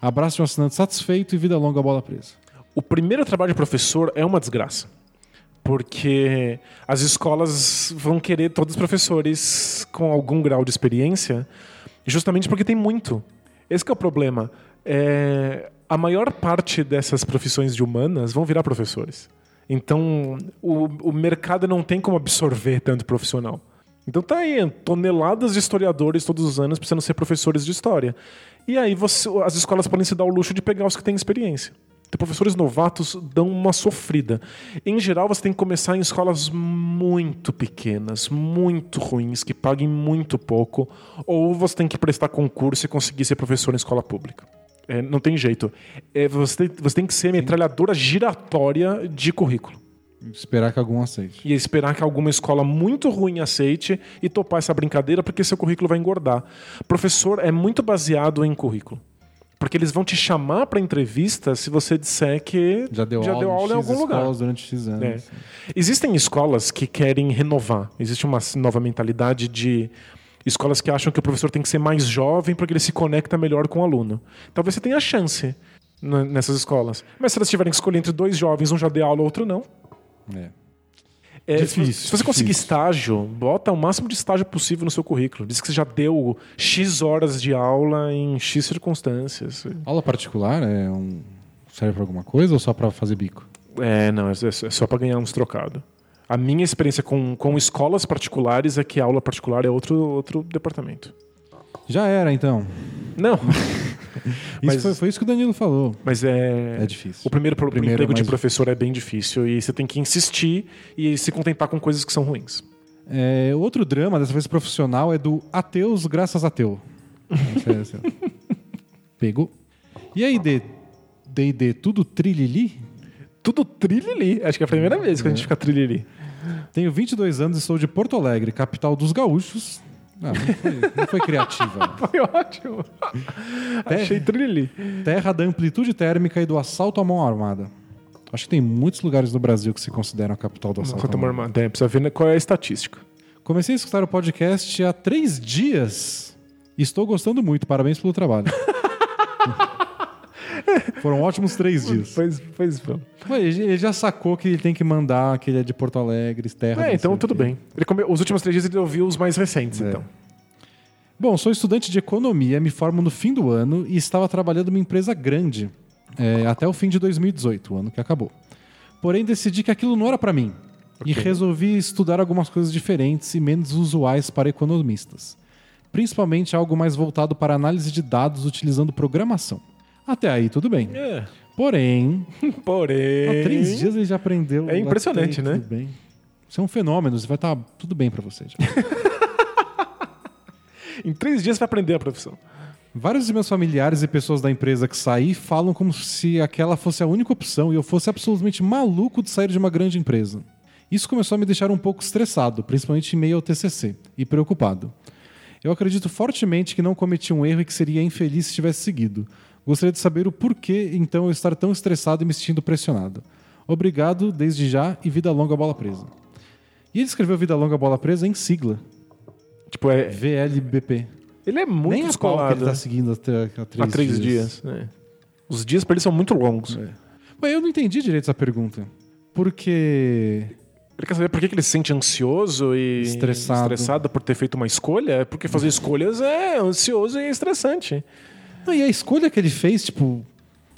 [SPEAKER 1] Abraço de um assinante satisfeito e vida longa bola presa.
[SPEAKER 2] O primeiro trabalho de professor é uma desgraça. Porque as escolas vão querer todos os professores com algum grau de experiência, justamente porque tem muito. Esse que é o problema. É, a maior parte dessas profissões de humanas vão virar professores. Então, o, o mercado não tem como absorver tanto profissional. Então tá aí, toneladas de historiadores todos os anos precisando ser professores de história. E aí você- as escolas podem se dar o luxo de pegar os que têm experiência. Então, professores novatos dão uma sofrida. Em geral, você tem que começar em escolas muito pequenas, muito ruins, que paguem muito pouco, ou você tem que prestar concurso e conseguir ser professor em escola pública. É, não tem jeito. É, você, tem, você tem que ser metralhadora giratória de currículo.
[SPEAKER 1] Esperar que algum aceite.
[SPEAKER 2] E esperar que alguma escola muito ruim aceite e topar essa brincadeira, porque seu currículo vai engordar. Professor é muito baseado em currículo. Porque eles vão te chamar para entrevista se você disser que
[SPEAKER 1] Já deu aula,
[SPEAKER 2] em
[SPEAKER 1] X
[SPEAKER 2] algum lugar.
[SPEAKER 1] durante X anos.
[SPEAKER 2] É. Existem escolas que querem renovar. Existe uma nova mentalidade de escolas que acham que o professor tem que ser mais jovem porque ele se conecta melhor com o aluno. Talvez você tenha chance nessas escolas. Mas se elas tiverem que escolher entre dois jovens, um já deu aula, outro não.
[SPEAKER 1] É.
[SPEAKER 2] É,
[SPEAKER 1] Difícil,
[SPEAKER 2] Se você conseguir
[SPEAKER 1] difícil.
[SPEAKER 2] estágio, bota o máximo de estágio possível no seu currículo. Diz que você já deu X horas de aula em X circunstâncias.
[SPEAKER 1] Aula particular é um... serve para alguma coisa ou só para fazer bico?
[SPEAKER 2] É, não, é é só para ganhar uns trocados. A minha experiência com, com escolas particulares é que a aula particular é outro, outro departamento.
[SPEAKER 1] Já era, então.
[SPEAKER 2] Não,
[SPEAKER 1] Isso
[SPEAKER 2] Mas-
[SPEAKER 1] foi, foi isso que o Danilo falou.
[SPEAKER 2] mas é.
[SPEAKER 1] É difícil.
[SPEAKER 2] O primeiro, pro-
[SPEAKER 1] Primeiro
[SPEAKER 2] emprego
[SPEAKER 1] é
[SPEAKER 2] de professor é bem difícil e você tem que insistir e se contentar com coisas que são ruins.
[SPEAKER 1] É, outro drama, dessa vez profissional, é do Ateus graças a teu. É- é. Pegou. E aí? D&D, tudo trilili?
[SPEAKER 2] Tudo trilili. Acho que é a primeira vez que a gente fica trilili.
[SPEAKER 1] Tenho 22 anos e sou de Porto Alegre, capital dos gaúchos. Ah, não, foi, não foi criativa.
[SPEAKER 2] Foi ótimo. Achei trilha.
[SPEAKER 1] Terra da amplitude térmica e do assalto à mão armada. Acho que tem muitos lugares no Brasil que se consideram a capital do assalto à mão armada.
[SPEAKER 2] É, precisa ver qual é a estatística.
[SPEAKER 1] Comecei a escutar o podcast há três dias estou gostando muito. Parabéns pelo trabalho. Foram ótimos três dias.
[SPEAKER 2] Pois, pois.
[SPEAKER 1] Ué, Ele já sacou que ele tem que mandar que ele é de Porto Alegre, terra.
[SPEAKER 2] É, então tudo bem. Ele come- Os últimos três dias ele ouviu os mais recentes,
[SPEAKER 1] É.
[SPEAKER 2] então.
[SPEAKER 1] Bom, sou estudante de economia, me formo no fim do ano e estava trabalhando numa empresa grande é, até o fim de 2018, o ano que acabou. Porém, decidi que aquilo não era para mim e resolvi estudar algumas coisas diferentes e menos usuais para economistas. Principalmente algo mais voltado para análise de dados utilizando programação. Até aí, tudo bem.
[SPEAKER 2] É.
[SPEAKER 1] Porém,
[SPEAKER 2] Porém.
[SPEAKER 1] há três dias ele já aprendeu.
[SPEAKER 2] É impressionante, né?
[SPEAKER 1] Tudo bem. Isso é um fenômeno, vai estar tudo bem para você. já.
[SPEAKER 2] Em três dias você vai aprender a profissão.
[SPEAKER 1] Vários de meus familiares e pessoas da empresa que saí falam como se aquela fosse a única opção e eu fosse absolutamente maluco de sair de uma grande empresa. Isso começou a me deixar um pouco estressado, principalmente em meio ao TCC, e preocupado. Eu acredito fortemente que não cometi um erro e que seria infeliz se tivesse seguido. Gostaria de saber o porquê, então, eu estar tão estressado e me sentindo pressionado. Obrigado, desde já, e vida longa bola presa. E ele escreveu Vida Longa Bola Presa em sigla,
[SPEAKER 2] Tipo, é,
[SPEAKER 1] VLBP.
[SPEAKER 2] ele é muito
[SPEAKER 1] Nem pau que ele tá seguindo há três,
[SPEAKER 2] Há três dias. é. Os dias pra ele são muito longos.
[SPEAKER 1] Mas eu não entendi direito essa pergunta. Porque.
[SPEAKER 2] Ele quer saber por que ele se sente ansioso e
[SPEAKER 1] Estressado.
[SPEAKER 2] estressado por ter feito uma escolha? É porque fazer escolhas é ansioso e estressante.
[SPEAKER 1] Não, e a escolha que ele fez, tipo,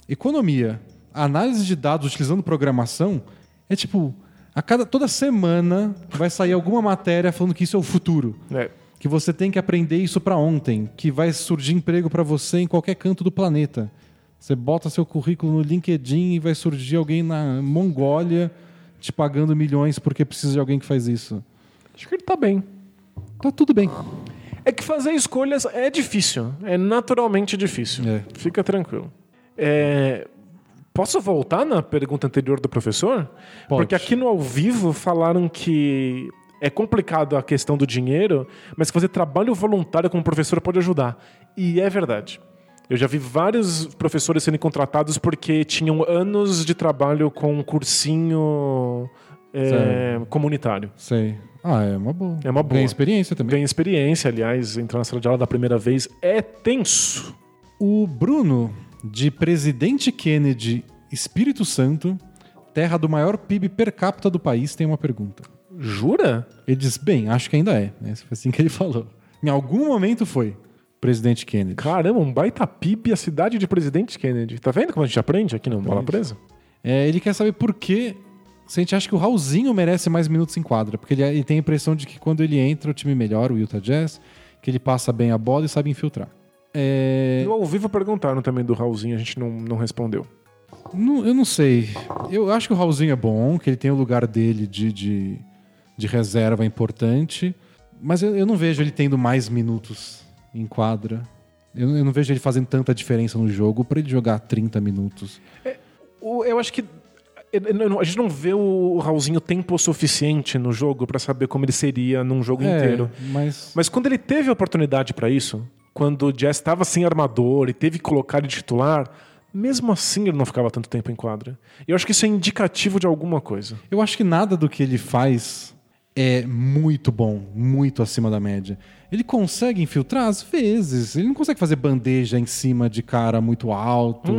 [SPEAKER 1] economia, análise de dados utilizando programação, é tipo, a cada toda semana vai sair alguma matéria falando que isso é o futuro,
[SPEAKER 2] É.
[SPEAKER 1] que você tem que aprender isso pra ontem, que vai surgir emprego pra você em qualquer canto do planeta. Você bota seu currículo no LinkedIn e vai surgir alguém na Mongólia te pagando milhões porque precisa de alguém que faz isso.
[SPEAKER 2] Acho que ele tá bem.
[SPEAKER 1] Tá tudo bem.
[SPEAKER 2] É que fazer escolhas é difícil. É naturalmente difícil.
[SPEAKER 1] É.
[SPEAKER 2] Fica tranquilo. É, Posso voltar na pergunta anterior do professor?
[SPEAKER 1] Pode.
[SPEAKER 2] Porque aqui no ao vivo falaram que é complicado a questão do dinheiro, mas que fazer trabalho voluntário como professor pode ajudar. E é verdade. Eu já vi vários professores sendo contratados porque tinham anos de trabalho com um cursinho é,
[SPEAKER 1] Sério?
[SPEAKER 2] comunitário.
[SPEAKER 1] Sei. Ah, é uma boa.
[SPEAKER 2] É uma boa.
[SPEAKER 1] Ganha experiência também.
[SPEAKER 2] Ganha experiência, aliás, entrar na sala de aula da primeira vez é tenso.
[SPEAKER 1] O Bruno, de Presidente Kennedy, Espírito Santo, terra do maior PIB per capita do país, tem uma pergunta.
[SPEAKER 2] Jura?
[SPEAKER 1] Ele diz: Bem, acho que ainda é. Né? Foi assim que ele falou. Em algum momento foi. Presidente Kennedy.
[SPEAKER 2] Caramba, um baita PIB a cidade de Presidente Kennedy. Tá vendo como a gente aprende aqui no Bola Presa?
[SPEAKER 1] É, ele quer saber por que se a gente acha que o Raulzinho merece mais minutos em quadra. Porque ele, ele tem a impressão de que quando ele entra, o time melhora, o Utah Jazz, que ele passa bem a bola e sabe infiltrar. É,
[SPEAKER 2] No ao vivo perguntaram também do Raulzinho, a gente não, não respondeu.
[SPEAKER 1] Não- eu não sei. Eu acho que o Raulzinho é bom, que ele tem o lugar dele de, de, de reserva importante. Mas eu, eu não vejo ele tendo mais minutos em quadra. Eu, eu não vejo ele fazendo tanta diferença no jogo pra ele jogar 30 minutos.
[SPEAKER 2] O- Eu acho que a gente não vê o Raulzinho tempo suficiente no jogo pra saber como ele seria num jogo
[SPEAKER 1] É,
[SPEAKER 2] inteiro.
[SPEAKER 1] mas.
[SPEAKER 2] Mas quando ele teve a oportunidade pra isso, quando o Jazz estava sem armador e teve que colocar ele de titular, mesmo assim ele não ficava tanto tempo em quadra. E eu acho que isso é indicativo de alguma coisa.
[SPEAKER 1] Eu acho que nada do que ele faz é muito bom, muito acima da média. Ele consegue infiltrar às vezes. Ele não consegue fazer bandeja em cima de cara muito alto.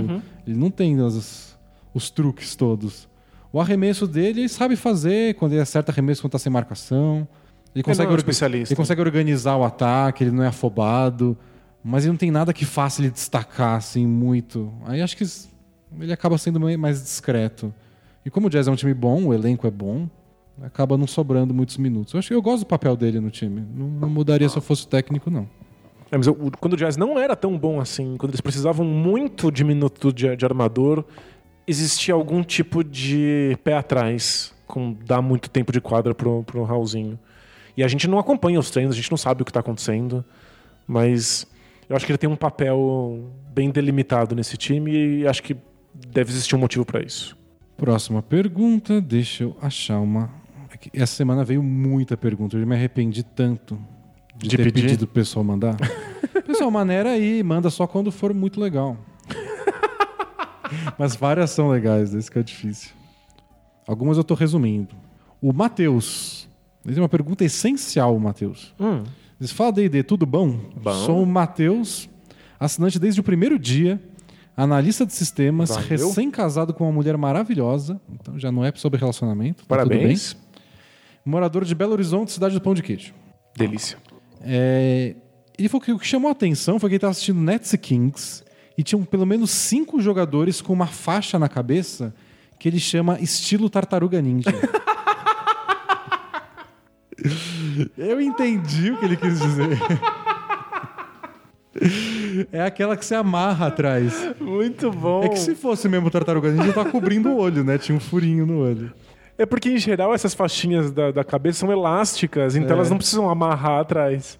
[SPEAKER 1] Ele não tem os, os truques todos. O arremesso dele ele sabe fazer quando ele acerta arremesso quando tá sem marcação. Ele consegue,
[SPEAKER 2] não é um
[SPEAKER 1] ele consegue organizar o ataque, ele não é afobado. Mas ele não tem nada que faça ele destacar assim muito. Aí acho que ele acaba sendo mais discreto. E como o Jazz é um time bom, o elenco é bom, acaba não sobrando muitos minutos. Eu acho que eu gosto do papel dele no time. Não, não mudaria se eu fosse técnico, não.
[SPEAKER 2] É, mas o- quando o Jazz não era tão bom assim, quando eles precisavam muito de minuto de, de armador, existia algum tipo de pé atrás com dar muito tempo de quadra pro, pro Raulzinho. E a gente não acompanha os treinos, a gente não sabe o que tá acontecendo, mas eu acho que ele tem um papel bem delimitado nesse time e acho que deve existir um motivo pra isso.
[SPEAKER 1] Próxima pergunta, deixa eu achar uma. Aqui, Essa semana veio muita pergunta, eu me arrependi tanto de,
[SPEAKER 2] De
[SPEAKER 1] ter
[SPEAKER 2] pedir?
[SPEAKER 1] pedido pro pessoal mandar. pessoal, maneira aí, manda só quando for muito legal. Mas várias são legais, esse que é difícil. Algumas eu tô resumindo. O Matheus. Ele tem uma pergunta essencial, Matheus.
[SPEAKER 2] Hum.
[SPEAKER 1] Diz, fala D&D, tudo bom?
[SPEAKER 2] Bom.
[SPEAKER 1] Sou o Matheus, assinante desde o primeiro dia, analista de sistemas, recém-casado com uma mulher maravilhosa, então já não é sobre relacionamento, tá tudo bem.
[SPEAKER 2] Parabéns.
[SPEAKER 1] Morador de Belo Horizonte, cidade do Pão de Queijo.
[SPEAKER 2] Delícia.
[SPEAKER 1] É, Ele falou que o que chamou a atenção foi que ele estava assistindo Nets e Kings e tinham pelo menos cinco jogadores com uma faixa na cabeça que ele chama estilo tartaruga ninja. Eu entendi o que ele quis dizer. É aquela que você amarra atrás.
[SPEAKER 2] Muito bom.
[SPEAKER 1] É que se fosse mesmo tartaruga ninja, tá cobrindo o olho, né? Tinha um furinho no olho.
[SPEAKER 2] É porque, em geral, essas faixinhas da, da cabeça são elásticas, então
[SPEAKER 1] É.
[SPEAKER 2] elas não precisam amarrar atrás.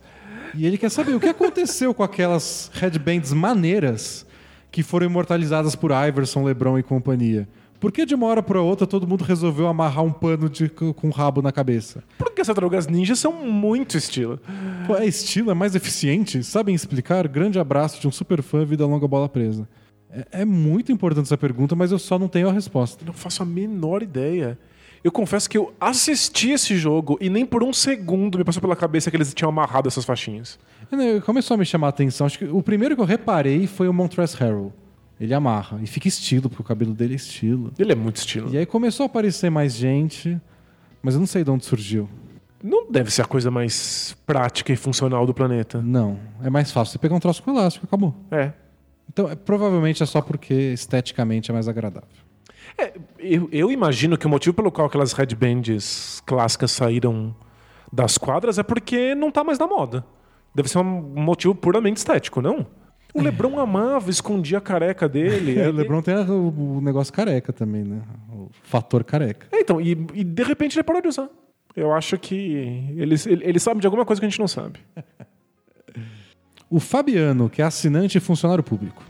[SPEAKER 1] E ele quer saber o que aconteceu com aquelas headbands maneiras que foram imortalizadas por Iverson, LeBron e companhia. Por que de uma hora para outra todo mundo resolveu amarrar um pano de, com um rabo na cabeça?
[SPEAKER 2] Porque as tartarugas ninjas são muito estilo.
[SPEAKER 1] Pô, é estilo, é mais eficiente? Sabem explicar? Grande abraço de um super fã, vida longa, bola presa. É, é muito importante essa pergunta, mas eu só não tenho a resposta.
[SPEAKER 2] Não faço a menor ideia. Eu confesso que eu assisti esse jogo e nem por um segundo me passou pela cabeça que eles tinham amarrado essas faixinhas.
[SPEAKER 1] Começou a me chamar a atenção. Acho que o primeiro que eu reparei foi o Montrezl Harrell. Ele amarra e fica estilo, porque o cabelo dele é estilo.
[SPEAKER 2] Ele é muito estilo.
[SPEAKER 1] E aí começou a aparecer mais gente, mas eu não sei de onde surgiu.
[SPEAKER 2] Não deve ser a coisa mais prática e funcional do planeta.
[SPEAKER 1] Não, é mais fácil você pegar um troço com elástico, acabou.
[SPEAKER 2] É.
[SPEAKER 1] Então, é- provavelmente é só porque esteticamente é mais agradável.
[SPEAKER 2] É, eu, eu imagino que o motivo pelo qual aquelas headbands clássicas saíram das quadras é porque não tá mais na moda. Deve ser um motivo puramente estético, não? O Lebron amava, escondia a careca dele.
[SPEAKER 1] É, o LeBron tem o negócio careca também, né? O fator careca.
[SPEAKER 2] É, então, e, e de repente ele parou de usar. Eu acho que ele, ele, ele sabe de alguma coisa que a gente não sabe.
[SPEAKER 1] O Fabiano, que é assinante e funcionário público,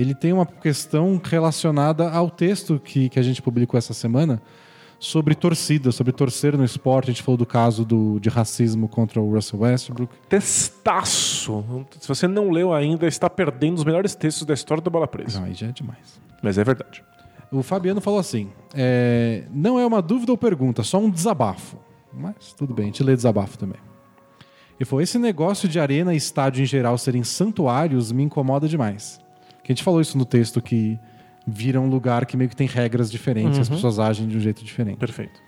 [SPEAKER 1] ele tem uma questão relacionada ao texto que, que a gente publicou essa semana sobre torcida, sobre torcer no esporte. A gente falou do caso do, de racismo contra o Russell Westbrook.
[SPEAKER 2] Testaço. Se você não leu ainda, está perdendo os melhores textos da história do Bola Presa.
[SPEAKER 1] Não, aí já é demais.
[SPEAKER 2] Mas é verdade.
[SPEAKER 1] O Fabiano falou assim: é, não é uma dúvida ou pergunta, só um desabafo. Mas tudo bem, a gente lê desabafo também. Ele falou: esse negócio de arena e estádio em geral serem santuários me incomoda demais. Que a gente falou isso no texto que vira um lugar que meio que tem regras diferentes, as pessoas agem de um jeito diferente.
[SPEAKER 2] Perfeito.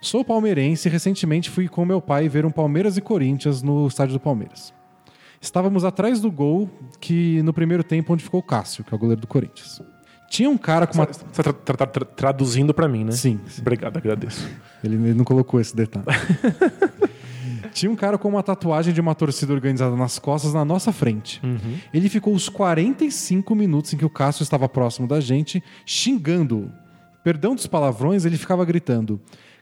[SPEAKER 1] Sou palmeirense e recentemente fui com meu pai ver um Palmeiras e Corinthians no estádio do Palmeiras. Estávamos atrás do gol que no primeiro tempo onde ficou o Cássio, que é o goleiro do Corinthians. Tinha um cara com uma
[SPEAKER 2] Você está tra- tra- tra- traduzindo pra mim, né?
[SPEAKER 1] Sim, sim.
[SPEAKER 2] Obrigado, agradeço.
[SPEAKER 1] Ele, ele não colocou esse detalhe. Tinha um cara com uma tatuagem de uma torcida organizada nas costas na nossa frente. Ele ficou os 45 minutos em que o Cássio estava próximo da gente, xingando. Perdão dos palavrões, ele ficava gritando: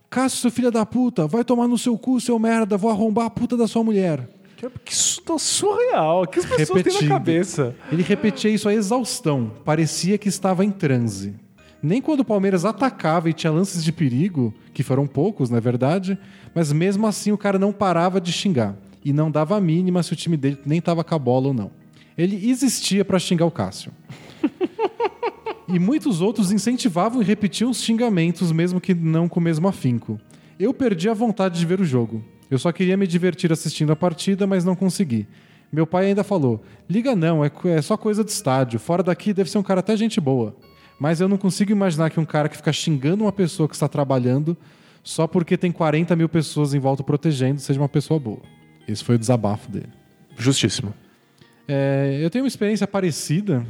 [SPEAKER 1] Cássio, seu filho da puta, vai tomar no seu cu, seu merda, vou arrombar a puta da sua mulher.
[SPEAKER 2] Que, isso tá surreal. O que as pessoas têm
[SPEAKER 1] Repetido.
[SPEAKER 2] na cabeça?
[SPEAKER 1] Ele repetia isso à exaustão. Parecia que estava em transe. Nem quando o Palmeiras atacava e tinha lances de perigo, que foram poucos, na verdade, mas mesmo assim o cara não parava de xingar. E não dava a mínima se o time dele nem tava com a bola ou não. Ele existia para xingar o Cássio. e muitos outros incentivavam e repetiam os xingamentos, mesmo que não com o mesmo afinco. Eu perdi a vontade de ver o jogo. Eu só queria me divertir assistindo a partida, mas não consegui. Meu pai ainda falou: liga não, é, é só coisa de estádio. Fora daqui deve ser um cara até gente boa. Mas eu não consigo imaginar que um cara que fica xingando uma pessoa que está trabalhando só porque tem 40 mil pessoas em volta protegendo seja uma pessoa boa. Esse foi o desabafo dele.
[SPEAKER 2] Justíssimo.
[SPEAKER 1] É, eu tenho uma experiência parecida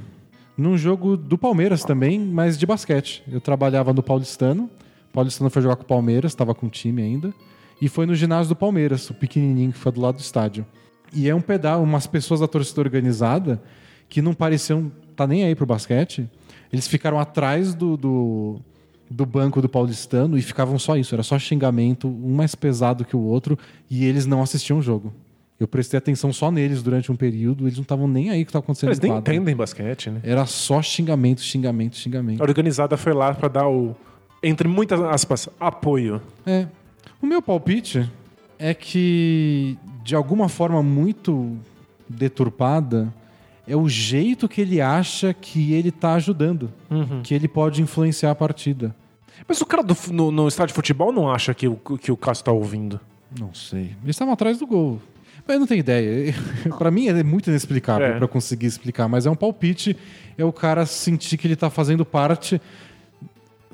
[SPEAKER 1] num jogo do Palmeiras também, mas de basquete. Eu trabalhava no Paulistano. O Paulistano foi jogar com o Palmeiras, estava com o time ainda. E foi no ginásio do Palmeiras, o pequenininho que foi do lado do estádio. E é um pedal, umas pessoas da torcida organizada que não pareciam tá nem aí pro basquete. Eles ficaram atrás do, do, do banco do Paulistano e ficavam só isso. Era só xingamento, um mais pesado que o outro, e eles não assistiam o jogo. Eu prestei atenção só neles durante um período, eles não estavam nem aí o que estava acontecendo
[SPEAKER 2] Eles nem entendem basquete, né?
[SPEAKER 1] Era só xingamento, xingamento,
[SPEAKER 2] A
[SPEAKER 1] xingamento.
[SPEAKER 2] organizada foi lá pra dar o, entre muitas aspas, apoio.
[SPEAKER 1] É. O meu palpite é que de alguma forma muito deturpada, é o jeito que ele acha que ele tá ajudando, que ele pode influenciar a partida.
[SPEAKER 2] Mas o cara do, no, no estádio de futebol não acha que o, que o Cássio tá ouvindo.
[SPEAKER 1] Não sei. Eles estavam atrás do gol. Mas eu não tenho ideia. Pra mim é muito inexplicável
[SPEAKER 2] É.
[SPEAKER 1] pra conseguir explicar, mas é um palpite. É o cara sentir que ele tá fazendo parte.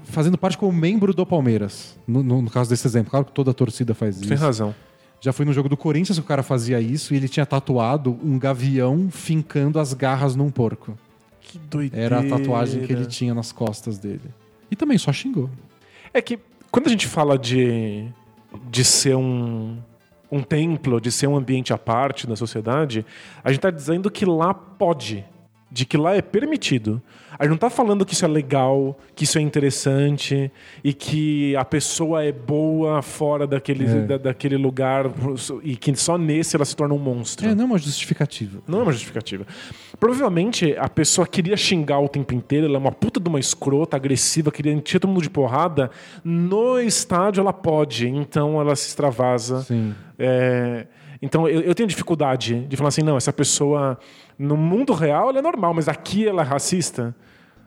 [SPEAKER 1] Fazendo parte como membro do Palmeiras. No, no- no caso desse exemplo. Claro que toda a torcida faz isso.
[SPEAKER 2] Tem razão.
[SPEAKER 1] Já foi no jogo do Corinthians que o cara fazia isso e ele tinha tatuado um gavião fincando as garras num porco.
[SPEAKER 2] Que doideira.
[SPEAKER 1] Era a tatuagem que ele tinha nas costas dele. E também só xingou.
[SPEAKER 2] É que quando a gente fala de, de ser um, um templo, de ser um ambiente à parte da sociedade, a gente tá dizendo que lá pode, de que lá é permitido. A gente não tá falando que isso é legal, que isso é interessante e que a pessoa é boa fora daquele,
[SPEAKER 1] É.
[SPEAKER 2] da- daquele lugar e que só nesse ela se torna um monstro.
[SPEAKER 1] É, não é uma justificativa.
[SPEAKER 2] Não é uma justificativa. Provavelmente a pessoa queria xingar o tempo inteiro, ela é uma puta de uma escrota, agressiva, queria encher todo mundo de porrada. No estádio ela pode, então ela se extravasa.
[SPEAKER 1] Sim.
[SPEAKER 2] É, então eu, eu tenho dificuldade de falar assim, não, essa pessoa no mundo real ela é normal, mas aqui ela é racista.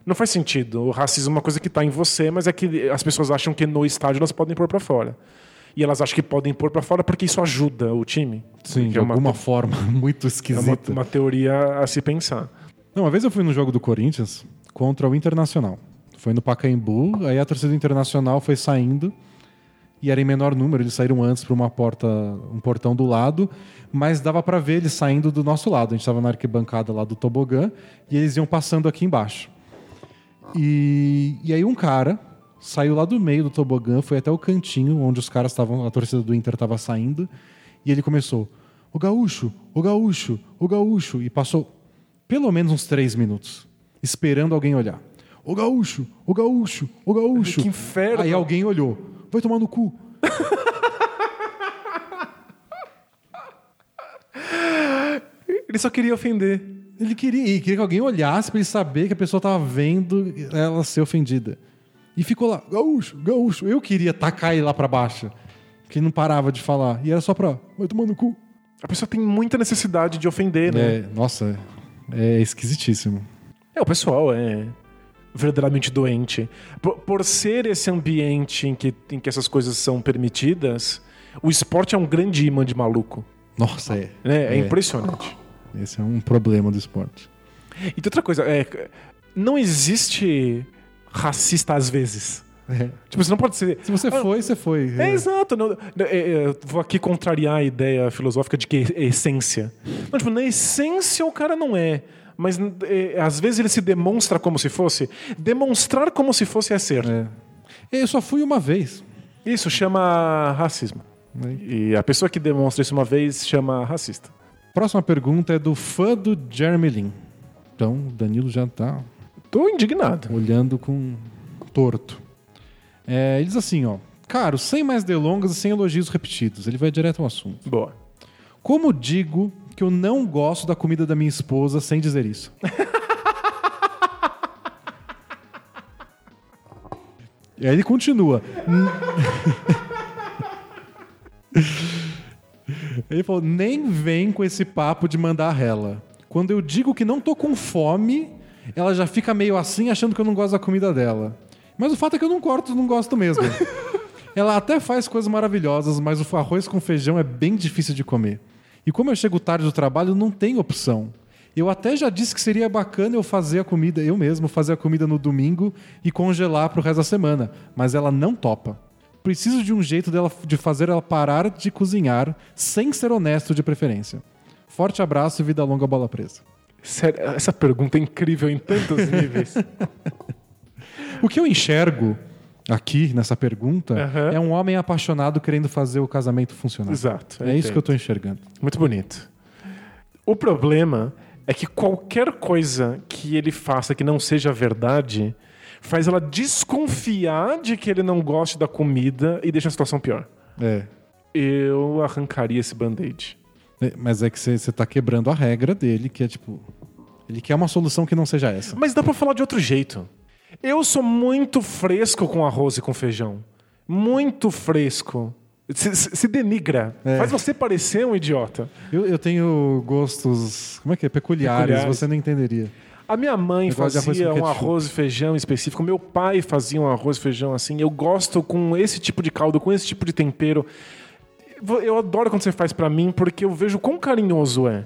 [SPEAKER 2] Não faz sentido. O racismo é uma coisa que está em você, mas é que as pessoas acham que no estádio elas podem pôr para fora. E elas acham que podem pôr para fora porque isso ajuda o time.
[SPEAKER 1] Sim, de
[SPEAKER 2] é uma-
[SPEAKER 1] alguma forma muito
[SPEAKER 2] É uma,
[SPEAKER 1] esquisita.
[SPEAKER 2] uma teoria a se pensar.
[SPEAKER 1] Não, uma vez eu fui no jogo do Corinthians contra o Internacional. Foi no Pacaembu, aí a torcida Internacional foi saindo e era em menor número, eles saíram antes para uma porta, um portão do lado, mas dava para ver eles saindo do nosso lado. A gente estava na arquibancada lá do tobogã e eles iam passando aqui embaixo. E, e aí um cara saiu lá do meio do tobogã, foi até o cantinho onde os caras estavam, a torcida do Inter estava saindo, e ele começou: "O gaúcho, o gaúcho, o gaúcho", e passou pelo menos uns três minutos esperando alguém olhar. O gaúcho, o gaúcho, o gaúcho.
[SPEAKER 2] Que inferno.
[SPEAKER 1] Aí alguém olhou. Vai tomar no cu.
[SPEAKER 2] Ele só queria ofender.
[SPEAKER 1] Ele queria, e queria que alguém olhasse pra ele saber que a pessoa tava vendo ela ser ofendida. E ficou lá, gaúcho, gaúcho. Eu queria tacar ele lá pra baixo. Que ele não parava de falar. E era só pra, vai tomar no cu.
[SPEAKER 2] A pessoa tem muita necessidade de ofender, né?
[SPEAKER 1] É, nossa, é esquisitíssimo.
[SPEAKER 2] É, o pessoal é verdadeiramente doente. Por, por ser esse ambiente em que, em que essas coisas são permitidas, o esporte é um grande imã de maluco.
[SPEAKER 1] Nossa, é.
[SPEAKER 2] né? É, impressionante.
[SPEAKER 1] Esse é um problema do esporte.
[SPEAKER 2] E tem outra coisa, é, não existe racista às vezes.
[SPEAKER 1] É.
[SPEAKER 2] Tipo, você não pode ser.
[SPEAKER 1] Se você foi, você foi.
[SPEAKER 2] É, exato. Não, é, é, eu vou aqui contrariar a ideia filosófica de que é essência. Não, tipo, na essência o cara não é. Mas é, às vezes ele se demonstra como se fosse. Demonstrar como se fosse é ser.
[SPEAKER 1] É. Eu só fui uma vez.
[SPEAKER 2] Isso chama racismo. E a pessoa que demonstra isso uma vez chama racista.
[SPEAKER 1] Próxima pergunta é do fã do Jeremy Lin. Então, o Danilo já tá
[SPEAKER 2] Tô indignado.
[SPEAKER 1] olhando com torto. É, ele diz assim, ó. Caro, sem mais delongas e sem elogios repetidos. Ele vai direto ao assunto.
[SPEAKER 2] Boa.
[SPEAKER 1] Como digo que eu não gosto da comida da minha esposa sem dizer isso? e aí ele continua. ele falou: nem vem com esse papo de mandar rela. Quando eu digo que não tô com fome, ela já fica meio assim, achando que eu não gosto da comida dela. Mas o fato é que eu não corto, não gosto mesmo. Ela até faz coisas maravilhosas, mas o arroz com feijão é bem difícil de comer. E como eu chego tarde do trabalho, não tem opção. Eu até já disse que seria bacana eu fazer a comida, eu mesmo fazer a comida no domingo e congelar pro resto da semana, mas ela não topa. Preciso de um jeito dela de fazer ela parar de cozinhar, sem ser honesto de preferência. Forte abraço e vida longa bola presa.
[SPEAKER 2] Sério, essa pergunta é incrível em tantos níveis.
[SPEAKER 1] O que eu enxergo aqui nessa pergunta
[SPEAKER 2] Aham.
[SPEAKER 1] é um homem apaixonado querendo fazer o casamento funcionar.
[SPEAKER 2] Exato.
[SPEAKER 1] É isso que eu tô enxergando.
[SPEAKER 2] Muito bonito. O problema é que qualquer coisa que ele faça que não seja verdade faz ela desconfiar de que ele não goste da comida e deixa a situação pior.
[SPEAKER 1] É.
[SPEAKER 2] Eu arrancaria esse band-aid.
[SPEAKER 1] É, Mas é que você tá quebrando a regra dele, que é tipo. Ele quer uma solução que não seja essa.
[SPEAKER 2] Mas dá pra falar de outro jeito. Eu sou muito fresco com arroz e com feijão. Muito fresco. Se, se- denigra.
[SPEAKER 1] É.
[SPEAKER 2] Faz você parecer um idiota.
[SPEAKER 1] Eu, eu tenho gostos, como é que é? Peculiares,
[SPEAKER 2] Peculiares.
[SPEAKER 1] você não entenderia.
[SPEAKER 2] A minha mãe fazia um arroz e feijão específico. Meu pai fazia um arroz e feijão assim. Eu gosto com esse tipo de caldo, com esse tipo de tempero. Eu adoro quando você faz pra mim porque eu vejo quão carinhoso é.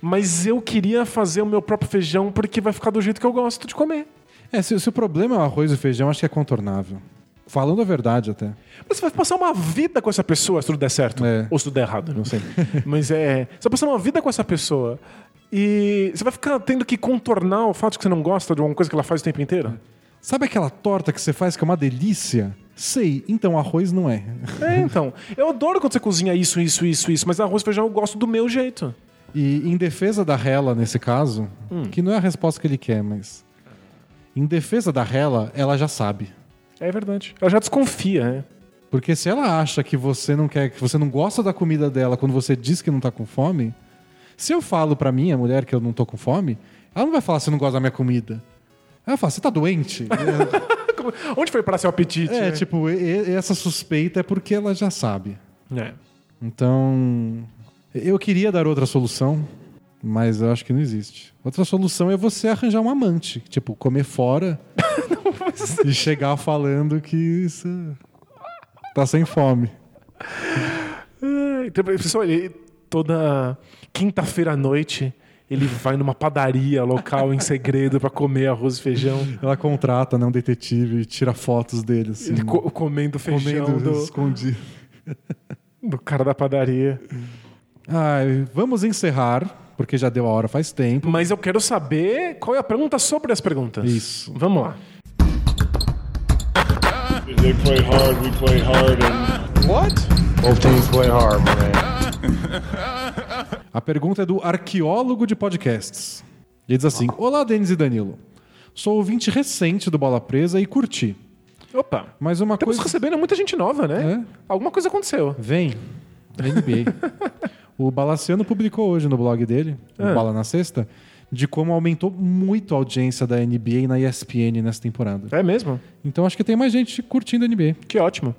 [SPEAKER 2] Mas eu queria fazer o meu próprio feijão porque vai ficar do jeito que eu gosto de comer.
[SPEAKER 1] É, se, se o problema é o arroz e feijão, acho que é contornável. Falando a verdade até.
[SPEAKER 2] Mas você vai passar uma vida com essa pessoa se tudo der certo.
[SPEAKER 1] É.
[SPEAKER 2] Ou se tudo der errado, não sei. Mas é. Você vai passar uma vida com essa pessoa. E você vai ficar tendo que contornar o fato de que você não gosta de alguma coisa que ela faz o tempo inteiro?
[SPEAKER 1] Sabe aquela torta que você faz que é uma delícia? Sei, então arroz não é.
[SPEAKER 2] É, então. Eu adoro quando você cozinha isso, isso, isso, isso, mas arroz e feijão eu gosto do meu jeito.
[SPEAKER 1] E em defesa da Hela, nesse caso,
[SPEAKER 2] Hum.
[SPEAKER 1] que não é a resposta que ele quer, mas. Em defesa da Hela, ela já sabe.
[SPEAKER 2] É verdade. Ela já desconfia, né?
[SPEAKER 1] Porque se ela acha que você não quer, que você não gosta da comida dela quando você diz que não tá com fome, se eu falo pra minha mulher que eu não tô com fome, ela não vai falar você não gosta da minha comida. Ela fala, você tá doente?
[SPEAKER 2] Onde foi para seu apetite?
[SPEAKER 1] é,
[SPEAKER 2] né?
[SPEAKER 1] tipo, e- e- essa suspeita é porque ela já sabe.
[SPEAKER 2] É.
[SPEAKER 1] Então, eu queria dar outra solução, mas eu acho que não existe. Outra solução é você arranjar um amante, tipo, comer fora e chegar falando que isso tá sem fome.
[SPEAKER 2] Então, Pessoal, ele, toda quinta-feira à noite, ele vai numa padaria local em segredo pra comer arroz e feijão.
[SPEAKER 1] Ela contrata né, um detetive e tira fotos dele, assim,
[SPEAKER 2] Ele co- comendo feijão
[SPEAKER 1] comendo
[SPEAKER 2] do,
[SPEAKER 1] escondido.
[SPEAKER 2] do cara da padaria.
[SPEAKER 1] Ai, vamos encerrar, porque já deu a hora faz tempo.
[SPEAKER 2] Mas eu quero saber qual é a pergunta sobre as perguntas.
[SPEAKER 1] Isso.
[SPEAKER 2] Vamos lá.
[SPEAKER 3] They play hard, we play hard, and
[SPEAKER 2] What?
[SPEAKER 4] Both teams play hard, man.
[SPEAKER 1] A pergunta é do arqueólogo de podcasts. Ele diz assim: Olá, Denis e Danilo. Sou ouvinte recente do Bola Presa e curti.
[SPEAKER 2] Opa.
[SPEAKER 1] Mas uma
[SPEAKER 2] Estamos
[SPEAKER 1] coisa.
[SPEAKER 2] recebendo muita gente nova, né?
[SPEAKER 1] É.
[SPEAKER 2] Alguma coisa aconteceu.
[SPEAKER 1] Vem. NBA. o Balaciano publicou hoje no blog dele, o
[SPEAKER 2] Ah.
[SPEAKER 1] Bala na Sexta, de como aumentou muito a audiência da NBA na ESPN nessa temporada.
[SPEAKER 2] É mesmo?
[SPEAKER 1] Então acho que tem mais gente curtindo a NBA.
[SPEAKER 2] Que ótimo.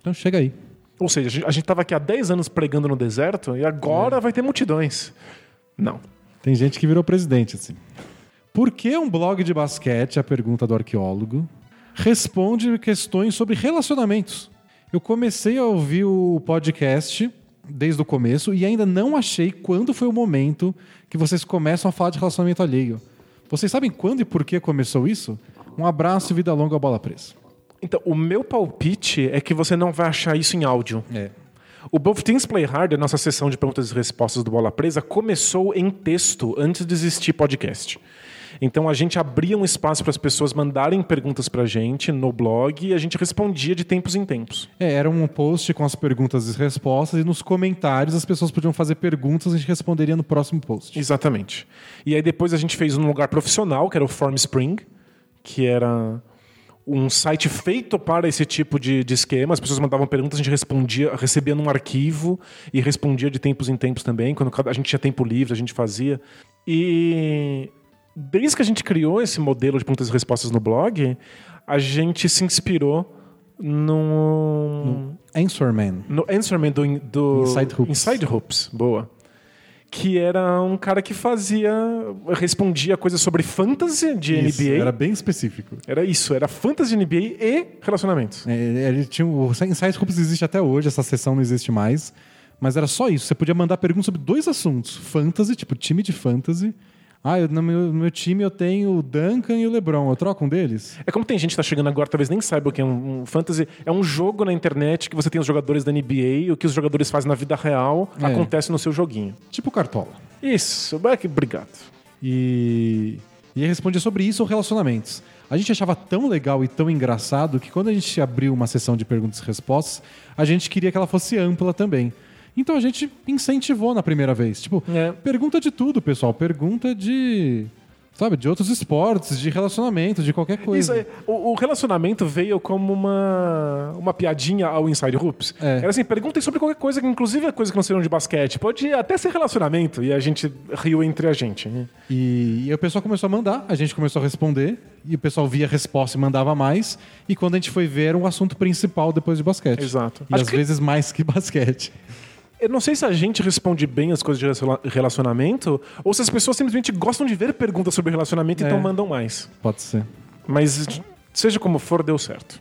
[SPEAKER 1] Então chega aí.
[SPEAKER 2] Ou seja, a gente- a gente tava aqui há 10 anos pregando no deserto e agora vai ter multidões. Não.
[SPEAKER 1] Tem gente que virou presidente, assim. Por que um blog de basquete, a pergunta do arqueólogo, responde questões sobre relacionamentos? Eu comecei a ouvir o podcast desde o começo e ainda não achei quando foi o momento que vocês começam a falar de relacionamento alheio. Vocês sabem quando e por que começou isso? Um abraço e vida longa à bola presa.
[SPEAKER 2] Então, o meu palpite é que você não vai achar isso em áudio.
[SPEAKER 1] É.
[SPEAKER 2] O Both Teams Play Hard, a nossa sessão de perguntas e respostas do Bola Presa, começou em texto antes de existir podcast. Então a gente abria um espaço para as pessoas mandarem perguntas para a gente no blog e a gente respondia de tempos em tempos.
[SPEAKER 1] É, era um post com as perguntas e respostas e nos comentários as pessoas podiam fazer perguntas e a gente responderia no próximo post.
[SPEAKER 2] Exatamente. E aí depois a gente fez um lugar profissional, que era o Form Spring, que era um site feito para esse tipo de, de esquema. As pessoas mandavam perguntas, a gente respondia, recebia num arquivo e respondia de tempos em tempos também. Quando a gente tinha tempo livre, a gente fazia. E desde que a gente criou esse modelo de perguntas e respostas no blog, a gente se inspirou no,
[SPEAKER 1] Answerman.
[SPEAKER 2] no Answerman do, do
[SPEAKER 1] Inside Hoops.
[SPEAKER 2] Inside Hoops, boa. Que era um cara que fazia. respondia coisas sobre fantasy de
[SPEAKER 1] Isso,
[SPEAKER 2] NBA.
[SPEAKER 1] Era
[SPEAKER 2] Era...
[SPEAKER 1] bem específico.
[SPEAKER 2] isso, era fantasy de NBA e relacionamentos.
[SPEAKER 1] É, ele tinha, o Inside Hoops existe até hoje, essa sessão não existe mais. Mas era só isso. Você podia mandar perguntas sobre dois assuntos: fantasy, tipo time de fantasy. Ah, eu- no, meu, no meu time eu tenho o Duncan e o LeBron. Eu troco um deles?
[SPEAKER 2] É como tem gente que tá chegando agora, talvez nem saiba o que é um, um fantasy. É um jogo na internet que você tem os jogadores da NBA e o que os jogadores fazem na vida real
[SPEAKER 1] É.
[SPEAKER 2] acontece no seu joguinho.
[SPEAKER 1] Tipo Cartola.
[SPEAKER 2] Isso, obrigado.
[SPEAKER 1] E, e respondia sobre isso ou relacionamentos. A gente achava tão legal e tão engraçado que quando a gente abriu uma sessão de perguntas e respostas, a gente queria que ela fosse ampla também. Então a gente incentivou na primeira vez. Tipo,
[SPEAKER 2] É.
[SPEAKER 1] pergunta de tudo, pessoal. Pergunta de Sabe, de outros esportes, de relacionamento, de qualquer
[SPEAKER 2] Isso
[SPEAKER 1] coisa.
[SPEAKER 2] aí, o, o relacionamento veio como uma, uma piadinha ao Inside Hoops.
[SPEAKER 1] É.
[SPEAKER 2] Era assim, perguntem sobre qualquer coisa, que inclusive é coisa que não seriam de basquete. Pode até ser relacionamento. E a gente riu entre a gente. né?
[SPEAKER 1] E, e o pessoal começou a mandar, a gente começou a responder, e o pessoal via a resposta e mandava mais. E quando a gente foi ver, era um assunto principal depois de basquete.
[SPEAKER 2] Exato.
[SPEAKER 1] E
[SPEAKER 2] Acho
[SPEAKER 1] às
[SPEAKER 2] que-
[SPEAKER 1] vezes mais que basquete.
[SPEAKER 2] Eu não sei se a gente responde bem as coisas de relaciona- relacionamento ou se as pessoas simplesmente gostam de ver perguntas sobre relacionamento e
[SPEAKER 1] É.
[SPEAKER 2] então mandam mais.
[SPEAKER 1] Pode ser.
[SPEAKER 2] Mas seja como for, deu certo.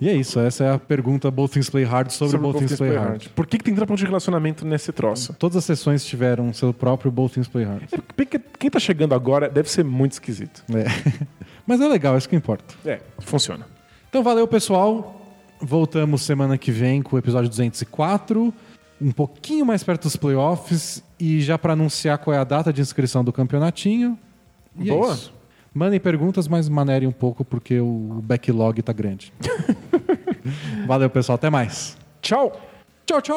[SPEAKER 1] E é isso, essa é a pergunta Both Things Play Hard sobre, Both Things Play Hard.
[SPEAKER 2] Por que, que tem trampo de relacionamento nesse troço?
[SPEAKER 1] Todas as sessões tiveram seu próprio Both Things Play Hard.
[SPEAKER 2] É Quem tá chegando agora deve ser muito esquisito.
[SPEAKER 1] É. Mas é legal, é isso que importa.
[SPEAKER 2] É, funciona.
[SPEAKER 1] Então valeu, pessoal. Voltamos semana que vem com o episódio 204, um pouquinho mais perto dos playoffs e já para anunciar qual é a data de inscrição do campeonatinho. E é
[SPEAKER 2] Boa.
[SPEAKER 1] isso. Mandem perguntas, mas manerem um pouco porque o backlog tá grande. valeu, pessoal. Até mais.
[SPEAKER 2] Tchau!
[SPEAKER 1] Tchau, tchau!